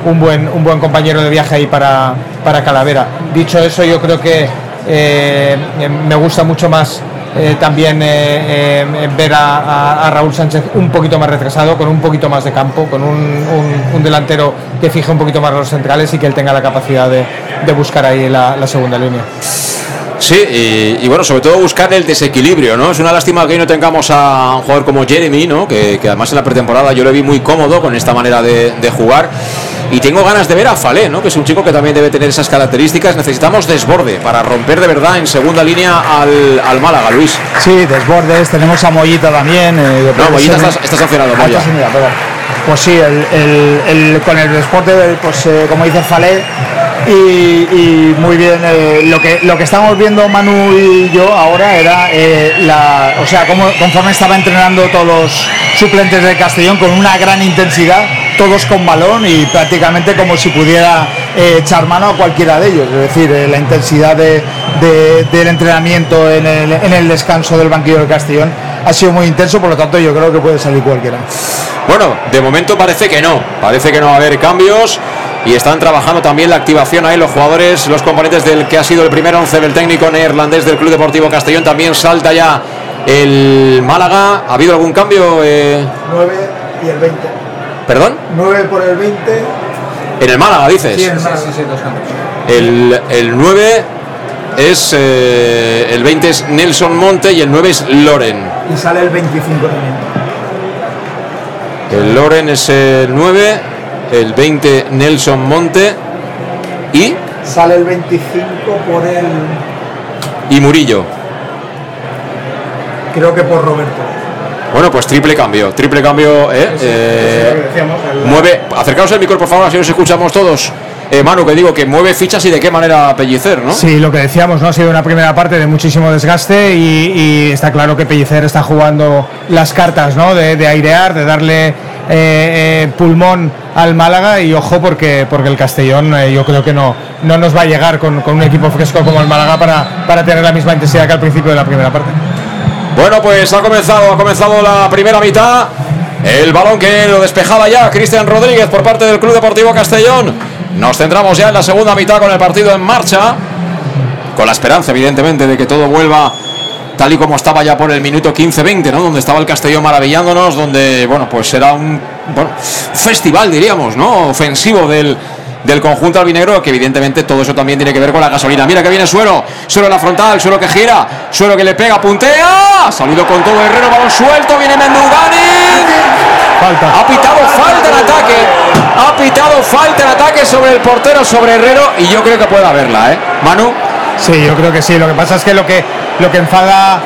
un, buen, un buen compañero de viaje ahí para, para Calavera. Dicho eso, yo creo que eh, me gusta mucho más eh, también eh, eh, ver a, Raúl Sánchez un poquito más retrasado, con un poquito más de campo, con un, un- delantero que fije un poquito más los centrales y que él tenga la capacidad de, de buscar ahí la, segunda línea. Sí, y, bueno, sobre todo buscar el desequilibrio, ¿no? Es una lástima que hoy no tengamos a un jugador como Jeremy, ¿no? Que, además en la pretemporada yo lo vi muy cómodo con esta manera de jugar. Y tengo ganas de ver a Falé, ¿no? Que es un chico que también debe tener esas características. Necesitamos desborde para romper de verdad en segunda línea al, al Málaga, Luis. Sí, desbordes, tenemos a Mollita también. eh, No, Mollita está, está sancionado, Ah, Moya. Pues sí, el, el- el- con el deporte, pues eh, como dice Falé, y, muy bien, eh, lo, que, lo que estamos viendo Manu y yo ahora era eh, la, o sea, como, conforme estaba entrenando todos los suplentes de Castellón con una gran intensidad, todos con balón y prácticamente como si pudiera eh, echar mano a cualquiera de ellos. Es decir, la intensidad de- de- del entrenamiento en el, en el descanso del banquillo del Castellón ha sido muy intenso, por lo tanto yo creo que puede salir cualquiera. Bueno, de momento parece que no. Parece que no va a haber cambios. Y están trabajando también la activación ahí los jugadores, los componentes del que ha sido el primer once del técnico neerlandés del Club Deportivo Castellón. También salta ya el Málaga. ¿Ha habido algún cambio? eh? 9 y el 20. ¿Perdón? 9 por el 20. En el Málaga, dices. El, el 9 es. eh, el 20 es Nelson Monte y el 9 es Loren. Y sale el 25 también. El Loren es el 9, el 20 Nelson Monte y, Sale el 25 por el. y Murillo. Creo que por Roberto. Bueno, pues triple cambio, triple cambio. ¿eh? Eh, mueve, acercaos al micro, por favor, así nos escuchamos todos. Eh, Manu, que digo que mueve fichas y de qué manera Pellicer, ¿no? Sí, lo que decíamos, ¿no? Ha sido una primera parte de muchísimo desgaste y, y está claro que Pellicer está jugando las cartas, ¿no? De, de airear, de darle eh, eh, pulmón al Málaga y ojo porque, porque el Castellón eh, yo creo que no, no nos va a llegar con, con un equipo fresco como el Málaga para, para tener la misma intensidad que al principio de la primera parte. Bueno, pues ha comenzado, ha comenzado la primera mitad. El balón que lo despejaba ya Cristian Rodríguez por parte del Club Deportivo Castellón. Nos centramos ya en la segunda mitad con el partido en marcha. Con la esperanza, evidentemente, de que todo vuelva tal y como estaba ya por el minuto 15-20, ¿no? Donde estaba el Castellón maravillándonos, donde, bueno, pues era un bueno, festival, diríamos, ¿no? Ofensivo del, del conjunto albinegro, que evidentemente todo eso también tiene que ver con la gasolina. Mira que viene Suero, Suero en la frontal, Suero que gira, Suero que le pega, puntea, ha salido con todo Herrero, balón suelto, viene Mendugani. Falta. Ha pitado falta en ataque, ha pitado falta en ataque sobre el portero, sobre Herrero, y yo creo que puede haberla, ¿eh? Manu. Sí, yo creo que sí. Lo que pasa es que lo que, lo que enfada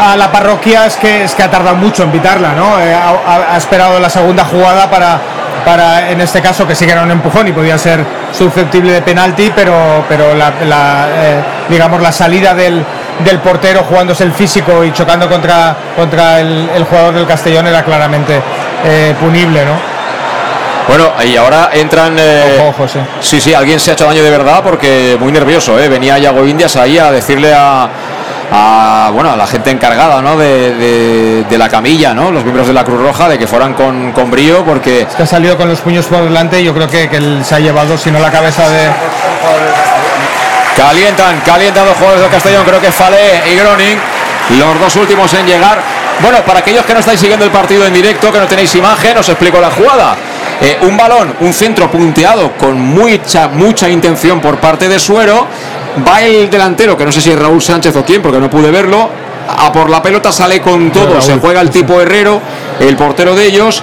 a la parroquia es que, es que ha tardado mucho en pitarla, ¿no? Eh, ha, esperado la segunda jugada para, para, en este caso, que sí que era un empujón y podía ser susceptible de penalti, pero, pero la, la, eh, digamos, la salida del, del portero jugándose el físico y chocando contra, contra el, el jugador del Castellón era claramente eh, punible, ¿no? Bueno, y ahora entran. eh, Ojo, ojo, sí. Sí, sí, alguien se ha hecho daño de verdad porque muy nervioso, ¿eh? Venía Yago Indias ahí a decirle a, a, bueno, a la gente encargada, ¿no? De, de- de la camilla, ¿no? Los miembros de la Cruz Roja, de que fueran con, con brío porque... que ha salido con los puños por delante y yo creo que, que él se ha llevado, si no la cabeza de... Calientan, calientan los jugadores del Castellón, creo que Fale y Groning, los dos últimos en llegar. Bueno, para aquellos que no estáis siguiendo el partido en directo, que no tenéis imagen, os explico la jugada. Eh, un balón, un centro punteado con mucha, mucha intención por parte de Suero. Va el delantero, que no sé si es Raúl Sánchez o quién, porque no pude verlo. a por la pelota, sale con todo, se juega el tipo Herrero, el portero de ellos,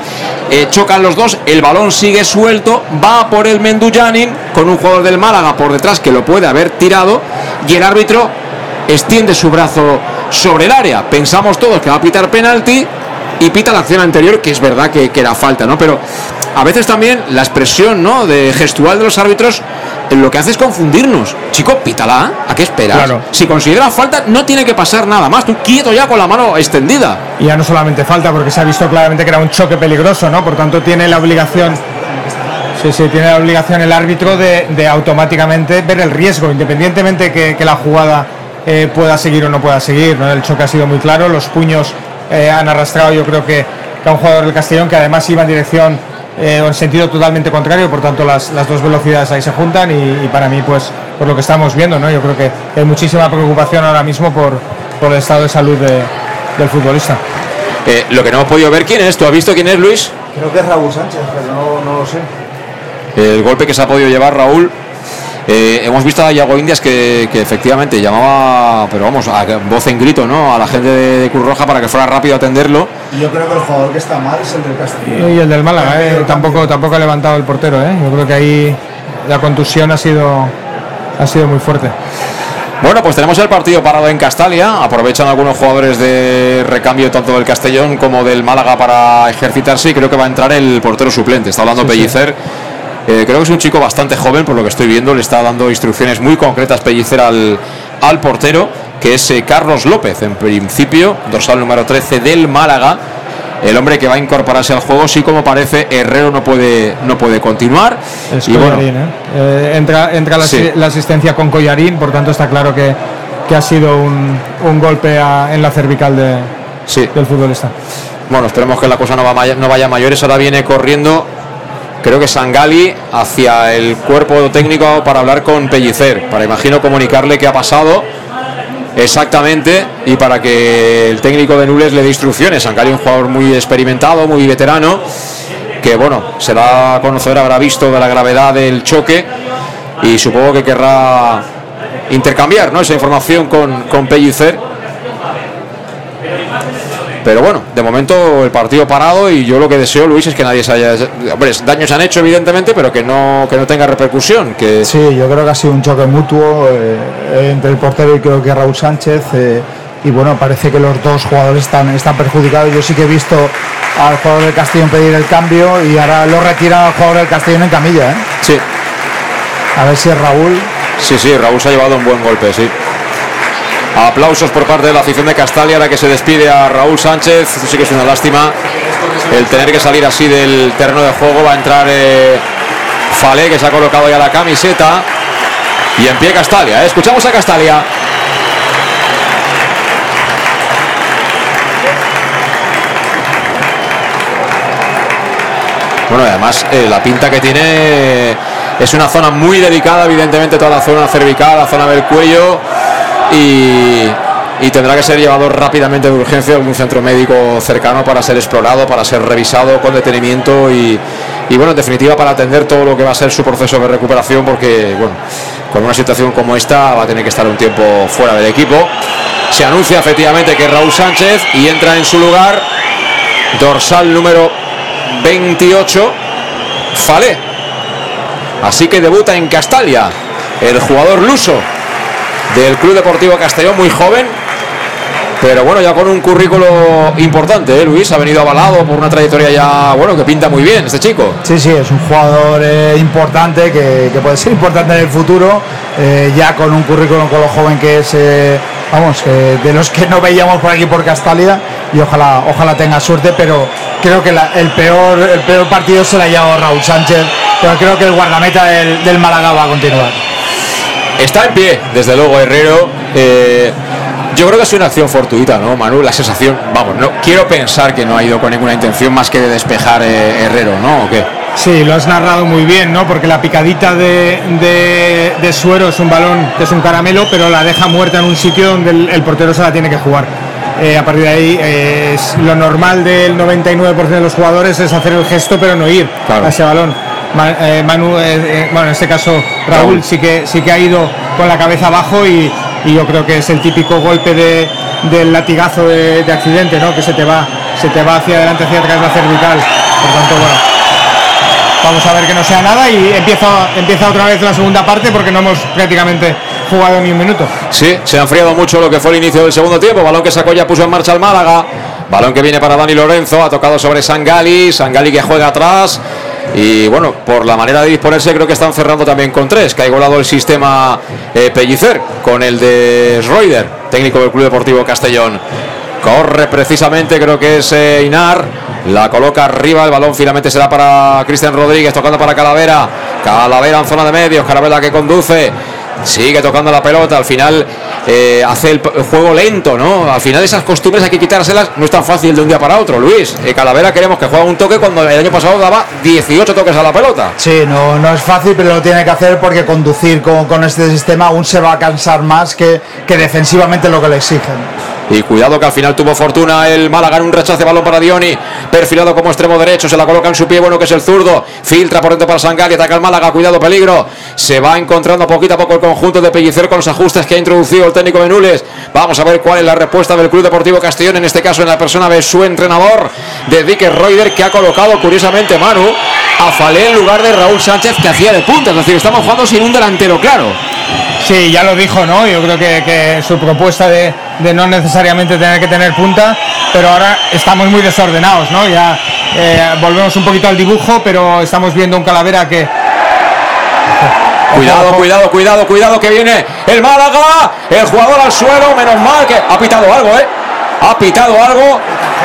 eh, chocan los dos, el balón sigue suelto, va por el Menduyanin con un jugador del Málaga por detrás que lo puede haber tirado y el árbitro extiende su brazo sobre el área. Pensamos todos que va a pitar penalti y pita la acción anterior, que es verdad que, que era falta, ¿no? Pero a veces también la expresión ¿no? de gestual de los árbitros lo que hace es confundirnos. Chico, pítala, ¿a qué esperas? Claro. Si considera falta, no tiene que pasar nada más. Tú quieto ya con la mano extendida. Y ya no solamente falta, porque se ha visto claramente que era un choque peligroso, ¿no? Por tanto, tiene la obligación. Sí, sí, tiene la obligación el árbitro de, de automáticamente ver el riesgo, independientemente que, que la jugada eh, pueda seguir o no pueda seguir. ¿no? El choque ha sido muy claro, los puños eh, han arrastrado, yo creo que, que a un jugador del Castellón que además iba en dirección eh, en sentido totalmente contrario, por tanto las, las dos velocidades ahí se juntan y, y para mí, pues, por lo que estamos viendo, ¿no? Yo creo que hay muchísima preocupación ahora mismo por, por el estado de salud de- del futbolista. Eh, lo que no hemos podido ver, ¿quién es? ¿Tú has visto quién es, Luis? Creo que es Raúl Sánchez, pero no, no lo sé. El golpe que se ha podido llevar Raúl. Eh, hemos visto a Iago Indias que, que efectivamente llamaba, pero vamos, a voz en grito, ¿no? A la gente de, de Cruz Roja para que fuera rápido a atenderlo. Y yo creo que el jugador que está mal es el del Castillo. Y el del Málaga, eh, tampoco, tampoco ha levantado el portero, eh. Yo creo que ahí la contusión ha sido, ha sido muy fuerte. Bueno, pues tenemos el partido parado en Castalia. Aprovechan algunos jugadores de recambio tanto del Castellón como del Málaga para ejercitarse y creo que va a entrar el portero suplente. Está hablando Sí, sí. Eh, creo que es un chico bastante joven, por lo que estoy viendo. Le está dando instrucciones muy concretas Pellicer al, al portero, que es eh, Carlos López, en principio, dorsal número 13 del Málaga. El hombre que va a incorporarse al juego, sí como parece, Herrero no puede, no puede continuar. Es y bueno, Collarín, eh. Eh, entra entra la, Sí. la asistencia con Collarín, por tanto está claro que, que ha sido un, un golpe a- en la cervical de, del futbolista. Bueno, esperemos que la cosa no, va no vaya a mayores. Ahora viene corriendo, creo que Sangali, hacia el cuerpo técnico para hablar con Pellicer, para imagino comunicarle qué ha pasado exactamente y para que el técnico de Nules le dé instrucciones. Sangali, un jugador muy experimentado, muy veterano, que bueno, se da a conocer, habrá visto de la gravedad del choque y supongo que querrá intercambiar ¿no? esa información con, con Pellicer. Pero bueno, de momento el partido parado y yo lo que deseo, Luis, es que nadie se haya... Hombre, daños han hecho evidentemente, pero que no, que no tenga repercusión. Que... Sí, yo creo que ha sido un choque mutuo eh, entre el portero y creo que Raúl Sánchez. eh, y bueno, parece que los dos jugadores están, están perjudicados. Yo sí que he visto al jugador del Castellón pedir el cambio y ahora lo retira al jugador del Castellón en camilla. ¿eh? Sí. A ver si es Raúl. Sí, sí, Raúl se ha llevado un buen golpe, sí. Aplausos por parte de la afición de Castalia, ahora que se despide a Raúl Sánchez. Sí que es una lástima el tener que salir así del terreno de juego. Va a entrar eh, Falé, que se ha colocado ya la camiseta. Y en pie Castalia. ¿eh? Escuchamos a Castalia. Bueno, además eh, la pinta que tiene eh, es una zona muy delicada, evidentemente toda la zona cervical, la zona del cuello y, tendrá que ser llevado rápidamente de urgencia a un centro médico cercano para ser explorado, para ser revisado con detenimiento y, bueno, en definitiva para atender todo lo que va a ser su proceso de recuperación porque bueno, con una situación como esta va a tener que estar un tiempo fuera del equipo. Se anuncia efectivamente que Raúl Sánchez y entra en su lugar dorsal número 28, Falé. Así que debuta en Castalia el jugador luso del Club Deportivo Castellón, muy joven, pero bueno, ya con un currículo importante, ¿eh, Luis? Ha venido avalado por una trayectoria ya, bueno, que pinta muy bien este chico. Sí, sí, es un jugador eh, importante que, puede ser importante en el futuro, eh, ya con un currículum con lo joven que es, vamos, de los que no veíamos por aquí por Castalia y ojalá, ojalá tenga suerte, pero creo que el, peor, el peor partido se lo ha llevado Raúl Sánchez, pero creo que el guardameta del, del Málaga va a continuar. Está en pie, desde luego, Herrero. eh, yo creo que sido una acción fortuita, ¿no, Manu? La sensación, vamos, no quiero pensar que no ha ido con ninguna intención más que de despejar eh, Herrero, ¿no? ¿O qué? Sí, lo has narrado muy bien, ¿no? Porque la picadita de, de- de Suero es un balón que es un caramelo, pero la deja muerta en un sitio donde el, el portero se la tiene que jugar. Eh, a partir de ahí, eh, es lo normal del 99% de los jugadores es hacer el gesto, pero no ir a ese balón. Eh, Manu, eh, eh, bueno, en este caso Raúl, Raúl. sí que sí que ha ido con la cabeza abajo y, y yo creo que es el típico golpe de, del latigazo de, de accidente, ¿no? Que se te va, se te va hacia adelante, hacia atrás la cervical. Por tanto, bueno, vamos a ver que no sea nada y empieza, empieza otra vez la segunda parte porque no hemos prácticamente jugado ni un minuto. Sí, se ha enfriado mucho lo que fue el inicio del segundo tiempo. Balón que sacó ya puso en marcha el Málaga. Balón que viene para Dani Lorenzo. Ha tocado sobre Sangali. Sangali que juega atrás. Y bueno, por la manera de disponerse, creo que están cerrando también con tres. Que ha igualado el sistema eh, Pellicer con el de Schroeder, técnico del Club Deportivo Castellón. Corre precisamente, creo que es eh, Inar. La coloca arriba, el balón finalmente será para Cristian Rodríguez, tocando para Calavera. Calavera en zona de medios, Calavera que conduce. Sigue tocando la pelota, al final eh, hace el, juego lento, ¿no? Al final esas costumbres hay que quitárselas, no es tan fácil de un día para otro, Luis. Eh, Calavera queremos que juegue un toque cuando el año pasado daba 18 toques a la pelota. Sí, no, no es fácil, pero lo tiene que hacer porque conducir con, con este sistema aún se va a cansar más que, que defensivamente lo que le exigen. Y cuidado que al final tuvo fortuna el Málaga en un rechace balón para Dioni, perfilado como extremo derecho, se la coloca en su pie, bueno que es el zurdo, filtra por dentro para Sangali, ataca el Málaga, cuidado peligro, se va encontrando poquito a poco el conjunto de Pellicer con los ajustes que ha introducido el técnico Benules. Vamos a ver cuál es la respuesta del Club Deportivo Castellón, en este caso en la persona de su entrenador, de Dick Reuter, que ha colocado curiosamente Manu a Falé en lugar de Raúl Sánchez que hacía de punta, es decir, estamos jugando sin un delantero claro. Sí, ya lo dijo, ¿no? Yo creo que su propuesta de, de no necesariamente tener que tener punta, pero ahora estamos muy desordenados, ¿no? Ya eh, volvemos un poquito al dibujo, pero estamos viendo un calavera que. Cuidado, cuidado, cuidado, cuidado que viene el Málaga. El jugador al suelo, menos mal que ha pitado algo, ¿eh? Ha pitado algo.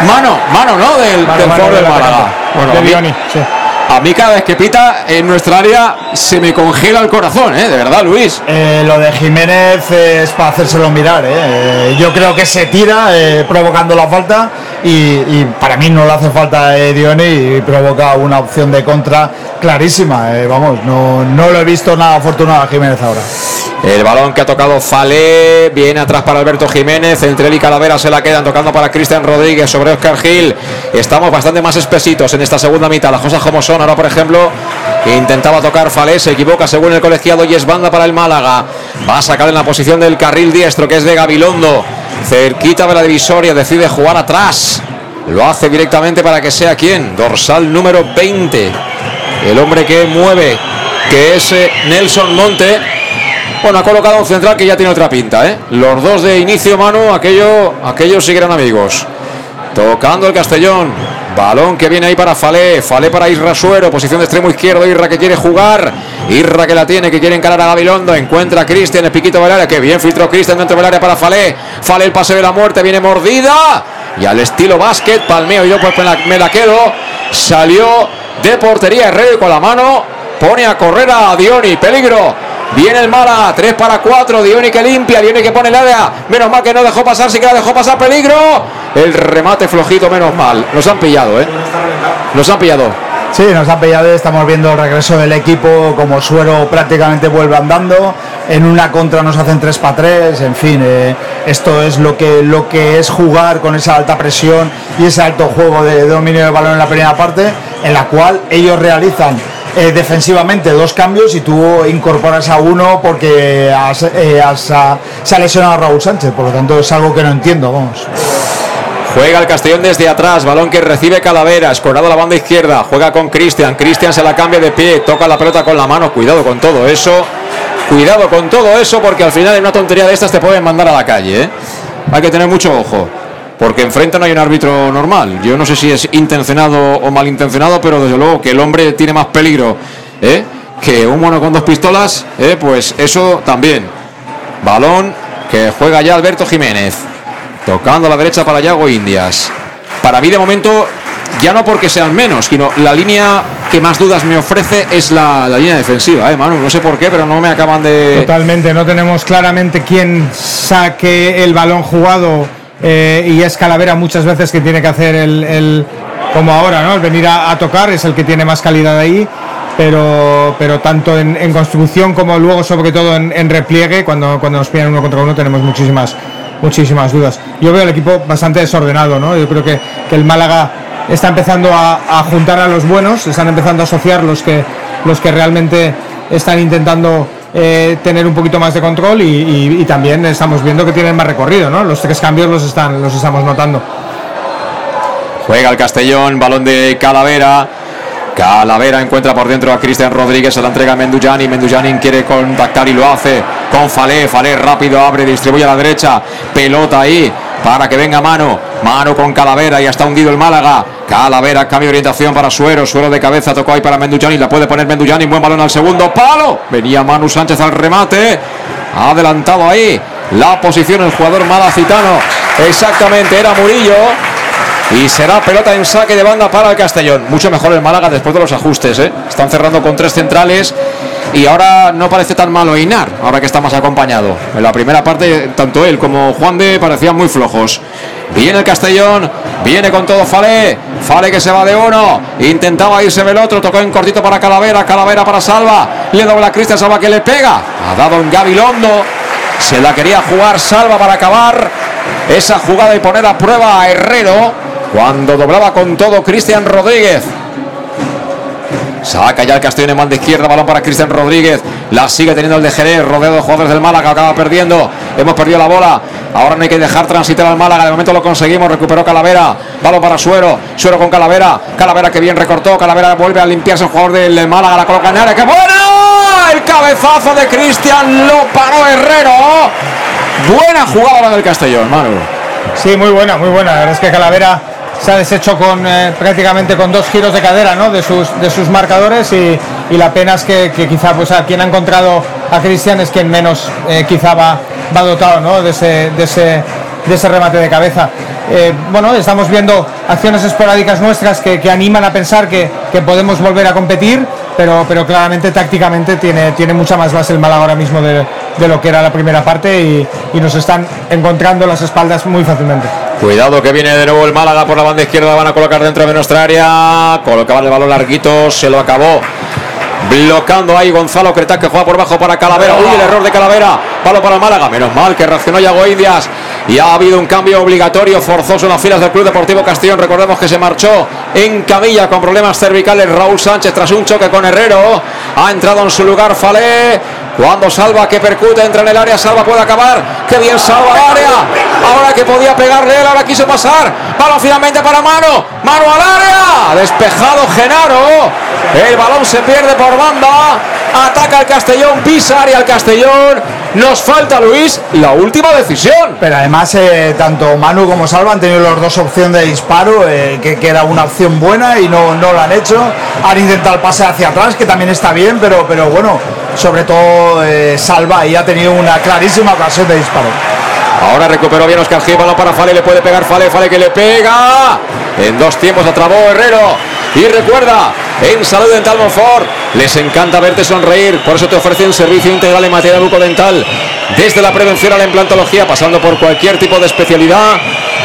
Mano, mano, ¿no? Del, Mano, del mano del Málaga. Bueno, De Dioni, sí. A mí cada vez que pita en nuestra área se me congela el corazón, ¿eh? De verdad, Luis. Eh, lo de Jiménez es para hacérselo mirar. ¿eh? Eh, yo creo que se tira eh, provocando la falta y, y para mí no le hace falta a Dioni y provoca una opción de contra clarísima. vamos, no, no lo he visto nada afortunado a Jiménez ahora. El balón que ha tocado Falé viene atrás para Alberto Jiménez. Entre él y Calavera se la quedan tocando para Cristian Rodríguez sobre Oscar Gil. Estamos bastante más espesitos en esta segunda mitad. Las cosas como son. Ahora, por ejemplo, intentaba tocar Falé, se equivoca según el colegiado y es banda para el Málaga. Va a sacar en la posición del carril diestro que es de Gabilondo. Cerquita de la divisoria, decide jugar atrás. Lo hace directamente para que sea quien. Dorsal número 20. El hombre que mueve, que es eh, Nelson Monte. Bueno, ha colocado un central que ya tiene otra pinta, ¿eh? Los dos de inicio, mano, aquello, aquellos sí que eran amigos. Tocando el Castellón. Balón que viene ahí para Falé. Falé para Isra Suero. Posición de extremo izquierdo. Irra que quiere jugar. Irra que la tiene, que quiere encarar a Gabilondo. Encuentra a Cristian, el piquito del área. Que bien filtró Cristian dentro del área para Falé. Falé el pase de la muerte. Viene mordida. Y al estilo básquet, palmeo. Yo pues me la, quedo. Salió de portería Herrero con la mano pone a correr a Dioni. Peligro. Viene el Mala, 3 para 4, Dioni que limpia, Dioni que pone el área, menos mal que no dejó pasar, sí que la dejó pasar, peligro, el remate flojito, menos mal, nos han pillado, ¿eh? Nos han pillado. Sí, nos han pillado, estamos viendo el regreso del equipo, como Suero prácticamente vuelve andando, en una contra nos hacen 3 para 3, en fin, eh, esto es lo que, lo que es jugar con esa alta presión y ese alto juego de dominio del balón en la primera parte, en la cual ellos realizan eh, defensivamente dos cambios y tú incorporas a uno porque has, eh, ah, se ha lesionado a Raúl Sánchez, por lo tanto es algo que no entiendo, vamos. Juega el Castellón desde atrás, balón que recibe Calavera, escorado a la banda izquierda, juega con Cristian, Cristian se la cambia de pie, toca la pelota con la mano, cuidado con todo eso, cuidado con todo eso porque al final en una tontería de estas te pueden mandar a la calle, ¿eh? Hay que tener mucho ojo. Porque enfrente no hay un árbitro normal. Yo no sé si es intencionado o malintencionado, pero desde luego que el hombre tiene más peligro ¿eh? que un mono con dos pistolas, ¿eh? pues eso también. Balón que juega ya Alberto Jiménez. Tocando a la derecha para Yago Indias. Para mí de momento, ya no porque sean menos, sino la línea que más dudas me ofrece es la, línea defensiva, ¿eh, Manu? No sé por qué, pero no me acaban de... Totalmente, no tenemos claramente quién saque el balón jugado eh, y es Calavera muchas veces que tiene que hacer el, como ahora, ¿no? El venir a, tocar es el que tiene más calidad ahí, pero, pero tanto en, en construcción como luego sobre todo en, repliegue, cuando, cuando nos pillan uno contra uno tenemos muchísimas, muchísimas dudas. Yo veo el equipo bastante desordenado, ¿no? Yo creo que, el Málaga está empezando a, a juntar a los buenos, están empezando a asociar los que, los que realmente están intentando eh, tener un poquito más de control y, también estamos viendo que tienen más recorrido, ¿no? Los tres cambios los, están, los estamos notando. Juega el Castellón, balón de Calavera. Calavera encuentra por dentro a Cristian Rodríguez, se la entrega a Mendujani. Mendujani quiere contactar y lo hace con Falé. Falé rápido abre, distribuye a la derecha. Pelota ahí para que venga mano. Mano con Calavera y está hundido el Málaga. Calavera, cambio de orientación para Suero. Suero de cabeza tocó ahí para Mendujani. La puede poner Mendujani. Buen balón al segundo palo. Venía Manu Sánchez al remate. Adelantado ahí la posición el jugador malacitano. Exactamente, era Murillo. Y será pelota en saque de banda para el Castellón. Mucho mejor el Málaga después de los ajustes. ¿eh? Están cerrando con tres centrales. Y ahora no parece tan malo Inar, ahora que está más acompañado. En la primera parte, tanto él como Juan de parecían muy flojos. Viene el Castellón, viene con todo Fale. Fale que se va de uno. Intentaba irse del otro, tocó en cortito para Calavera. Calavera para Salva. Le dobla a Cristian Salva que le pega. Ha dado en Gabilondo. Se la quería jugar Salva para acabar esa jugada y poner a prueba a Herrero cuando doblaba con todo Cristian Rodríguez. Saca ya el Castellón en mano de izquierda, balón para Cristian Rodríguez. La sigue teniendo el de Jerez, rodeado de jugadores del Málaga, acaba perdiendo. Hemos perdido la bola. Ahora no hay que dejar transitar al Málaga. De momento lo conseguimos, recuperó Calavera. Balón para Suero, Suero con Calavera. Calavera que bien recortó. Calavera vuelve a limpiarse el jugador del Málaga, la coloca en área. ¡Qué bueno! El cabezazo de Cristian lo paró Herrero. Buena jugada del Castellón, Manu. Sí, muy buena, muy buena. La verdad es que Calavera se ha deshecho con eh, prácticamente con dos giros de cadera ¿no? de, sus, de sus marcadores y, la pena es que, que quizá pues a quien ha encontrado a Cristian es quien menos eh, quizá va, va dotado ¿no? de, ese, de, ese, de ese remate de cabeza. Eh, bueno, estamos viendo acciones esporádicas nuestras que, que animan a pensar que, que podemos volver a competir, pero, pero claramente tácticamente tiene, tiene mucha más base el Málaga ahora mismo de, de lo que era la primera parte y, y nos están encontrando las espaldas muy fácilmente. Cuidado que viene de nuevo el Málaga por la banda izquierda, van a colocar dentro de nuestra área. Colocaban el balón larguito, se lo acabó. Bloqueando ahí Gonzalo Cretá que juega por bajo para Calavera. Uy, el error de Calavera. Palo para Málaga. Menos mal que reaccionó Yago Indias. Y ha habido un cambio obligatorio, forzoso en las filas del Club Deportivo Castellón. Recordemos que se marchó en camilla con problemas cervicales Raúl Sánchez tras un choque con Herrero. Ha entrado en su lugar Falé. Cuando Salva que percute, entra en el área, Salva puede acabar. Qué bien Salva al área. Ahora que podía pegarle él, ahora quiso pasar. Balón finalmente para Mano. Mano al área. Despejado Genaro. El balón se pierde por banda. Ataca el Castellón, pisa área al Castellón. Nos falta Luis la última decisión. Pero además, eh, tanto Manu como Salva han tenido las dos opciones de disparo, eh, que, que era una opción buena y no, no lo han hecho. Han intentado el pase hacia atrás, que también está bien, pero, pero bueno, sobre todo eh, Salva y ha tenido una clarísima ocasión de disparo. Ahora recuperó bien Oscar balón para Fale, le puede pegar Fale, Fale que le pega. En dos tiempos atrapó Herrero. Y recuerda, en Salud Dental Monfort les encanta verte sonreír, por eso te ofrecen servicio integral en materia bucodental. Desde la prevención a la implantología, pasando por cualquier tipo de especialidad.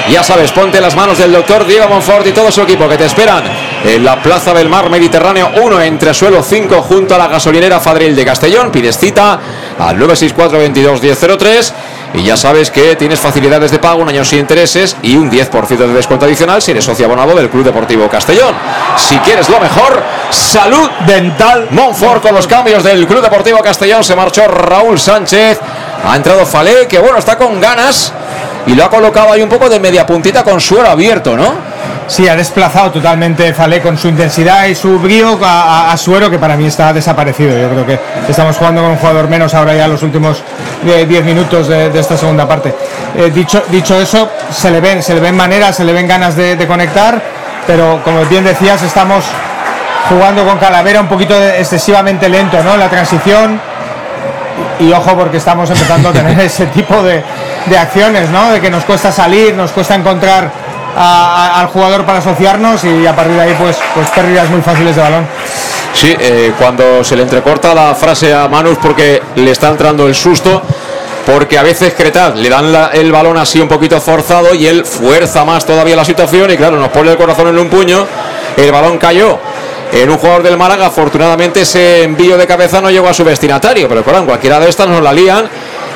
Ya sabes, ponte en las manos del doctor Diego Monfort y todo su equipo que te esperan en la Plaza del Mar Mediterráneo 1 entre suelo 5 junto a la gasolinera Fadril de Castellón. Pides cita al 964 22 1003 y ya sabes que tienes facilidades de pago, un año sin intereses y un 10% de descuento adicional si eres socio abonado del Club Deportivo Castellón. Si quieres lo mejor, salud dental Monfort con los cambios del Club Deportivo Castellón. Se marchó Raúl Sánchez, ha entrado Falé, que bueno, está con ganas y lo ha colocado ahí un poco de media puntita con suelo abierto, ¿no? Sí, ha desplazado totalmente Falé con su intensidad y su brío a, a- a Suero, que para mí está desaparecido. Yo creo que estamos jugando con un jugador menos ahora ya los últimos eh, 10 minutos de, esta segunda parte. Eh, dicho, dicho eso, se le ven, se le ven maneras, se le ven ganas de, conectar, pero como bien decías, estamos jugando con Calavera un poquito excesivamente lento, ¿no? La transición. Y ojo porque estamos empezando a tener ese tipo de, de acciones, ¿no? De que nos cuesta salir, nos cuesta encontrar a- a- al jugador para asociarnos y a partir de ahí pues, pues pérdidas muy fáciles de balón. Sí, eh, cuando se le entrecorta la frase a Manus porque le está entrando el susto, porque a veces Cretaz le dan la- el balón así un poquito forzado y él fuerza más todavía la situación y claro, nos pone el corazón en un puño, el balón cayó. En un jugador del Málaga, afortunadamente ese envío de cabeza no llegó a su destinatario, pero claro, en cualquiera de estas nos la lían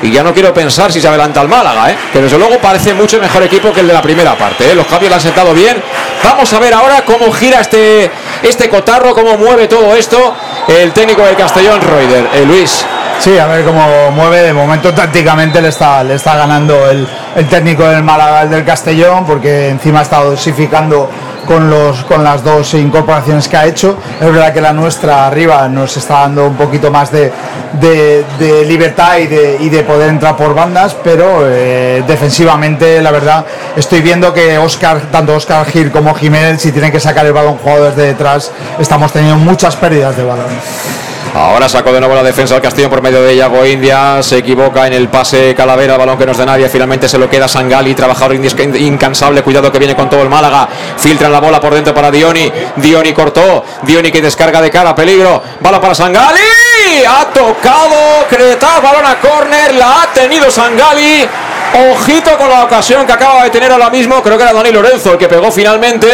y ya no quiero pensar si se adelanta el Málaga, ¿eh? que desde luego parece mucho mejor equipo que el de la primera parte. ¿eh? Los cambios le han sentado bien. Vamos a ver ahora cómo gira este, este cotarro, cómo mueve todo esto el técnico del Castellón, Reuter. Eh, Luis. Sí, a ver cómo mueve. De momento tácticamente le está, le está ganando el, el técnico del Málaga, el del Castellón, porque encima ha estado dosificando con, los, con las dos incorporaciones que ha hecho. Es verdad que la nuestra arriba nos está dando un poquito más de, de- libertad y de, y de poder entrar por bandas, pero eh, defensivamente, la verdad, estoy viendo que Oscar, tanto Oscar Gil como Jiménez, si tienen que sacar el balón jugado desde detrás, estamos teniendo muchas pérdidas de balón. Ahora sacó de nuevo la defensa del Castillo por medio de Yago India. Se equivoca en el pase Calavera, balón que no es de nadie. Finalmente se lo queda Sangali, trabajador incansable. Cuidado que viene con todo el Málaga. Filtran la bola por dentro para Dioni. Dioni cortó. Dioni que descarga de cara. Peligro. Bala para Sangali. Ha tocado Creta. Balón a córner. La ha tenido Sangali. Ojito con la ocasión que acaba de tener ahora mismo. Creo que era Dani Lorenzo el que pegó finalmente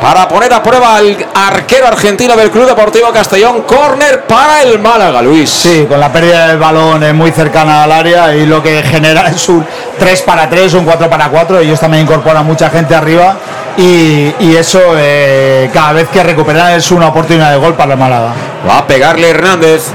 para poner a prueba al arquero argentino del Club Deportivo Castellón. Córner para el Málaga, Luis. Sí, con la pérdida del balón eh, muy cercana al área y lo que genera es un 3 para 3, un 4 para 4. Ellos también incorporan mucha gente arriba y, y eso eh, cada vez que recuperan es una oportunidad de gol para el Málaga. Va a pegarle Hernández.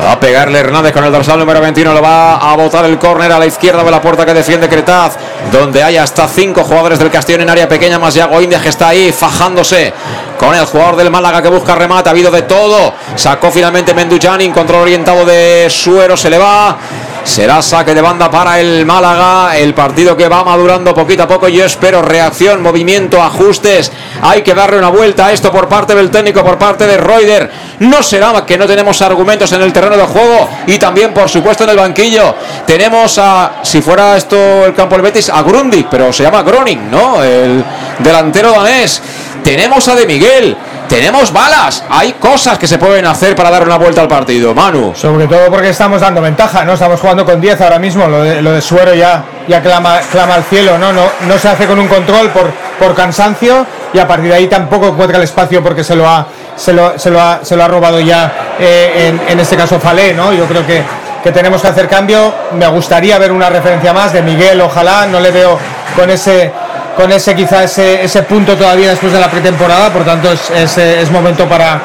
Va a pegarle Hernández con el dorsal número 21. Lo va a botar el córner a la izquierda de la puerta que defiende Cretaz. Donde hay hasta cinco jugadores del Castellón en área pequeña. Más Yago Indias que está ahí fajándose con el jugador del Málaga que busca remate. Ha habido de todo. Sacó finalmente Menduchani. Control orientado de Suero. Se le va. Será saque de banda para el Málaga. El partido que va madurando poquito a poco. Yo espero reacción, movimiento, ajustes. Hay que darle una vuelta a esto por parte del técnico, por parte de Reuter. No será que no tenemos argumentos en el terreno de juego y también, por supuesto, en el banquillo. Tenemos a, si fuera esto el campo del Betis, a Grundy, pero se llama Groning, ¿no? El delantero danés. Tenemos a De Miguel. Tenemos balas. Hay cosas que se pueden hacer para dar una vuelta al partido. Manu. Sobre todo porque estamos dando ventaja, ¿no? Estamos jugando con 10 ahora mismo, lo de, Suero ya, ya clama, clama al cielo, ¿no? ¿no? No se hace con un control por, por cansancio y a partir de ahí tampoco encuentra el espacio porque se lo ha, se lo, se lo ha, se lo ha robado ya eh, en, en este caso Falé, ¿no? Yo creo que, que tenemos que hacer cambio. Me gustaría ver una referencia más de Miguel, ojalá, no le veo con ese con ese quizá ese, ese punto todavía después de la pretemporada, por tanto es, es, es momento para,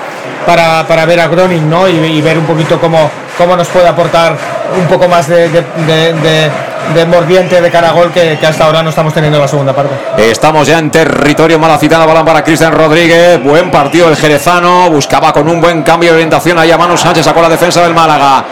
para, para ver a Groning ¿no? y, ver un poquito cómo, cómo nos puede aportar un poco más de, de, de- mordiente de cara que hasta ahora no estamos teniendo en la segunda parte. Estamos ya en territorio malacitano, balón para Cristian Rodríguez, buen partido el jerezano, buscaba con un buen cambio de orientación ahí a Manu Sánchez, sacó la defensa del Málaga,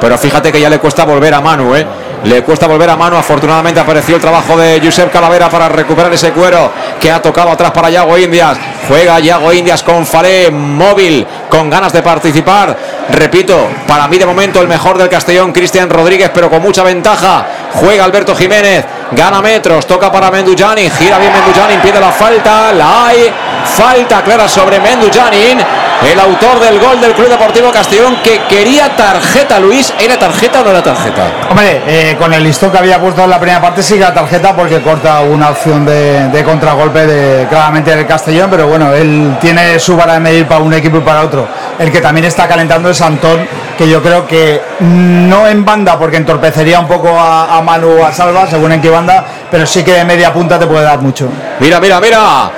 pero fíjate que ya le cuesta volver a Manu, ¿eh? Le cuesta volver a mano. Afortunadamente apareció el trabajo de Josep Calavera para recuperar ese cuero que ha tocado atrás para Yago Indias. Juega Yago Indias con Falé, móvil, con ganas de participar. Repito, para mí de momento el mejor del Castellón, Cristian Rodríguez, pero con mucha ventaja. Juega Alberto Jiménez, gana metros, toca para Mendujanin, gira bien Mendujanin, pide la falta, la hay. Falta clara sobre Mendujanin, el autor del gol del Club Deportivo Castellón que quería tarjeta, Luis. ¿Era tarjeta o no era tarjeta? Hombre, eh, con el listón que había puesto en la primera parte sigue la tarjeta porque corta una opción de, de contragolpe de, claramente del Castellón, pero bueno, él tiene su vara de medir para un equipo y para otro. El que también está calentando es Antón, que yo creo que no en banda porque entorpecería un poco a, a Manu o a Salva, según en qué banda, pero sí que de media punta te puede dar mucho. Mira, mira, mira.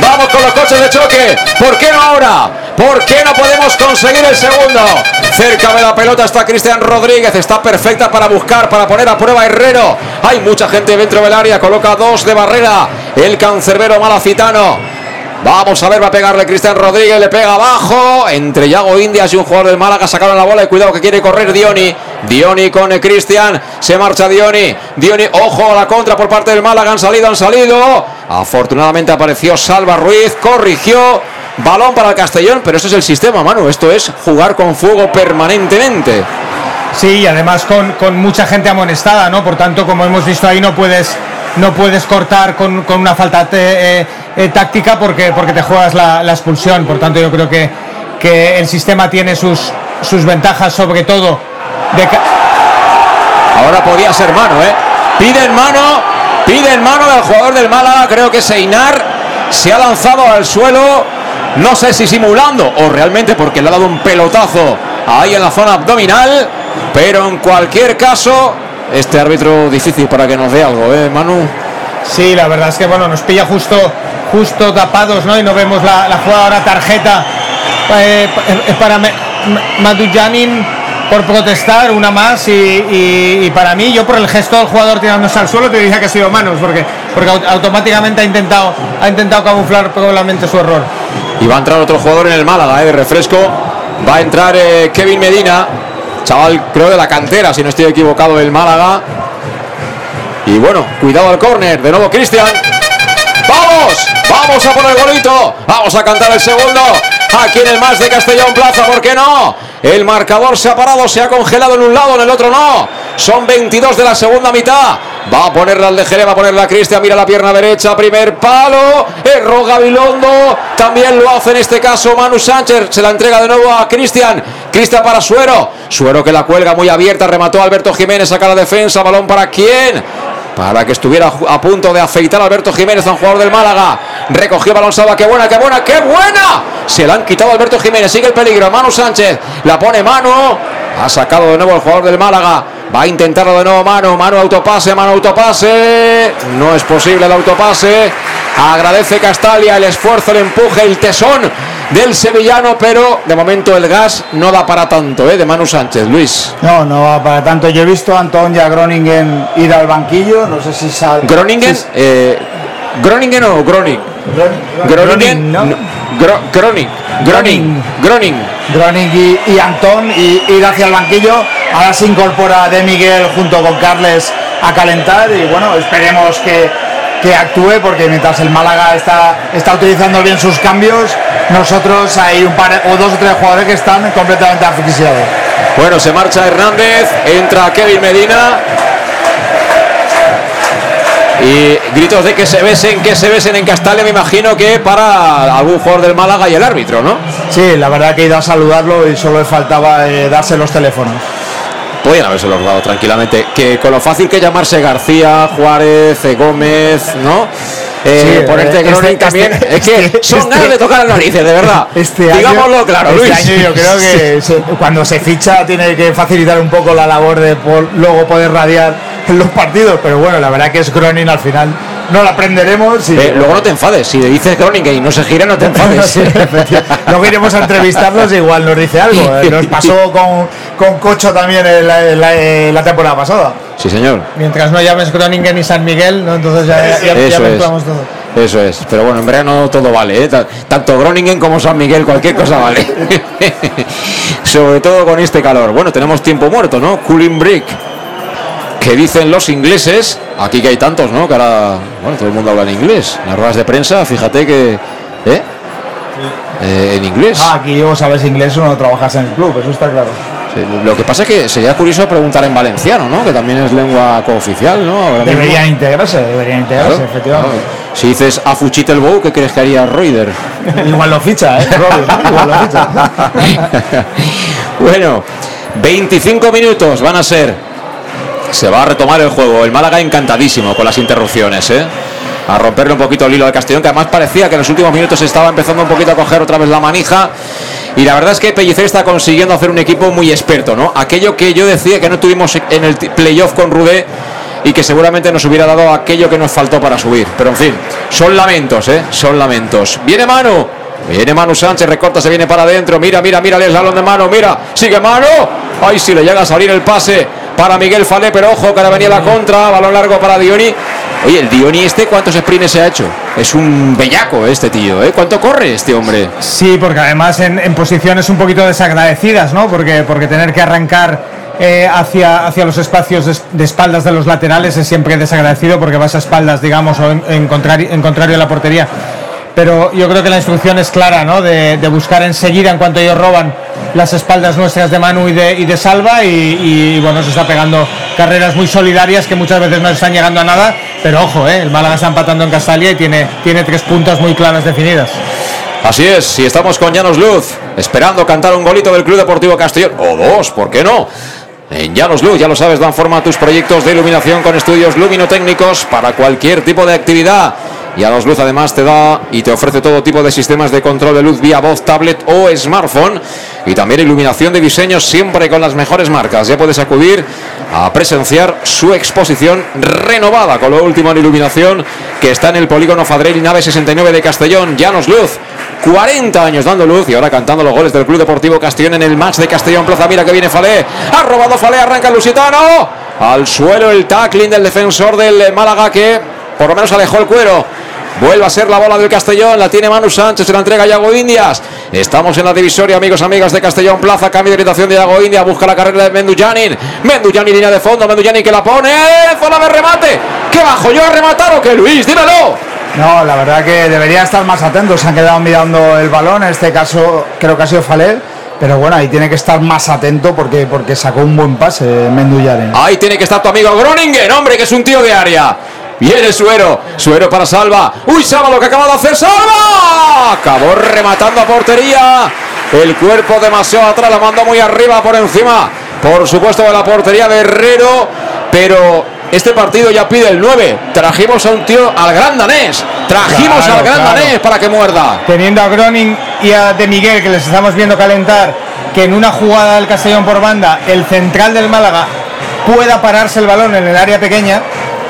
Vamos con los coches de choque. ¿Por qué no ahora? ¿Por qué no podemos conseguir el segundo? Cerca de la pelota está Cristian Rodríguez. Está perfecta para buscar, para poner a prueba Herrero. Hay mucha gente dentro del área. Coloca dos de barrera. El cancerbero malacitano. Vamos a ver, va a pegarle Cristian Rodríguez, le pega abajo. Entre Yago Indias y un jugador del Málaga sacaron la bola y cuidado que quiere correr Dioni. Dioni con eh, Cristian, se marcha Dioni. Dioni, ojo a la contra por parte del Málaga, han salido, han salido. Afortunadamente apareció Salva Ruiz, corrigió. Balón para el Castellón, pero ese es el sistema, Manu. Esto es jugar con fuego permanentemente. Sí, y además con, con mucha gente amonestada, ¿no? Por tanto, como hemos visto ahí, no puedes, no puedes cortar con, con una falta eh, eh, táctica porque, porque te juegas la, la expulsión. Por tanto, yo creo que, que el sistema tiene sus, sus ventajas, sobre todo de Ahora podía ser mano, ¿eh? Piden mano, piden mano del jugador del Málaga, creo que Seinar se ha lanzado al suelo, no sé si simulando o realmente porque le ha dado un pelotazo ahí en la zona abdominal, pero en cualquier caso, este árbitro difícil para que nos dé algo, ¿eh, Manu? Sí, la verdad es que bueno, nos pilla justo, justo tapados, ¿no? Y no vemos la, la tarjeta eh, eh, para Madujanin por protestar, una más, y, para mí, yo por el gesto del jugador tirándose al suelo, te diría que ha sido manos, porque, porque au- automáticamente ha intentado, ha intentado camuflar probablemente su error. Y va a entrar otro jugador en el Málaga, ¿eh? de refresco. Va a entrar eh, Kevin Medina, chaval, creo de la cantera, si no estoy equivocado, del Málaga. Y bueno, cuidado al córner, de nuevo Cristian. ¡Vamos! ¡Vamos a poner golito! ¡Vamos a cantar el segundo! Aquí en el más de Castellón Plaza, ¿por qué no? El marcador se ha parado, se ha congelado en un lado, en el otro no. Son 22 de la segunda mitad. Va a ponerla al de Jerez, va a ponerla Cristian, mira la pierna derecha, primer palo. Erro Gabilondo, también lo hace en este caso Manu Sánchez. Se la entrega de nuevo a Cristian. Cristian para Suero. Suero que la cuelga muy abierta, remató Alberto Jiménez, saca la defensa, balón para quién para que estuviera a punto de afeitar a Alberto Jiménez, un jugador del Málaga. Recogió balón Salva, qué buena, qué buena, qué buena. Se la han quitado Alberto Jiménez, sigue el peligro. Manu Sánchez, la pone Manu. Ha sacado de nuevo el jugador del Málaga. Va a intentarlo de nuevo Manu, Manu autopase, Manu autopase. No es posible el autopase. Agradece Castalia el esfuerzo, el empuje, el tesón del sevillano, pero de momento el gas no da para tanto, ¿eh? De Manu Sánchez, Luis. No, no va para tanto. Yo he visto a Anton y a Groningen ir al banquillo. No sé si sal... Groningen, eh, Groningen o Groning. Groningen, ¿no? no, Gro- Groning, Groning, Groning. Groning y, y Antón y ir hacia el banquillo. Ahora se incorpora De Miguel junto con Carles a calentar y bueno, esperemos que, que actúe porque mientras el Málaga está, está utilizando bien sus cambios, nosotros hay un par o dos o tres jugadores que están completamente asfixiados. Bueno, se marcha Hernández, entra Kevin Medina. Y gritos de que se besen, que se besen en Castalia, me imagino que para algún jugador del Málaga y el árbitro, ¿no? Sí, la verdad que he ido a saludarlo y solo le faltaba eh, darse los teléfonos. Podían haberse los dado tranquilamente. Que con lo fácil que llamarse García, Juárez, eh, Gómez, ¿no? Eh, Sí, ponerte eh, Groning este- también. este- es que este- son ganas de tocar las narices, de verdad. Este año- Digámoslo claro, este Luis. año yo creo que se- cuando se ficha tiene que facilitar un poco la labor de por- luego poder radiar en los partidos, pero bueno, la verdad que es Gronin al final no la aprenderemos y Eh, luego no te enfades. Si le dices Groningen y no se gira, no te enfades. Sí, luego iremos a entrevistarlos y igual nos dice algo. Eh, Nos pasó con, con Cocho también en la, en la- en la temporada pasada. Sí, señor. Mientras no llames Groningen y San Miguel, ¿no? entonces ya, ya, mezclamos todo. Eso es. Pero bueno, en verano todo vale. ¿eh? Ta- Tanto Groningen como San Miguel, cualquier cosa vale. Sobre todo con este calor. Bueno, tenemos tiempo muerto, ¿no? Cooling break. Que dicen los ingleses. Aquí que hay tantos, ¿no? Que ahora, bueno, todo el mundo habla en inglés. En las ruedas de prensa, fíjate que. ¿eh? Eh, en inglés. Ah, aquí o sabes inglés o no trabajas en el club, eso está claro. Sí, Lo que pasa es que sería curioso preguntar en valenciano, ¿no? Que también es lengua cooficial, ¿no? Deberían integrarse, deberían integrarse, Claro, efectivamente. claro. Si dices a Fuchit el Bow, ¿qué crees que haría Reuter? Igual lo ficha, ¿eh? Igual lo ficha. bueno, 25 minutos van a ser. Se va a retomar el juego. El Málaga encantadísimo con las interrupciones, ¿eh? A romperle un poquito el hilo al Castellón, que además parecía que en los últimos minutos estaba empezando un poquito a coger otra vez la manija. Y la verdad es que Pellicer está consiguiendo hacer un equipo muy experto, ¿no? Aquello que yo decía que no tuvimos en el playoff con Rudé y que seguramente nos hubiera dado aquello que nos faltó para subir. Pero en fin, son lamentos, ¿eh? Son lamentos. Viene Manu. Viene Manu Sánchez, recorta, se viene para adentro. Mira, mira, mira el salón de mano. Mira, sigue Manu. Ay, si le llega a salir el pase para Miguel Falé, pero ojo, que ahora venía la contra. Balón largo para Dioni. Oye, el Dioni este, ¿cuántos sprints se ha hecho? Es un bellaco este tío, ¿eh? ¿Cuánto corre este hombre? Sí, porque además en, posiciones un poquito desagradecidas, ¿no? Porque, porque tener que arrancar eh, hacia, hacia los espacios de, de espaldas de los laterales es siempre desagradecido porque vas a espaldas, digamos, o en, en contrario, en contrario a la portería. Pero yo creo que la instrucción es clara, ¿no? De, buscar enseguida, en cuanto ellos roban, las espaldas nuestras de Manu y de, y Salva. Y, y, bueno, se está pegando carreras muy solidarias que muchas veces no están llegando a nada. Pero ojo, ¿eh? el Málaga está empatando en Castalia y tiene, tiene tres puntas muy claras definidas. Así es, si estamos con Llanos Luz, esperando cantar un golito del Club Deportivo Castellón, o dos, ¿por qué no? En Llanos Luz, ya lo sabes, dan forma a tus proyectos de iluminación con estudios luminotécnicos para cualquier tipo de actividad. Llanos Luz además te da y te ofrece todo tipo de sistemas de control de luz vía voz, tablet o smartphone y también iluminación de diseño siempre con las mejores marcas. Ya puedes acudir a presenciar su exposición renovada con lo último en iluminación que está en el polígono Fadrell Nave 69 de Castellón. Llanos Luz. 40 años dando luz y ahora cantando los goles del Club Deportivo Castellón en el match de Castellón Plaza. Mira que viene Falé. Ha robado Falé, arranca Lusitano. Al suelo el tackling del defensor del Málaga que por lo menos alejó el cuero. Vuelve a ser la bola del Castellón, la tiene Manu Sánchez, se la entrega Yago Indias. Estamos en la divisoria, amigos, amigas de Castellón Plaza. Cambio de orientación de Yago Indias, busca la carrera de Mendujanin. Mendujanin línea de fondo, Mendujanin que la pone. Zona de remate. ¿Qué bajo yo a rematar o qué, Luis? Dímelo. No, la verdad que debería estar más atentos. Se han quedado mirando el balón. En este caso, creo que ha sido Falé. Pero bueno, ahí tiene que estar más atento porque, porque sacó un buen pase Mendujanin. Ahí tiene que estar tu amigo Groningen, hombre, que es un tío de área. Viene Suero. Suero para Salva. Uy, Salva lo que acaba de hacer. Salva. Acabó rematando a portería. El cuerpo demasiado atrás. La mandó muy arriba por encima. Por supuesto de la portería de Herrero. Pero este partido ya pide el 9. Trajimos a un tío, al gran danés. Trajimos Claro, al gran claro. danés para que muerda. Teniendo a Groning y a De Miguel, que les estamos viendo calentar, que en una jugada del Castellón por banda, el central del Málaga pueda pararse el balón en el área pequeña,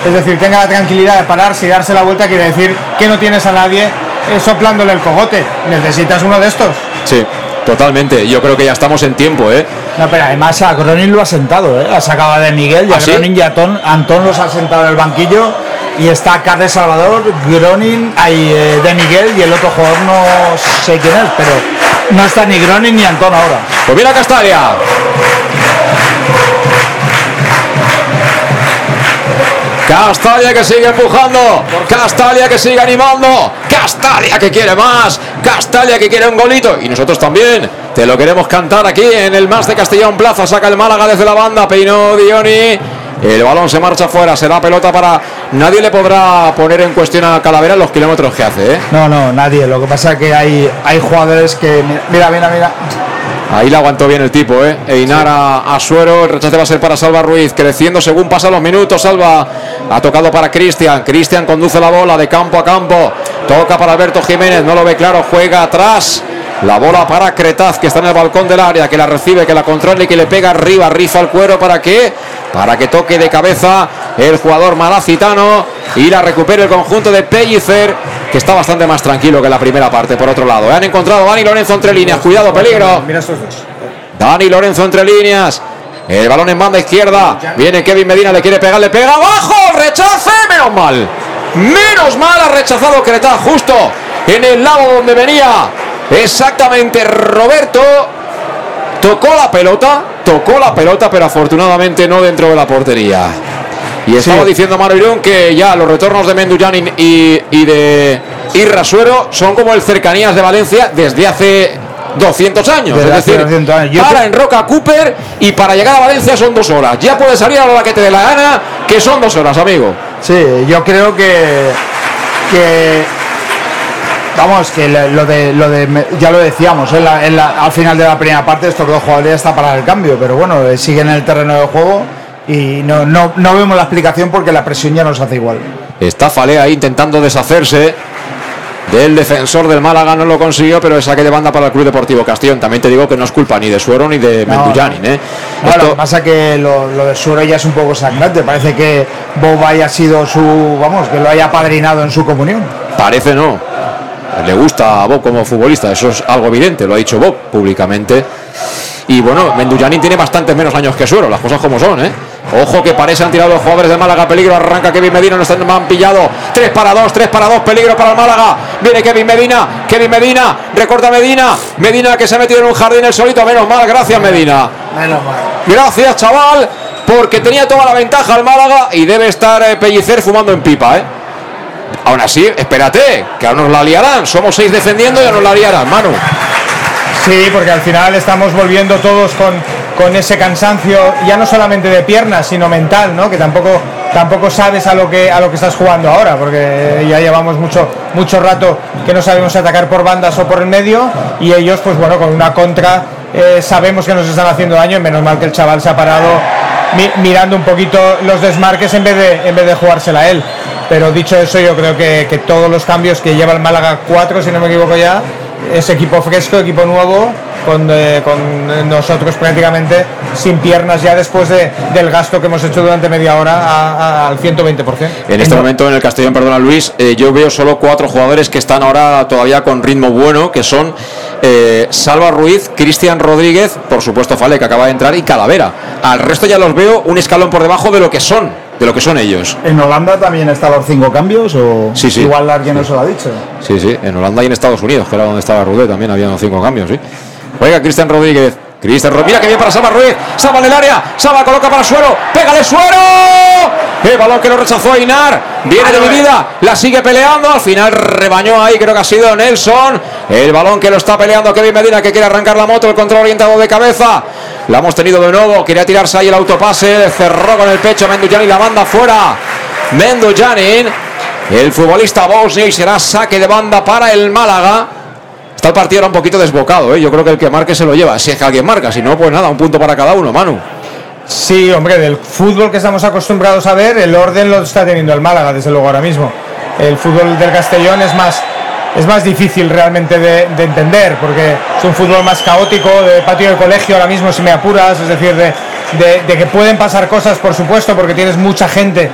es decir, tenga la tranquilidad de pararse y darse la vuelta, quiere decir que no tienes a nadie eh, soplándole el cogote. Necesitas uno de estos. Sí, totalmente. Yo creo que ya estamos en tiempo, ¿eh? No, pero además a Gronin lo ha sentado, ¿eh? ha sacado de Miguel y ¿Ah, sí? Gronin y a Ton- Antón los ha sentado en el banquillo y está Carles Salvador, Gronin, hay eh, de Miguel y el otro jugador no sé quién es, pero no está ni Gronin ni Antón ahora. Pues mira Castalia. Castalia que sigue empujando. Castalia que sigue animando. Castalia que quiere más. Castalia que quiere un golito. Y nosotros también. Te lo queremos cantar aquí en el más de Castellón Plaza. Saca el Málaga desde la banda. Peinó Dioni. El balón se marcha fuera. Será pelota para. Nadie le podrá poner en cuestión a Calavera los kilómetros que hace. ¿eh? No, no, nadie. Lo que pasa es que hay, hay jugadores que. Mira, mira, mira. Ahí la aguantó bien el tipo, ¿eh? Einar a, a Suero, el rechace va a ser para Salva Ruiz, creciendo según pasan los minutos. Salva ha tocado para Cristian. Cristian conduce la bola de campo a campo. Toca para Alberto Jiménez, no lo ve claro, juega atrás. La bola para Cretaz, que está en el balcón del área, que la recibe, que la controla y que le pega arriba, rifa el cuero para que para que toque de cabeza el jugador malacitano y la recupere el conjunto de Pellicer, que está bastante más tranquilo que la primera parte. Por otro lado, han encontrado a Dani Lorenzo entre líneas, cuidado, peligro. Mira estos dos. Dani Lorenzo entre líneas. El balón en banda izquierda. Viene Kevin Medina, le quiere pegar, le pega abajo. Rechace, menos mal. Menos mal ha rechazado Cretaz justo en el lado donde venía. Exactamente Roberto. Tocó la pelota, tocó la pelota, pero afortunadamente no dentro de la portería. Y estaba diciendo Maro Irún que ya los retornos de Mendujanin y, y de Irrasuero son como el cercanías de Valencia desde hace 200 años. Desde es hace decir, 200 años. Para en Roca Cooper y para llegar a Valencia son dos horas. Ya puedes salir a la hora que te dé la gana, que son dos horas, amigo. Sí, yo creo que. que vamos, que lo de, lo de ya lo decíamos, en la- en la- al final de la primera parte estos dos jugadores ya está para el cambio, pero bueno, eh, siguen en el terreno de juego y no, no, no vemos la explicación porque la presión ya nos hace igual. Está Falea ahí intentando deshacerse del defensor del Málaga, no lo consiguió, pero es saque de banda para el Club Deportivo Castellón. También te digo que no es culpa ni de Suero ni de No, ¿eh? No, Esto- lo que pasa que lo, lo de Suero ya es un poco sangrante, parece que Bob haya sido su, vamos, que lo haya padrinado en su comunión. Parece no. Le gusta a Bob como futbolista, eso es algo evidente, lo ha dicho Bob públicamente. Y bueno, Mendujanin tiene bastantes menos años que Suero, las cosas como son, ¿eh? Ojo que parece han tirado los jugadores de Málaga, peligro, arranca Kevin Medina, no están han pillado. 3 para 2, 3 para 2, peligro para el Málaga. Viene Kevin Medina, Kevin Medina, recorta Medina, Medina que se ha metido en un jardín el solito, menos mal, gracias Medina. Menos mal. Gracias, chaval, porque tenía toda la ventaja el Málaga y debe estar eh, Pellicer fumando en pipa, ¿eh? Aún así, espérate, que ahora nos la liarán. Somos seis defendiendo y ahora nos la liarán, Manu. Sí, porque al final estamos volviendo todos con, con ese cansancio, ya no solamente de piernas, sino mental, ¿no? Que tampoco, tampoco sabes a lo que a lo que estás jugando ahora, porque ya llevamos mucho, mucho rato que no sabemos atacar por bandas o por el medio, y ellos, pues bueno, con una contra eh, sabemos que nos están haciendo daño, menos mal que el chaval se ha parado mi- mirando un poquito los desmarques en vez de, en vez de jugársela él. Pero dicho eso, yo creo que, que todos los cambios que lleva el Málaga 4, si no me equivoco ya, es equipo fresco, equipo nuevo, con, eh, con nosotros prácticamente sin piernas ya después de, del gasto que hemos hecho durante media hora a- a- al 120%. En este momento en el Castellón, perdona Luis, eh, yo veo solo cuatro jugadores que están ahora todavía con ritmo bueno, que son eh, Salva Ruiz, Cristian Rodríguez, por supuesto Fale, que acaba de entrar, y Calavera. Al resto ya los veo un escalón por debajo de lo que son, de lo que son ellos. ¿En Holanda también están los cinco cambios o Sí, sí. igual alguien nos lo ha dicho? Sí, sí, en Holanda y en Estados Unidos, que era donde estaba Rudé, también habían cinco cambios, sí. Juega Cristian Rodríguez. Cristian Rodríguez, mira que bien para Salva Ruiz. Salva en el área, Salva coloca para Suero, pégale Suero. El balón que lo rechazó Ainar. Viene de mi vida, la sigue peleando. Al final rebañó ahí, creo que ha sido Nelson. El balón que lo está peleando Kevin Medina, que quiere arrancar la moto. El control orientado de cabeza. La hemos tenido de nuevo. Quería tirarse ahí el autopase. Cerró con el pecho Mendujani la manda fuera. Mendujani. El futbolista bosnio y será saque de banda para el Málaga. Está el partido ahora un poquito desbocado, ¿eh? yo creo que el que marque se lo lleva, si es que alguien marca, si no, pues nada, un punto para cada uno, Manu. Sí, hombre, del fútbol que estamos acostumbrados a ver, el orden lo está teniendo el Málaga, desde luego ahora mismo. El fútbol del Castellón es más, es más difícil realmente de, de entender, porque es un fútbol más caótico, de patio de colegio ahora mismo, si me apuras, es decir, de, que pueden pasar cosas, por supuesto, porque tienes mucha gente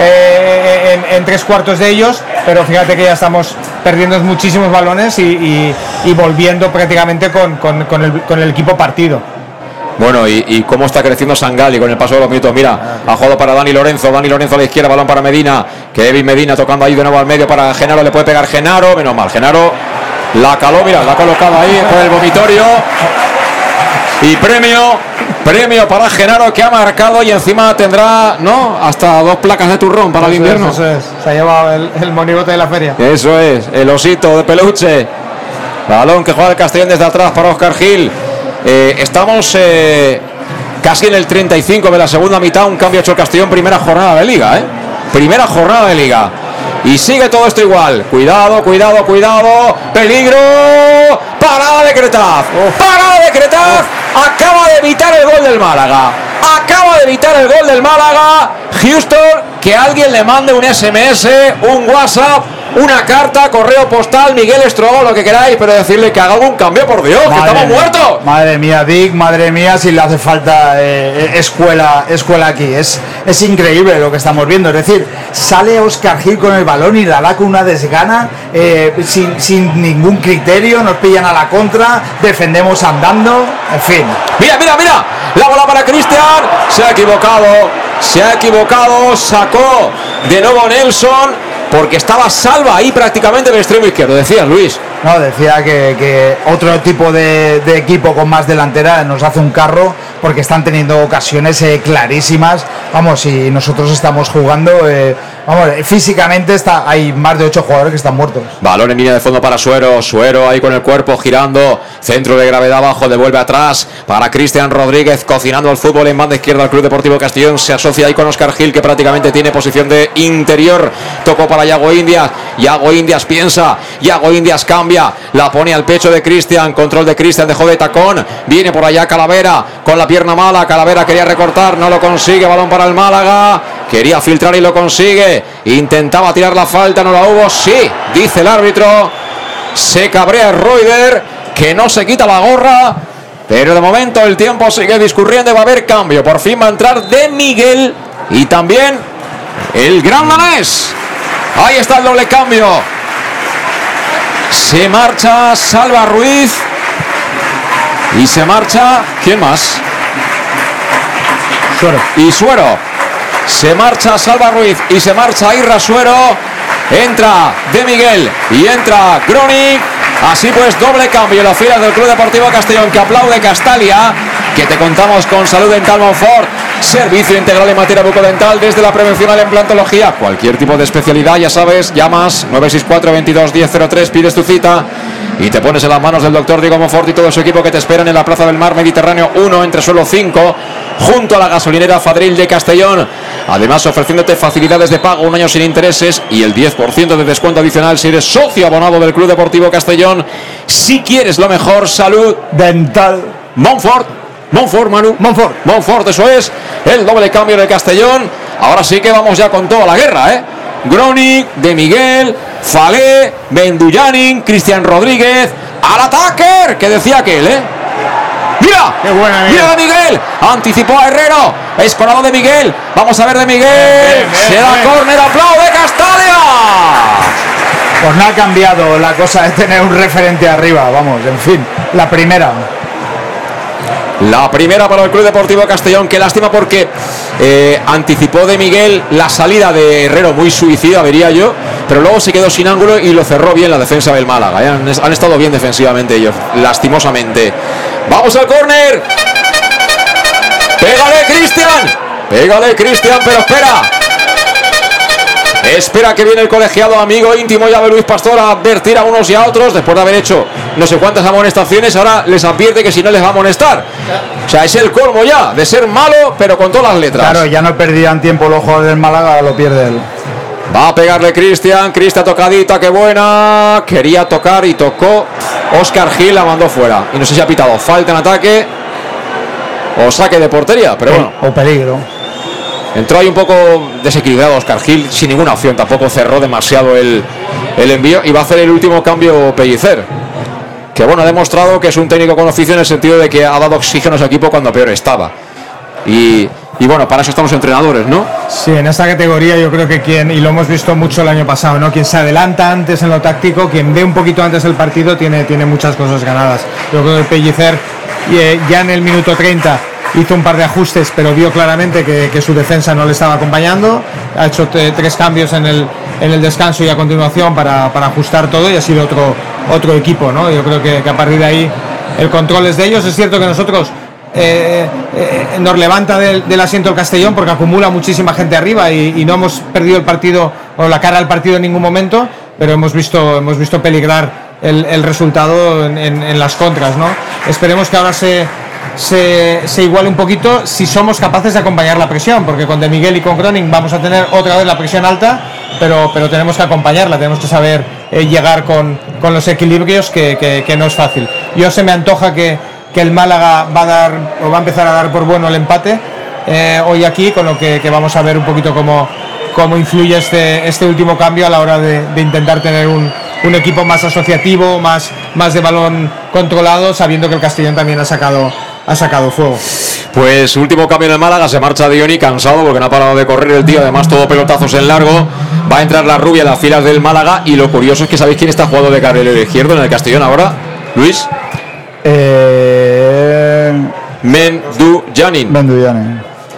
eh, en tres cuartos de ellos, pero fíjate que ya estamos perdiendo muchísimos balones y, y- y volviendo prácticamente con, con- con el, con el equipo partido. Bueno, y, y cómo está creciendo Sangali con el paso de los minutos. Mira, ha jugado para Dani Lorenzo. Dani Lorenzo a la izquierda, balón para Medina. Kevin Medina tocando ahí de nuevo al medio para Genaro. Le puede pegar Genaro. Menos mal, Genaro la caló. Mira, la ha colocado ahí por el vomitorio. Y premio, premio para Genaro que ha marcado y encima tendrá, ¿no? Hasta dos placas de turrón para el es, invierno. eso es. Se ha llevado el, el monigote de la feria. Eso es, el osito de peluche. Balón que juega el Castellón desde atrás para Oscar Gil. Eh, estamos eh, casi en el 35 de la segunda mitad. Un cambio hecho el Castellón, primera jornada de liga, ¿eh? Primera jornada de liga. Y sigue todo esto igual. Cuidado, cuidado, cuidado. Peligro. Parada de Cretaz. Parada de Cretaz. Acaba de evitar el gol del Málaga. Acaba de evitar el gol del Málaga. Houston, que alguien le mande un SMS, un WhatsApp, una carta, correo postal, Miguel Estrogo, lo que queráis, pero decirle que haga algún cambio, por Dios, que estamos mía, muertos. Madre mía, Dick, madre mía, si le hace falta eh, escuela, escuela aquí. Es, es increíble lo que estamos viendo. Es decir, sale Oscar Gil con el balón y la da con una desgana, eh, sin, sin ningún criterio, nos pillan a la contra, defendemos andando, en fin. Mira, mira, mira. La bola para Cristian. Se ha equivocado. Se ha equivocado. Sacó de nuevo Nelson. Porque estaba salva ahí prácticamente en el extremo izquierdo. Decía Luis. No, decía que, otro tipo de, de equipo con más delantera nos hace un carro porque están teniendo ocasiones eh, clarísimas. Vamos, y nosotros estamos jugando, eh, vamos, físicamente está, hay más de ocho jugadores que están muertos. Balón en línea de fondo para Suero. Suero ahí con el cuerpo girando. Centro de gravedad abajo. Devuelve atrás para Cristian Rodríguez. Cocinando el fútbol en banda izquierda al Club Deportivo Castellón. Se asocia ahí con Oscar Gil que prácticamente tiene posición de interior. Tocó para Yago Indias. Yago Indias piensa. Yago Indias cambia. La pone al pecho de Cristian. Control de Cristian. Dejó de tacón. Viene por allá Calavera con la pierna mala. Calavera quería recortar. No lo consigue. Balón para el Málaga. Quería filtrar y lo consigue. Intentaba tirar la falta. No la hubo. Sí, dice el árbitro. Se cabrea Reuter, que no se quita la gorra. Pero de momento el tiempo sigue discurriendo y va a haber cambio. Por fin va a entrar de Miguel y también el gran danés. Ahí está el doble cambio. Se marcha Salva Ruiz. Y se marcha. ¿Quién más? Suero. Y Suero. Se marcha Salva Ruiz y se marcha Irra Suero. Entra De Miguel y entra Gronic. Así pues, doble cambio en las filas del Club Deportivo Castellón que aplaude Castalia. Que te contamos con Salud Dental Monfort. Servicio integral en materia bucodental desde la prevención a la implantología. Cualquier tipo de especialidad, ya sabes, llamas 964 22 1003, pides tu cita y te pones en las manos del doctor Diego Monfort y todo su equipo que te esperan en la Plaza del Mar Mediterráneo 1 entre suelo 5 junto a la gasolinera Fadril de Castellón. Además ofreciéndote facilidades de pago, un año sin intereses y el 10% de descuento adicional si eres socio abonado del Club Deportivo Castellón. Si quieres lo mejor, salud dental. Monfort. Monfort, Manu. Monfort. Monfort, eso es. El doble cambio en el Castellón. Ahora sí que vamos ya con toda la guerra, ¿eh? Gronic, De Miguel, Falé, Benduyanin, Cristian Rodríguez, al ataque, que decía aquel, ¿eh? ¡Mira! Qué buena, Miguel. ¡Mira de Miguel! Anticipó a Herrero. Escorado de Miguel. Vamos a ver de Miguel. bien, Se da bien. córner, aplaude Castalia. Pues no ha cambiado la cosa de tener un referente arriba, vamos, en fin, la primera. La primera para el Club Deportivo Castellón. Qué lástima porque eh, anticipó de Miguel la salida de Herrero, muy suicida, vería yo. Pero luego se quedó sin ángulo y lo cerró bien la defensa del Málaga. ¿eh? Han, han estado bien defensivamente ellos, lastimosamente. Vamos al córner. Pégale, Cristian. Pégale, Cristian, pero espera. Espera que viene el colegiado amigo íntimo ya de Luis Pastor a advertir a unos y a otros después de haber hecho no sé cuántas amonestaciones. Ahora les advierte que si no les va a amonestar. O sea, es el colmo ya de ser malo, pero con todas las letras. Claro, ya no perdían tiempo los jugadores del Málaga, lo pierde él. Va a pegarle Cristian. Cristian tocadita, qué buena. Quería tocar y tocó. Oscar Gil la mandó fuera. Y no sé si ha pitado falta en ataque o saque de portería, pero bueno. O peligro. Entró ahí un poco desequilibrado Oscar Gil, sin ninguna opción, tampoco cerró demasiado el, el envío y va a hacer el último cambio Pellicer. Que bueno, ha demostrado que es un técnico con oficio en el sentido de que ha dado oxígeno a su equipo cuando peor estaba. Y, y bueno, para eso estamos entrenadores, ¿no? Sí, en esta categoría yo creo que quien, y lo hemos visto mucho el año pasado, ¿no? Quien se adelanta antes en lo táctico, quien ve un poquito antes el partido, tiene, tiene muchas cosas ganadas. Yo creo que el Pellicer eh, ya en el minuto 30 hizo un par de ajustes, pero vio claramente que, su defensa no le estaba acompañando. Ha hecho tres cambios en el, en el descanso y a continuación para, para ajustar todo y ha sido otro, otro equipo, ¿no? Yo creo que, a partir de ahí el control es de ellos. Es cierto que nosotros eh, eh, nos levanta del, asiento el Castellón porque acumula muchísima gente arriba y, no hemos perdido el partido o la cara al partido en ningún momento, pero hemos visto, hemos visto peligrar el, resultado en- en las contras. ¿no? Esperemos que ahora se, se, se iguale un poquito si somos capaces de acompañar la presión, porque con De Miguel y con Groning vamos a tener otra vez la presión alta, pero, pero tenemos que acompañarla, tenemos que saber eh, llegar con, con los equilibrios que, que- no es fácil. Yo se me antoja que, que el Málaga va a dar o va a empezar a dar por bueno el empate eh, hoy aquí, con lo que, que vamos a ver un poquito cómo, cómo influye este, este último cambio a la hora de, de intentar tener un, un equipo más asociativo, más, más de balón controlado, sabiendo que el Castellón también ha sacado, ha sacado fuego. Pues último cambio en el Málaga, se marcha Dioni cansado porque no ha parado de correr el tío, además todo pelotazos en largo. Va a entrar la rubia en las filas del Málaga y lo curioso es que sabéis quién está jugando de carrilero izquierdo en el Castellón ahora, Luis Eh.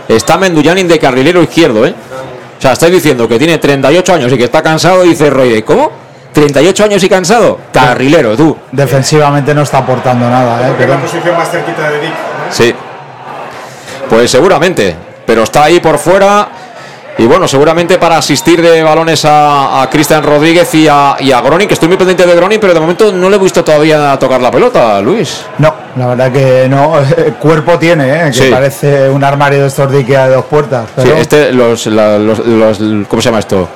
Está Menduyanin de carrilero izquierdo, ¿eh? O sea, estáis diciendo que tiene 38 años y que está cansado, dice Roy, ¿cómo? 38 años y cansado, carrilero, tú. Defensivamente no está aportando nada, ¿eh? pero- posición más cerquita de Dick. Sí. Pues seguramente. Pero está ahí por fuera. Y bueno, seguramente para asistir de balones a, a Cristian Rodríguez y a, y a Groning, que estoy muy pendiente de Groning, pero de momento no le he visto todavía tocar la pelota, Luis. No, la verdad que no. Cuerpo tiene, ¿eh? que Sí. parece un armario de estos de Ikea de dos puertas. Sí, este, los, la- los, los- ¿Cómo se llama esto?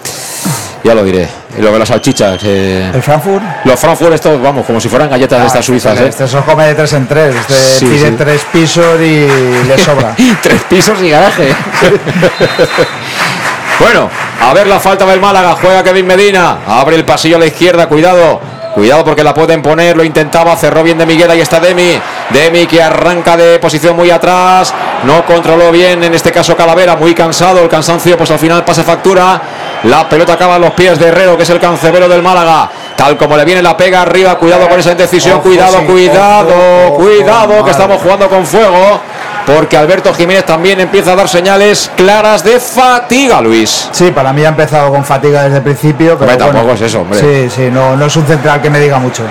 Ya lo diré. Lo de las salchichas. eh, el Frankfurt. los Frankfurt, estos, vamos, como si fueran galletas de estas suizas, ¿eh? Este se los come de tres en tres. Este Sí, pide sí. tres pisos y le sobra. Tres pisos y garaje. bueno, a ver la falta del Málaga. Juega Kevin Medina. Abre el pasillo a la izquierda. Cuidado. Cuidado porque la pueden poner. Lo intentaba. Cerró bien de Miguel. Ahí está Demi. Demi que arranca de posición muy atrás. No controló bien. En este caso Calavera. Muy cansado. El cansancio pues al final pasa factura. La pelota acaba en los pies de Herrero que es el cancebero del Málaga. Tal como le viene la pega arriba. Cuidado con esa indecisión. Cuidado, cuidado. Cuidado que estamos jugando con fuego. Porque Alberto Jiménez también empieza a dar señales claras de fatiga, Luis. Sí, para mí ha empezado con fatiga desde el principio. Pero Hombre, tampoco bueno, es eso, hombre. Sí, sí, no, no es un central que me diga mucho.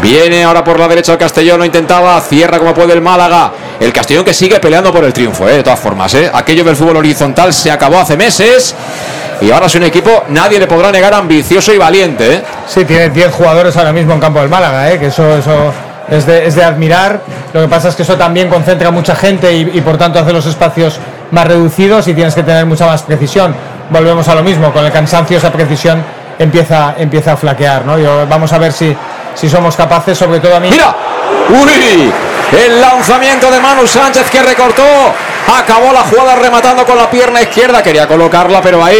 Viene ahora por la derecha el Castellón, lo intentaba, cierra como puede el Málaga. El Castellón que sigue peleando por el triunfo, ¿eh? de todas formas. ¿eh? Aquello del fútbol horizontal se acabó hace meses y ahora es un equipo, nadie le podrá negar ambicioso y valiente. ¿eh? Sí, tiene 10 jugadores ahora mismo en campo del Málaga, ¿eh? que eso, eso es, de, es de admirar. Lo que pasa es que eso también concentra mucha gente y, por tanto hace los espacios más reducidos y tienes que tener mucha más precisión. Volvemos a lo mismo, con el cansancio esa precisión empieza, empieza a flaquear. ¿no? Yo- vamos a ver si, si somos capaces, sobre todo a mí. ¡Mira! ¡Uy! El lanzamiento de Manu Sánchez que recortó. Acabó la jugada rematando con la pierna izquierda. Quería colocarla, pero ahí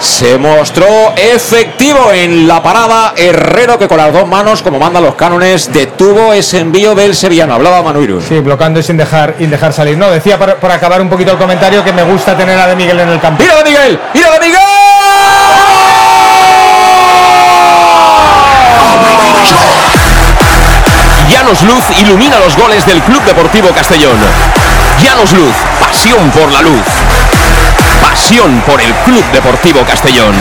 Se mostró efectivo en la parada. Herrero que con las dos manos, como mandan los cánones, detuvo ese envío del sevillano. Hablaba Manuirus. Sí, bloqueando y sin dejar, sin dejar salir. No, decía por, por acabar un poquito el comentario que me gusta tener a De Miguel en el campo. ¡Mira de Miguel! ¡Mira de Miguel! Llanos Luz ilumina los goles del Club Deportivo Castellón. Llanos Luz, pasión por la luz. Pasión por el Club Deportivo Castellón.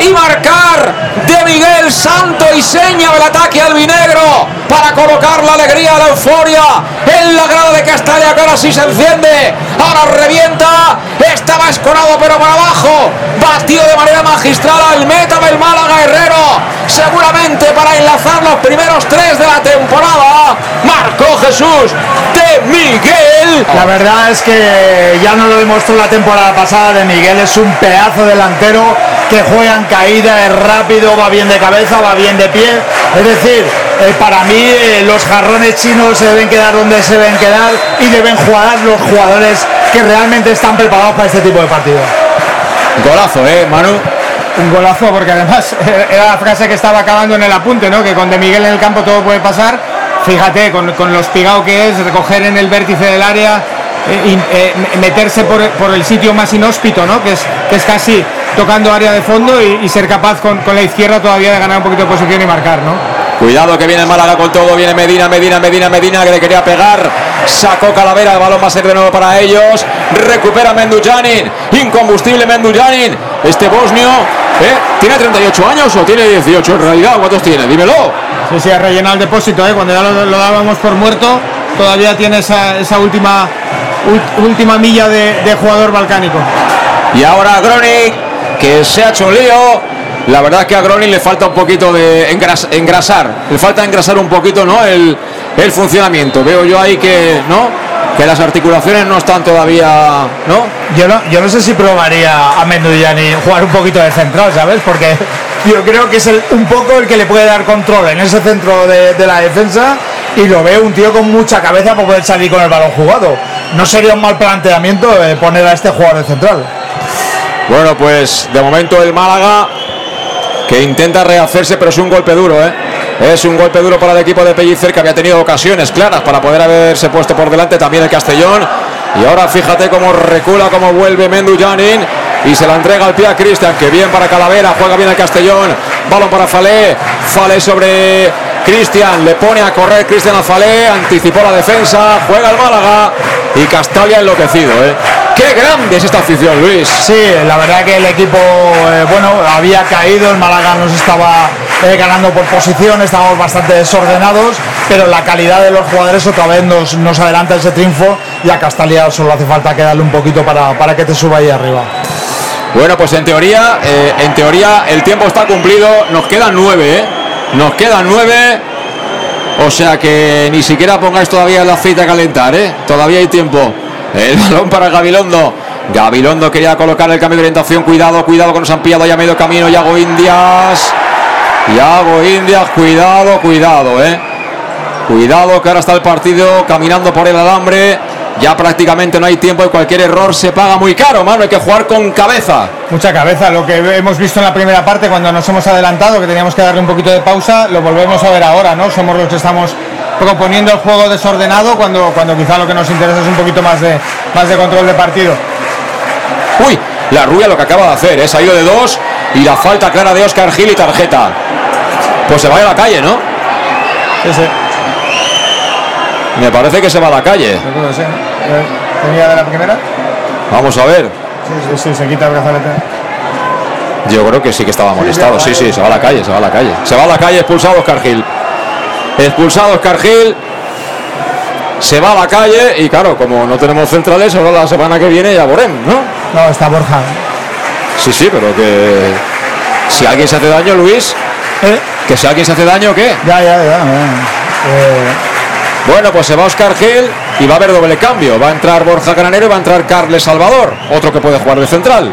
Y marcar de Miguel Santo y seña del ataque albinegro para colocar la alegría, la euforia en la grada de Castalia que ahora sí se enciende. Ahora revienta. Estaba escorado pero para abajo. Batido de manera magistral al meta del Málaga Herrero. Seguramente para enlazar los primeros tres de la temporada. Marcó Jesús de Miguel. La verdad es que ya no lo demostró la temporada pasada de Miguel, es un pedazo delantero que juega en caída, es rápido, va bien de cabeza, va bien de pie. Es decir, eh, para mí eh, los jarrones chinos se deben quedar donde se deben quedar y deben jugar los jugadores que realmente están preparados para este tipo de partidos. Golazo, eh, Manu. Un golazo porque además era la frase que estaba acabando en el apunte, ¿no? Que con De Miguel en el campo todo puede pasar. Fíjate, con, con lo espigado que es, recoger en el vértice del área, eh, y, eh, meterse por, por el sitio más inhóspito, ¿no? Que es, que es casi tocando área de fondo y, y ser capaz con, con la izquierda todavía de ganar un poquito de posición y marcar, ¿no? Cuidado que viene Málaga con todo, viene Medina, Medina, Medina, Medina que le quería pegar, sacó Calavera, el balón va a ser de nuevo para ellos, recupera Mendujanin, incombustible Mendujanin, este bosnio, ¿eh? ¿tiene 38 años o tiene 18 en realidad? ¿Cuántos tiene? Dímelo. Sí, sí, ha rellenado el depósito, ¿eh? cuando ya lo, lo dábamos por muerto, todavía tiene esa, esa última, última milla de, de jugador balcánico. Y ahora Gronik, que se ha hecho un lío. La verdad es que a Gronik le falta un poquito de engras- engrasar. Le falta engrasar un poquito ¿no? el, el funcionamiento. Veo yo ahí que, ¿no? que las articulaciones no están todavía. ¿no? Yo no, yo no sé si probaría a Mendujani jugar un poquito de central, ¿sabes? Porque yo creo que es el- un poco el que le puede dar control en ese centro de, de la defensa y lo veo un tío con mucha cabeza para poder salir con el balón jugado. No sería un mal planteamiento eh, poner a este jugador de central. Bueno, pues de momento el Málaga que intenta rehacerse, pero es un golpe duro, ¿eh? Es un golpe duro para el equipo de Pellicer que había tenido ocasiones claras para poder haberse puesto por delante también el Castellón. Y ahora fíjate cómo recula, cómo vuelve Mendu Janin y se la entrega al pie a Cristian, que bien para Calavera, juega bien el Castellón, balón para Falé, Falé sobre Cristian, le pone a correr Cristian a Falé, anticipó la defensa, juega el Málaga y Castalia enloquecido, ¿eh? Qué grande es esta afición, Luis. Sí, la verdad que el equipo, eh, bueno, había caído, el Málaga nos estaba eh, ganando por posición, estábamos bastante desordenados, pero la calidad de los jugadores otra vez nos, nos adelanta ese triunfo y a Castalia solo hace falta que darle un poquito para, para que te suba ahí arriba. Bueno, pues en teoría, eh, en teoría el tiempo está cumplido. Nos quedan nueve, ¿eh? Nos quedan nueve. O sea que ni siquiera pongáis todavía el aceite a calentar, ¿eh? Todavía hay tiempo. El balón para Gabilondo. Gabilondo quería colocar el cambio de orientación. Cuidado, cuidado nos han pillado ya medio camino. Yago Indias. Yago Indias, cuidado, cuidado, ¿eh? Cuidado que ahora está el partido caminando por el alambre. Ya prácticamente no hay tiempo y cualquier error se paga muy caro, mano. Hay que jugar con cabeza. Mucha cabeza, lo que hemos visto en la primera parte cuando nos hemos adelantado, que teníamos que darle un poquito de pausa, lo volvemos a ver ahora, ¿no? Somos los que estamos proponiendo el juego desordenado cuando, cuando quizá lo que nos interesa es un poquito más de, más de control de partido. Uy, la rubia lo que acaba de hacer, es ha ido de dos y la falta clara de Oscar Gil y tarjeta. Pues se va a la calle, ¿no? Sí, sí, Me parece que se va a la calle. Eh, ¿Tenía de la primera? Vamos a ver. Sí, sí, sí, se quita el brazalete. Yo creo que sí que estaba molestado. Sí, sí, se va a la calle, se va a la calle. Se va a la calle, expulsado Oscar Gil. Expulsado Oscar Gil. Se va a la calle y claro, como no tenemos centrales, ahora la semana que viene ya Borem, ¿no? No, está Borja. Sí, sí, pero que. Si alguien se hace daño, Luis. ¿Que si alguien se hace daño, qué? Ya, ya, ya. Eh, Bueno, pues se va Oscar Gil y va a haber doble cambio. Va a entrar Borja Granero y va a entrar Carles Salvador, otro que puede jugar de central.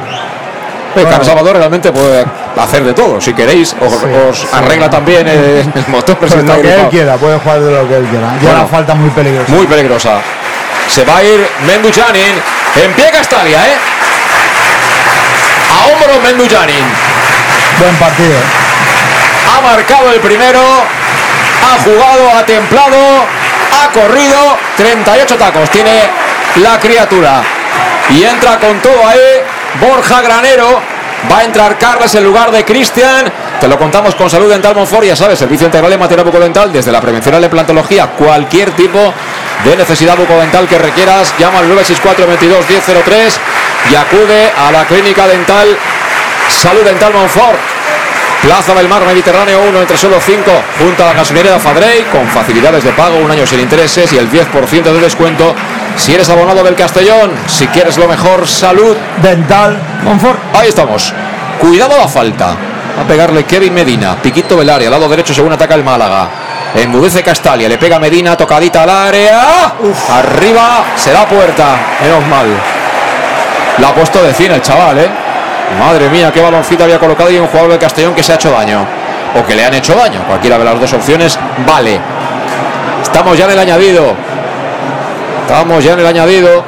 Eh, Carles Salvador realmente puede hacer de todo. Si queréis, os, os arregla también el, el motor. si pues lo que él quiera, puede jugar de lo que él quiera. Ya Bueno. falta muy peligrosa. Muy peligrosa. Se va a ir Menduchanin. En pie Castalia, ¿eh? A hombro Menduchanin. Buen partido. Ha marcado el primero. Ha jugado, ha templado. Ha corrido. 38 tacos. Tiene la criatura. Y entra con todo ahí. Borja Granero. Va a entrar Carles en lugar de Cristian. Te lo contamos con Salud Dental Monfort. Ya sabes, servicio integral en materia bucodental. Desde la prevención a la implantología. Cualquier tipo de necesidad bucodental que requieras. Llama al 964 22 1003 y acude a la clínica dental Salud Dental Monfort. Plaza del Mar Mediterráneo 1 entre solo 5 junto a la gasolinera Fadrey con facilidades de pago, un año sin intereses y el 10% de descuento si eres abonado del Castellón. Si quieres lo mejor, salud. Dental Confort. Ahí estamos. Cuidado a la falta. Va a pegarle Kevin Medina. Piquito del área, lado derecho según ataca el Málaga. Embudece Castalia, le pega Medina, tocadita al área. Arriba, se da puerta. Menos mal. La ha puesto de cine el chaval, ¿eh? Madre mía, qué baloncito había colocado y un jugador del Castellón que se ha hecho daño. O que le han hecho daño. Cualquiera de las dos opciones vale. Estamos ya en el añadido. Estamos ya en el añadido.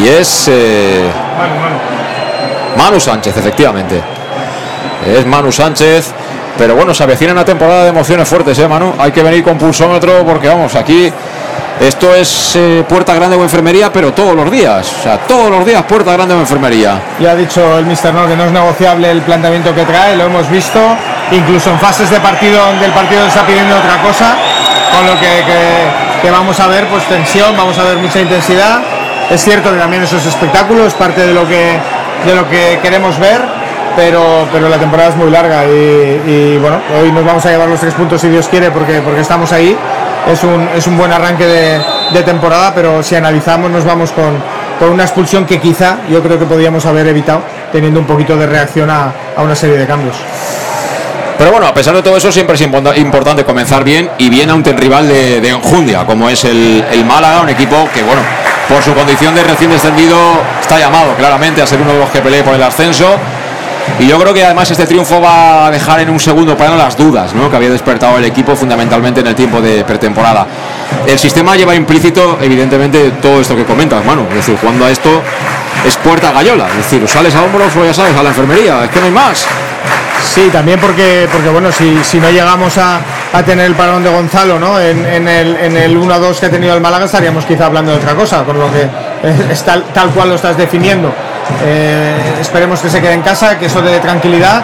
Y es eh, Manu Sánchez, efectivamente. Es Manu Sánchez. Pero bueno, se avecina una temporada de emociones fuertes, ¿eh, Manu? Hay que venir con pulsómetro porque vamos, aquí esto es eh, puerta grande o enfermería, pero todos los días. O sea, todos los días puerta grande o enfermería. Ya ha dicho el Mister No que no es negociable el planteamiento que trae, lo hemos visto, incluso en fases de partido donde el partido está pidiendo otra cosa, con lo que, que- vamos a ver pues tensión, vamos a ver mucha intensidad. Es cierto que también eso es espectáculo, es parte de lo que, de lo que queremos ver, pero, pero la temporada es muy larga y, y, bueno, hoy nos vamos a llevar los tres puntos si Dios quiere porque, porque estamos ahí. Es un, es un buen arranque de, de temporada, pero si analizamos nos vamos con, con una expulsión que quizá yo creo que podíamos haber evitado teniendo un poquito de reacción a, a una serie de cambios. Pero bueno, a pesar de todo eso, siempre es impo- importante comenzar bien y bien ante un rival de, de enjundia, como es el, el Málaga, un equipo que, bueno, por su condición de recién descendido, está llamado claramente a ser uno de los que pelee por el ascenso. Y yo creo que además este triunfo va a dejar en un segundo plano las dudas ¿no? que había despertado el equipo fundamentalmente en el tiempo de pretemporada. El sistema lleva implícito, evidentemente, todo esto que comentas, mano. Es decir, jugando a esto es puerta gallola. Es decir, sales a hombros o ya sabes, a la enfermería. Es que no hay más. Sí, también porque, porque bueno, si, si no llegamos a, a tener el parón de Gonzalo ¿no? en, el, en el 1-2 que ha tenido el Málaga, estaríamos quizá hablando de otra cosa, con lo que es tal, tal cual lo estás definiendo. Eh, esperemos que se quede en casa, que eso dé tranquilidad,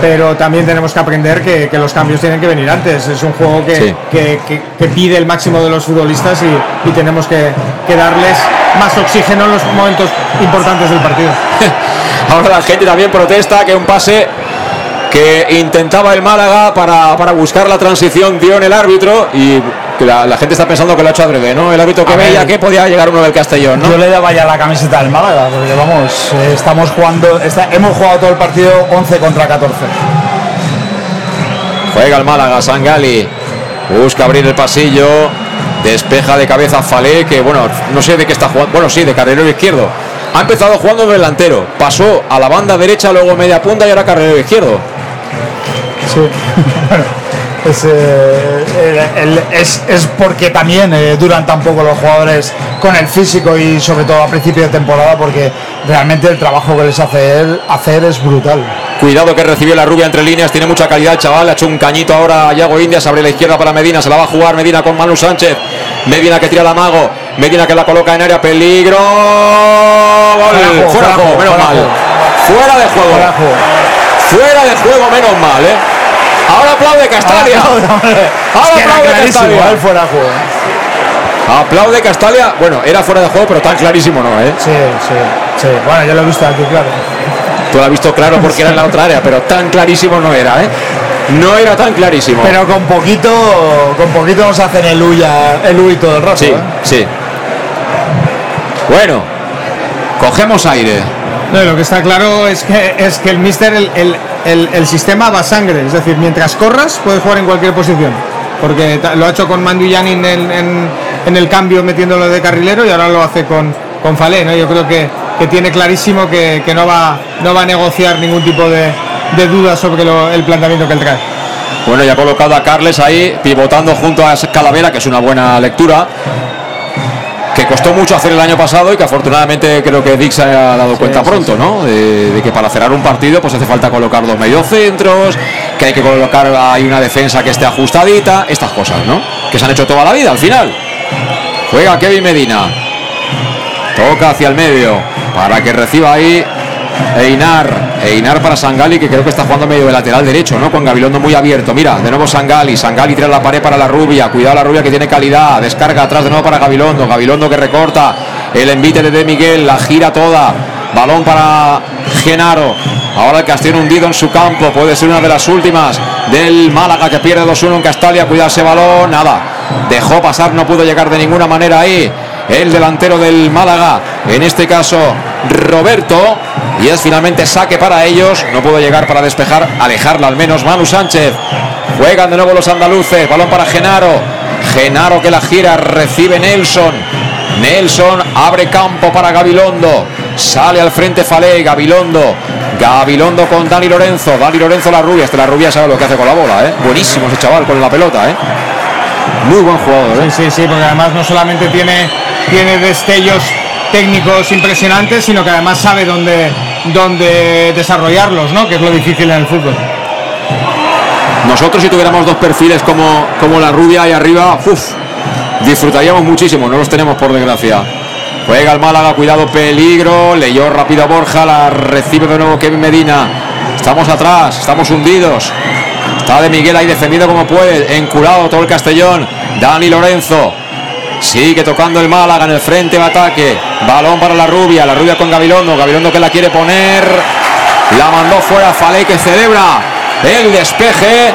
pero también tenemos que aprender que, que los cambios tienen que venir antes. Es un juego que, Sí. que, que- pide el máximo de los futbolistas y, y tenemos que, que darles más oxígeno en los momentos importantes del partido. Ahora la gente también protesta que un pase que intentaba el Málaga para, para buscar la transición dio en el árbitro y que la, la gente está pensando que lo ha hecho adrede, ¿no? El árbitro que veía que podía llegar uno del Castellón, ¿no? Yo le daba ya la camiseta del Málaga, porque vamos, eh, estamos jugando, está- hemos jugado todo el partido 11 contra 14. Juega el Málaga, Sangali. Busca abrir el pasillo. Despeja de cabeza Falé, que bueno, no sé de qué está jugando. Bueno, sí, de carrilero izquierdo. Ha empezado jugando de delantero. Pasó a la banda derecha, luego media punta y ahora carrilero izquierdo. Sí. Es, eh, el- el- es, es porque también eh, duran tan poco los jugadores con el físico y sobre todo a principio de temporada porque realmente el trabajo que les hace él hacer es brutal. Cuidado que recibió la rubia entre líneas, tiene mucha calidad el chaval, ha hecho un cañito ahora a Yago Indias, abre la izquierda para Medina, se la va a jugar Medina con Manu Sánchez, Medina que tira la mago, Medina que la coloca en área, peligro, Gol. Fuera de juego, fuera de fuera de juego, juego, menos mal, Fuera de juego. fuera de juego, menos mal, ¿eh? Ahora aplaude Castalia, ahora aplaude Castalia, eh, fuera de juego. aplaude Castalia, bueno, era fuera de juego, pero tan clarísimo no, ¿eh? Sí, sí, sí. Bueno, yo lo he visto aquí, claro. Tú lo has visto claro porque era en la otra área, pero tan clarísimo no era, ¿eh? No era tan clarísimo. Pero con poquito, con poquito nos hacen el huya, el huy todo el rato. Sí, ¿eh? sí. Bueno, cogemos aire. No, lo que está claro es que, es que el Mister, el, el, el, el sistema va sangre. Es decir, mientras corras, puedes jugar en cualquier posición. Porque lo ha hecho con Mandu Yanin en, en, en el cambio metiéndolo de carrilero y ahora lo hace con, con Falé. ¿no? Yo creo que, que tiene clarísimo que, que no, va, no va a negociar ningún tipo de, de duda sobre lo- el planteamiento que él trae. Bueno, ya ha colocado a Carles ahí, pivotando junto a Calavera, que es una buena lectura. Que costó mucho hacer el año pasado y que afortunadamente creo que Dick se ha dado cuenta sí, pronto, ¿no? De, de que para cerrar un partido pues hace falta colocar dos mediocentros, que hay que colocar ahí una defensa que esté ajustadita, estas cosas, ¿no? Que se han hecho toda la vida al final. Juega Kevin Medina. Toca hacia el medio para que reciba ahí Einar. Einar para Sangali, que creo que está jugando medio de lateral derecho, ¿no? Con Gabilondo muy abierto. Mira, de nuevo Sangali. Sangali tira la pared para la rubia. Cuidado la rubia que tiene calidad. Descarga atrás de nuevo para Gabilondo. Gabilondo que recorta. El envite de De Miguel. La gira toda. Balón para Genaro. Ahora el Castellón hundido en su campo. Puede ser una de las últimas del Málaga que pierde 2-1 en Castalia. Cuidado ese balón. Nada. Dejó pasar, no pudo llegar de ninguna manera ahí. El delantero del Málaga. En este caso, Roberto. Y es finalmente saque para ellos. No pudo llegar para despejar, alejarla al menos Manu Sánchez. Juegan de nuevo los andaluces. Balón para Genaro. Genaro que la gira. Recibe Nelson. Nelson abre campo para Gabilondo. Sale al frente Falé. Gabilondo. Gabilondo con Dani Lorenzo. Dani Lorenzo la rubia. Este la rubia sabe lo que hace con la bola. ¿eh? Buenísimo ese chaval con la pelota. ¿eh? Muy buen jugador. ¿eh? Sí, sí, sí, porque además no solamente tiene, tiene destellos técnicos impresionantes, sino que además sabe dónde, dónde desarrollarlos, ¿no? Que es lo difícil en el fútbol. Nosotros si tuviéramos dos perfiles como, como la rubia ahí arriba, uf, disfrutaríamos muchísimo, no los tenemos por desgracia. Juega el Málaga, cuidado, peligro, leyó rápido a Borja, la recibe de nuevo Kevin Medina. Estamos atrás, estamos hundidos. Está de Miguel ahí defendido como puede, enculado todo el Castellón. Dani Lorenzo. Sigue tocando el Málaga en el frente de ataque. Balón para la rubia, la rubia con Gabilondo. Gabilondo que la quiere poner. La mandó fuera Faley que celebra el despeje.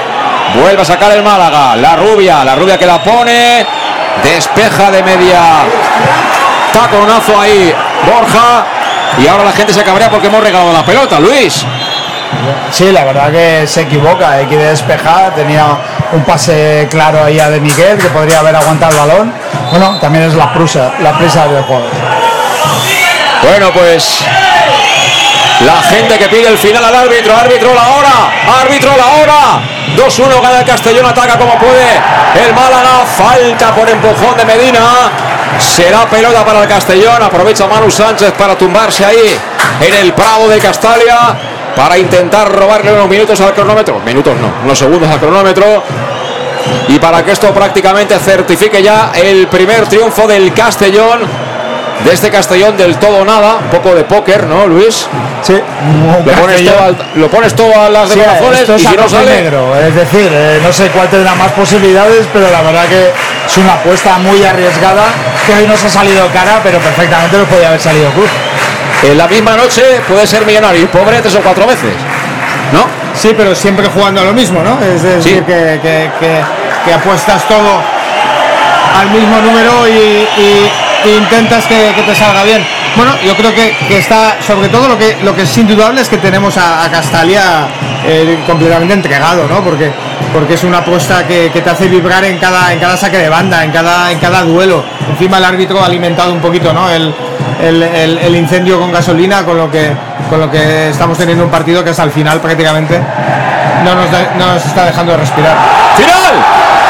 Vuelve a sacar el Málaga. La rubia, la rubia que la pone. Despeja de media. Taconazo ahí Borja. Y ahora la gente se cabrea porque hemos regalado la pelota, Luis. Sí, la verdad que se equivoca, hay que despejar, tenía un pase claro ahí a De Miguel que podría haber aguantado el balón. Bueno, también es la prisa, la prisa del juego. Bueno, pues la gente que pide el final al árbitro, árbitro la hora, árbitro la hora. 2-1 gana el Castellón, ataca como puede el Málaga, falta por empujón de Medina. Será pelota para el Castellón, aprovecha Manu Sánchez para tumbarse ahí en el Prado de Castalia para intentar robarle unos minutos al cronómetro. Minutos no, unos segundos al cronómetro. Y para que esto prácticamente certifique ya el primer triunfo del Castellón de este Castellón del todo nada, un poco de póker, ¿no, Luis? Sí, Lo pones, todo, al- lo pones todo a las de Sí, corazones esto es y si no sale. negro, es decir, eh, no sé cuál tendrá más posibilidades, pero la verdad que es una apuesta muy arriesgada que hoy nos ha salido cara, pero perfectamente nos podía haber salido cruz. En la misma noche puede ser millonario pobre tres o cuatro veces, ¿no? Sí, pero siempre jugando a lo mismo, ¿no? Es decir, Sí. que, que- que- que apuestas todo al mismo número y, y- intentas que, te salga bien. Bueno, yo creo que, que está, sobre todo lo que, lo que es indudable es que tenemos a, a Castalia eh, completamente entregado, ¿no? Porque, porque es una apuesta que, que te hace vibrar en cada, en cada saque de banda, en cada, en cada duelo. Encima el árbitro ha alimentado un poquito, ¿no? El, el- incendio con gasolina, con lo que con lo que estamos teniendo un partido que hasta el final prácticamente no nos, no nos está dejando de respirar. ¡Final!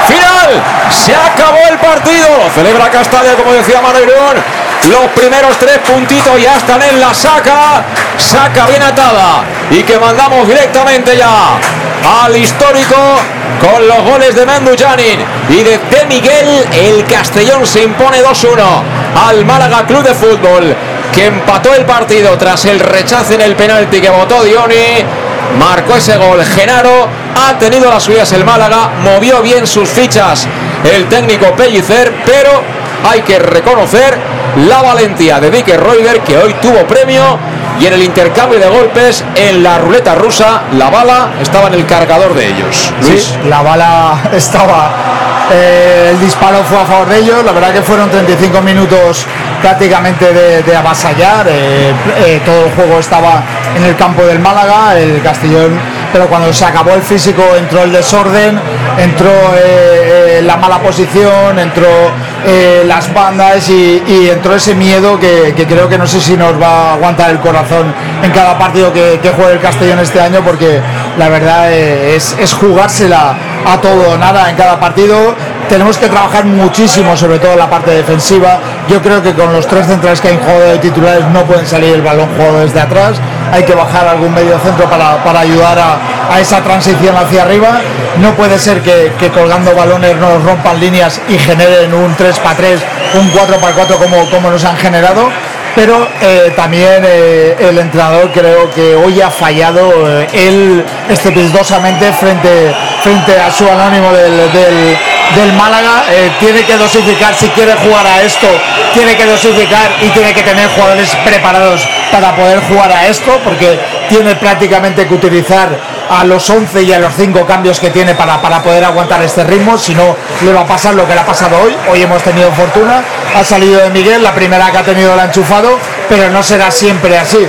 ¡Final! Se acabó el partido. Celebra Castalia, como decía Manuelón. Los primeros tres puntitos ya están en la saca. Saca bien atada. Y que mandamos directamente ya al histórico con los goles de Mandu Janin y De Miguel. El Castellón se impone 2-1 al Málaga Club de Fútbol que empató el partido tras el rechazo en el penalti que votó Dioni. Marcó ese gol Genaro, ha tenido las suyas el Málaga, movió bien sus fichas el técnico Pellicer, pero hay que reconocer la valentía de Dick Reuter que hoy tuvo premio y en el intercambio de golpes en la ruleta rusa la bala estaba en el cargador de ellos. Luis. Sí, la bala estaba el disparo fue a favor de ellos. La verdad que fueron 35 minutos prácticamente de, de avasallar. eh, eh, todo el juego estaba en el campo del Málaga, el Castellón, pero cuando se acabó el físico entró el desorden, entró eh, la mala posición, entró las bandas y, entró ese miedo que, creo que no sé si nos va a aguantar el corazón en cada partido que, que juegue el Castellón este año, porque la verdad es jugársela a todo o nada en cada partido. Tenemos que trabajar muchísimo, sobre todo en la parte defensiva. Yo creo que con los tres centrales que hay en juego de titulares no pueden salir el balón jugado desde atrás. Hay que bajar algún medio centro para, para ayudar a, a esa transición hacia arriba. No puede ser que, colgando balones nos rompan líneas y generen un 3 para 3, un 4 para 4 como, como nos han generado pero eh, también eh, el entrenador creo que hoy ha fallado eh, él estrepitosamente frente, frente a su anónimo del, del- Málaga. Tiene que dosificar, si quiere jugar a esto, tiene que dosificar y tiene que tener jugadores preparados para poder jugar a esto, porque tiene prácticamente que utilizar a los 11 y a los 5 cambios que tiene para, para poder aguantar este ritmo, si no le va a pasar lo que le ha pasado hoy. Hoy hemos tenido fortuna, ha salido de Miguel, la primera que ha tenido ha enchufado, pero no será siempre así.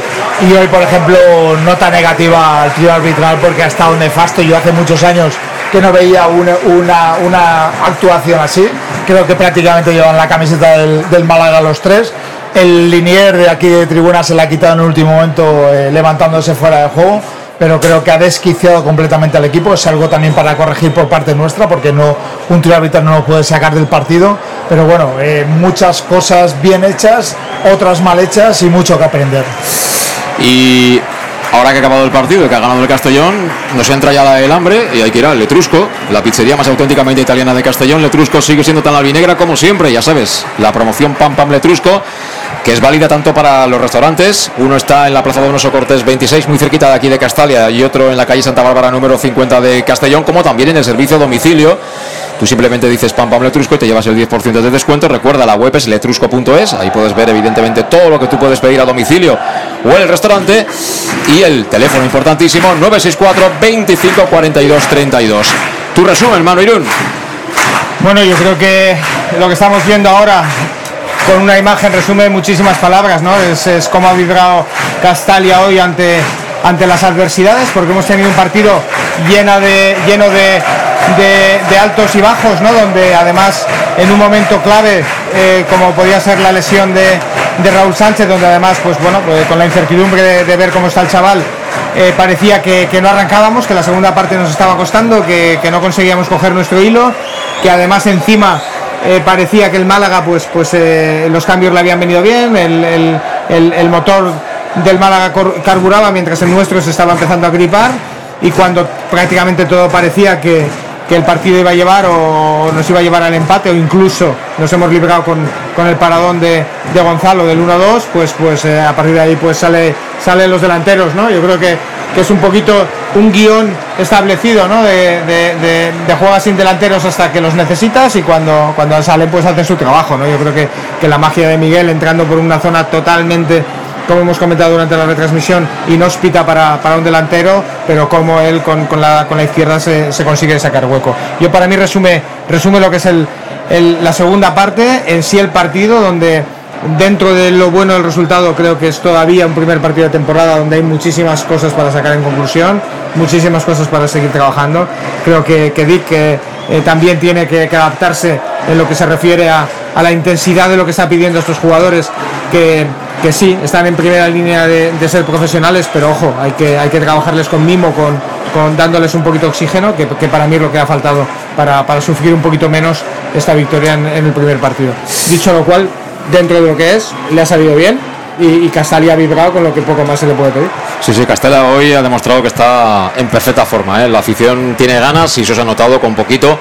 Y hoy, por ejemplo, nota negativa al trío arbitral porque ha estado nefasto. Yo hace muchos años que no veía una, una, una actuación así. Creo que prácticamente llevan la camiseta del, del Málaga los tres. El linier de aquí de tribuna se la ha quitado en el último momento eh, levantándose fuera de juego pero creo que ha desquiciado completamente al equipo. Es algo también para corregir por parte nuestra, porque no un tiro arbitral no lo puede sacar del partido. Pero bueno, eh, muchas cosas bien hechas, otras mal hechas y mucho que aprender. Y ahora que ha acabado el partido y que ha ganado el Castellón, nos entra ya el hambre y hay que ir al Letrusco, la pizzería más auténticamente italiana de Castellón. Letrusco sigue siendo tan albinegra como siempre, ya sabes, la promoción Pam Pam Letrusco, que es válida tanto para los restaurantes. Uno está en la Plaza Donoso Cortés 26, muy cerquita de aquí de Castalia, y otro en la calle Santa Bárbara número 50 de Castellón, como también en el servicio domicilio. Tú simplemente dices Pam Pam Letrusco y te llevas el 10% de descuento. Recuerda, la web es letrusco.es. Ahí puedes ver evidentemente todo lo que tú puedes pedir a domicilio o en el restaurante. Y el teléfono importantísimo 964 25 42 32. Tu resumen, Manu Irún. Bueno, yo creo que lo que estamos viendo ahora con una imagen resume muchísimas palabras, ¿no? Es, es cómo ha vibrado Castalia hoy ante, ante las adversidades, porque hemos tenido un partido lleno de, lleno de, de- altos y bajos, ¿no? Donde además en un momento clave, eh, como podía ser la lesión de, de Raúl Sánchez, donde además, pues bueno, pues con la incertidumbre de, ver cómo está el chaval, eh, parecía que, no arrancábamos, que la segunda parte nos estaba costando, que, que no conseguíamos coger nuestro hilo, que además encima eh, parecía que el Málaga, pues, pues los cambios le habían venido bien, el- el motor del Málaga carburaba mientras el nuestro se estaba empezando a gripar y cuando prácticamente todo parecía que, que el partido iba a llevar o nos iba a llevar al empate o incluso nos hemos librado con, con el paradón de, de Gonzalo del 1-2, pues, pues eh, a partir de ahí pues sale, salen los delanteros, ¿no? Yo creo que, que es un poquito un guion establecido, ¿no? De, de juegas sin delanteros hasta que los necesitas y cuando, cuando salen pues hacen su trabajo, ¿no? Yo creo que, que la magia de Miguel entrando por una zona totalmente como hemos comentado durante la retransmisión, inhóspita para, para un delantero, pero como él con, con la, con la izquierda se, consigue sacar hueco. Yo para mí resume, resume lo que es el, la segunda parte, en sí el partido, donde dentro de lo bueno del resultado creo que es todavía un primer partido de temporada donde hay muchísimas cosas para sacar en conclusión, muchísimas cosas para seguir trabajando. Creo que, que Dick eh, también tiene que adaptarse en lo que se refiere a, a la intensidad de lo que está pidiendo estos jugadores que, que sí, están en primera línea de, ser profesionales, pero ojo, hay que, hay que trabajarles con mimo, con, con dándoles un poquito de oxígeno, que, que para mí es lo que ha faltado para, para sufrir un poquito menos esta victoria en, en el primer partido. Dicho lo cual, dentro de lo que es, le ha salido bien y, y ha vibrado con lo que poco más se le puede pedir. Sí, sí, Castela hoy ha demostrado que está en perfecta forma. ¿eh? La afición tiene ganas y eso se ha notado con poquito.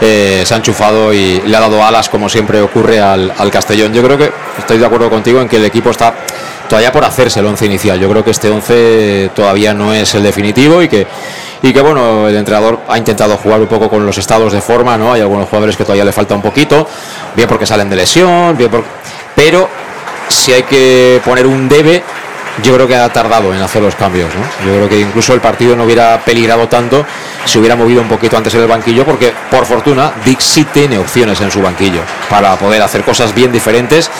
Eh, se ha enchufado y le ha dado alas, como siempre ocurre al, Castellón. Yo creo que estoy de acuerdo contigo en que el equipo está todavía por hacerse el once inicial. Yo creo que este once todavía no es el definitivo y que y que bueno, el entrenador ha intentado jugar un poco con los estados de forma, ¿no? Hay algunos jugadores que todavía le falta un poquito, bien porque salen de lesión, bien por... pero si hay que poner un debe yo creo que ha tardado en hacer los cambios. ¿no? Yo creo que incluso el partido no hubiera peligrado tanto si hubiera movido un poquito antes en el banquillo, porque por fortuna Dick sí tiene opciones en su banquillo para poder hacer cosas bien diferentes.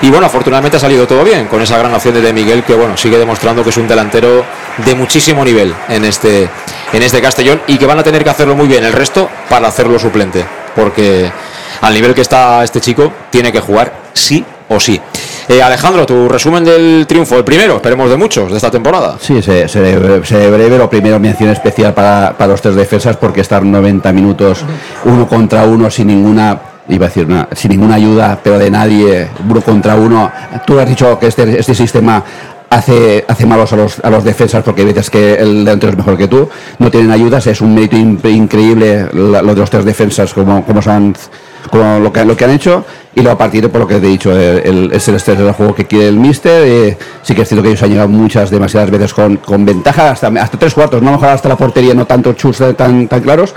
Y bueno, afortunadamente ha salido todo bien con esa gran opción de, de Miguel, que bueno, sigue demostrando que es un delantero de muchísimo nivel en este, en este Castellón y que van a tener que hacerlo muy bien el resto para hacerlo suplente. Porque al nivel que está este chico, tiene que jugar sí o sí. Eh, Alejandro, tu resumen del triunfo, el primero, esperemos de muchos de esta temporada. Sí, se, se, se breve. Lo primero, mención especial para, para los tres defensas, porque estar 90 minutos uno contra uno sin ninguna iba a decir una, sin ninguna ayuda, pero de nadie, uno contra uno. Tú has dicho que este, este sistema hace, hace malos a los, a los defensas porque hay veces que el delantero es mejor que tú. No tienen ayudas, es un mérito in- increíble la- lo de los tres defensas, como, como, son, como lo, que, lo que han hecho. Y luego a partir de por lo que he dicho, el, el- es el estrés del juego que quiere el míster. eh, sí que es cierto que ellos han llegado muchas, demasiadas veces con, con ventaja, hasta, hasta tres cuartos, no mejor hasta la portería, no tanto chus tan, tan claros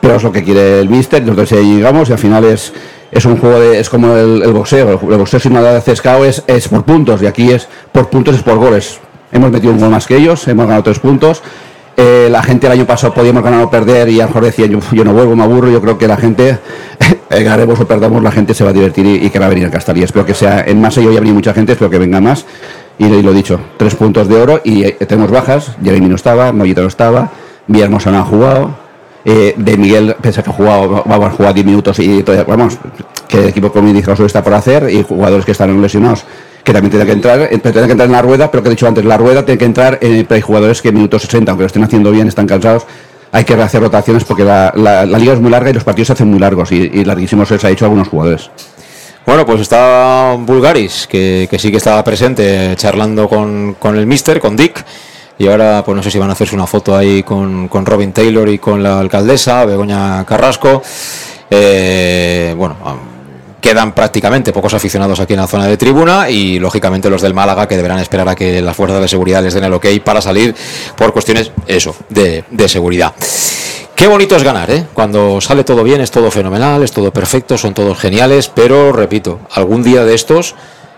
pero es lo que quiere el míster, nosotros llegamos y al final es, es un juego de, es como el, boxeo, el boxeo si no haces KO es, es por puntos y aquí es por puntos, es por goles. Hemos metido un gol más que ellos, hemos ganado tres puntos. Eh, la gente el año pasado podíamos ganar o perder y a lo mejor decía yo, yo no vuelvo, me aburro, yo creo que la gente, eh, ganemos o perdamos, la gente se va a divertir y, y que va a venir a Castalia. Espero que sea en masa y hoy ha venido mucha gente, espero que venga más. Y, y lo dicho, tres puntos de oro y eh, tenemos bajas, Jeremy no estaba, Mollito no estaba, Villahermosa no ha jugado, eh, de Miguel, pese que ha jugado, vamos a jugar 10 minutos y todavía, vamos, que el equipo como dijo está por hacer y jugadores que están lesionados que también tienen que entrar, eh, tienen que entrar en la rueda, pero que he dicho antes, la rueda tiene que entrar, eh, pero hay jugadores que en minutos 60, aunque lo estén haciendo bien, están cansados, hay que hacer rotaciones porque la, la- la liga es muy larga y los partidos se hacen muy largos y, y larguísimos se ha hecho algunos jugadores. Bueno, pues está Bulgaris, que, que sí que estaba presente charlando con el mister, con Dick. Y ahora, pues no sé si van a hacerse una foto ahí con, con Robin Taylor y con la alcaldesa, Begoña Carrasco. Eh, bueno, quedan prácticamente pocos aficionados aquí en la zona de tribuna y lógicamente los del Málaga que deberán esperar a que las fuerzas de seguridad les den el ok para salir por cuestiones, eso, de, de seguridad. Qué bonito es ganar, ¿eh? Cuando sale todo bien, es todo fenomenal, es todo perfecto, son todos geniales, pero repito, algún día de estos,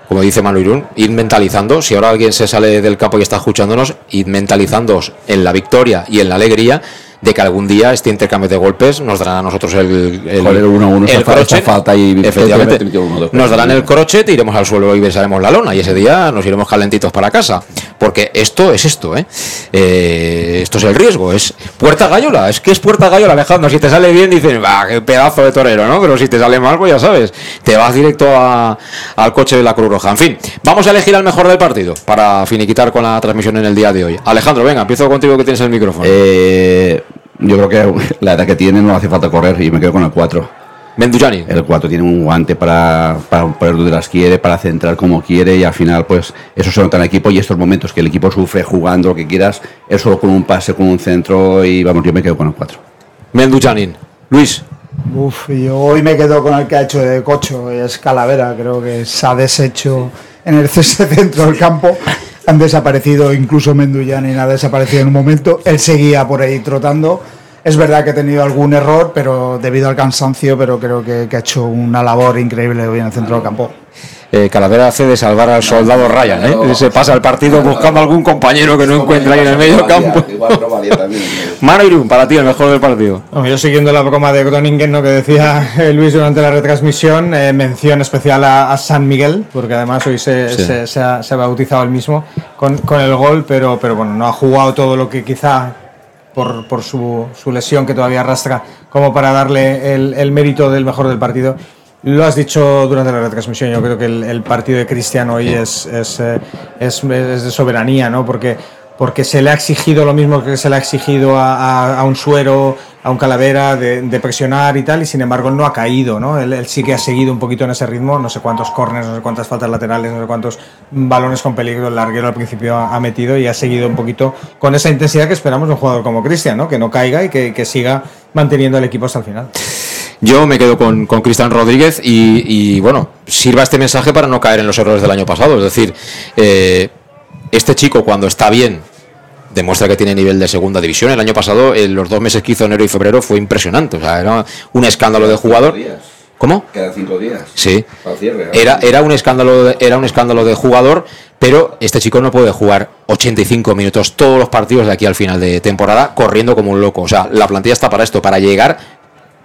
como dice Manu Irún, ir mentalizando, si ahora alguien se sale del campo y está escuchándonos, ir mentalizándoos en la victoria y en la alegría de que algún día este intercambio de golpes nos dará a nosotros el, el, uno uno, el esta crochet. falta y- efectivamente, uno, nos darán el crochet, iremos al suelo y besaremos la lona y ese día nos iremos calentitos para casa, porque esto es esto, ¿eh? Eh, esto es el riesgo, es puerta gallola, es que es puerta gallola, Alejandro, si te sale bien dices, va, qué pedazo de torero, ¿no? Pero si te sale mal, pues ya sabes, te vas directo a- al coche de la Cruz Roja. En fin, vamos a elegir al mejor del partido para finiquitar con la transmisión en el día de hoy. Alejandro, venga, empiezo contigo que tienes el micrófono. Eh, yo creo que la edad que tiene no hace falta correr y me quedo con el 4. Mendujani. El 4 tiene un guante para, para poner donde las quiere, para centrar como quiere y al final pues eso se nota en el equipo y estos momentos que el equipo sufre jugando lo que quieras, es solo con un pase, con un centro y vamos, yo me quedo con el 4. Menduchanin. Luis. Uf, yo hoy me quedo con el que ha hecho de Cocho, es Calavera, creo que se ha deshecho en el cese centro del campo. Han desaparecido, incluso Menduyanin ha desaparecido en un momento. Él seguía por ahí trotando. Es verdad que ha tenido algún error, pero debido al cansancio, pero creo que, que ha hecho una labor increíble hoy en el centro del campo. Eh, Calavera hace de salvar al soldado Ryan, ¿eh? Se pasa el partido buscando algún compañero que no encuentra ahí en el medio campo. Manu Irún, para ti el mejor del partido. Bueno, yo siguiendo la broma de Groningen, ¿no? que decía eh, Luis durante la retransmisión, eh, mención especial a, a San Miguel, porque además hoy se, Sí. se- se ha, se ha bautizado el mismo con, con el gol, pero, pero bueno, no ha jugado todo lo que quizá por, por su, su lesión que todavía arrastra como para darle el, el mérito del mejor del partido. Lo has dicho durante la retransmisión, yo creo que el, partido de Cristiano hoy es, es, eh, es, es de soberanía, ¿no? Porque, porque se le ha exigido lo mismo que se le ha exigido a, a- un suero, a un calavera, de, presionar y tal, y sin embargo no ha caído, ¿no? Él, sí que ha seguido un poquito en ese ritmo, no sé cuántos corners, no sé cuántas faltas laterales, no sé cuántos balones con peligro el larguero al principio ha, ha metido y ha seguido un poquito con esa intensidad que esperamos de un jugador como Cristian, ¿no? Que no caiga y que, que siga manteniendo el equipo hasta el final. Yo me quedo con, con Cristian Rodríguez y, y, bueno, sirva este mensaje para no caer en los errores del año pasado. Es decir, eh, este chico cuando está bien demuestra que tiene nivel de segunda división. El año pasado, en los dos meses que hizo enero y febrero, fue impresionante. O sea, era un escándalo de jugador. ¿Cómo? Quedan cinco días. Sí. Era, era un escándalo de, era un escándalo de jugador, pero este chico no puede jugar 85 minutos todos los partidos de aquí al final de temporada corriendo como un loco. O sea, la plantilla está para esto, para llegar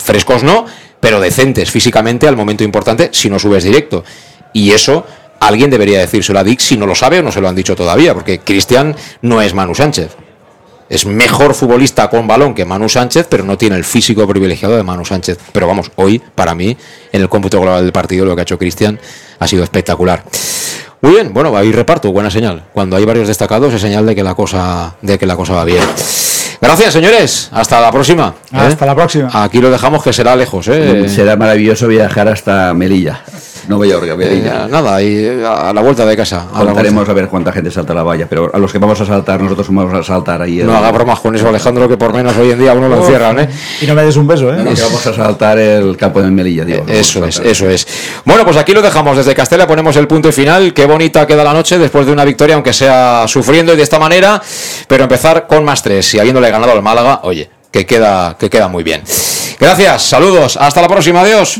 frescos no, pero decentes físicamente al momento importante si no subes directo. Y eso alguien debería decírselo a Dick si no lo sabe o no se lo han dicho todavía, porque Cristian no es Manu Sánchez. Es mejor futbolista con balón que Manu Sánchez, pero no tiene el físico privilegiado de Manu Sánchez. Pero vamos, hoy, para mí, en el cómputo global del partido, lo que ha hecho Cristian ha sido espectacular. Muy bien, bueno, va a ir reparto, buena señal. Cuando hay varios destacados es señal de que la cosa, de que la cosa va bien. Gracias, señores. Hasta la próxima. ¿eh? Hasta la próxima. Aquí lo dejamos que será lejos, ¿eh? Será maravilloso viajar hasta Melilla. No voy a Orga, Eh, nada, y a la vuelta de casa. Contaremos a ver cuánta gente salta la valla, pero a los que vamos a saltar, nosotros vamos a saltar ahí. No haga bromas con eso, Alejandro, que por menos hoy en día uno lo encierran, ¿eh? Y no me des un beso, ¿eh? No, que vamos a saltar el campo de Melilla, digo. Eso es, eso es. Bueno, pues aquí lo dejamos desde Castella, ponemos el punto y final. Qué bonita queda la noche después de una victoria, aunque sea sufriendo y de esta manera, pero empezar con más tres y habiéndole ganado al Málaga, oye, que queda, que queda muy bien. Gracias, saludos, hasta la próxima, adiós.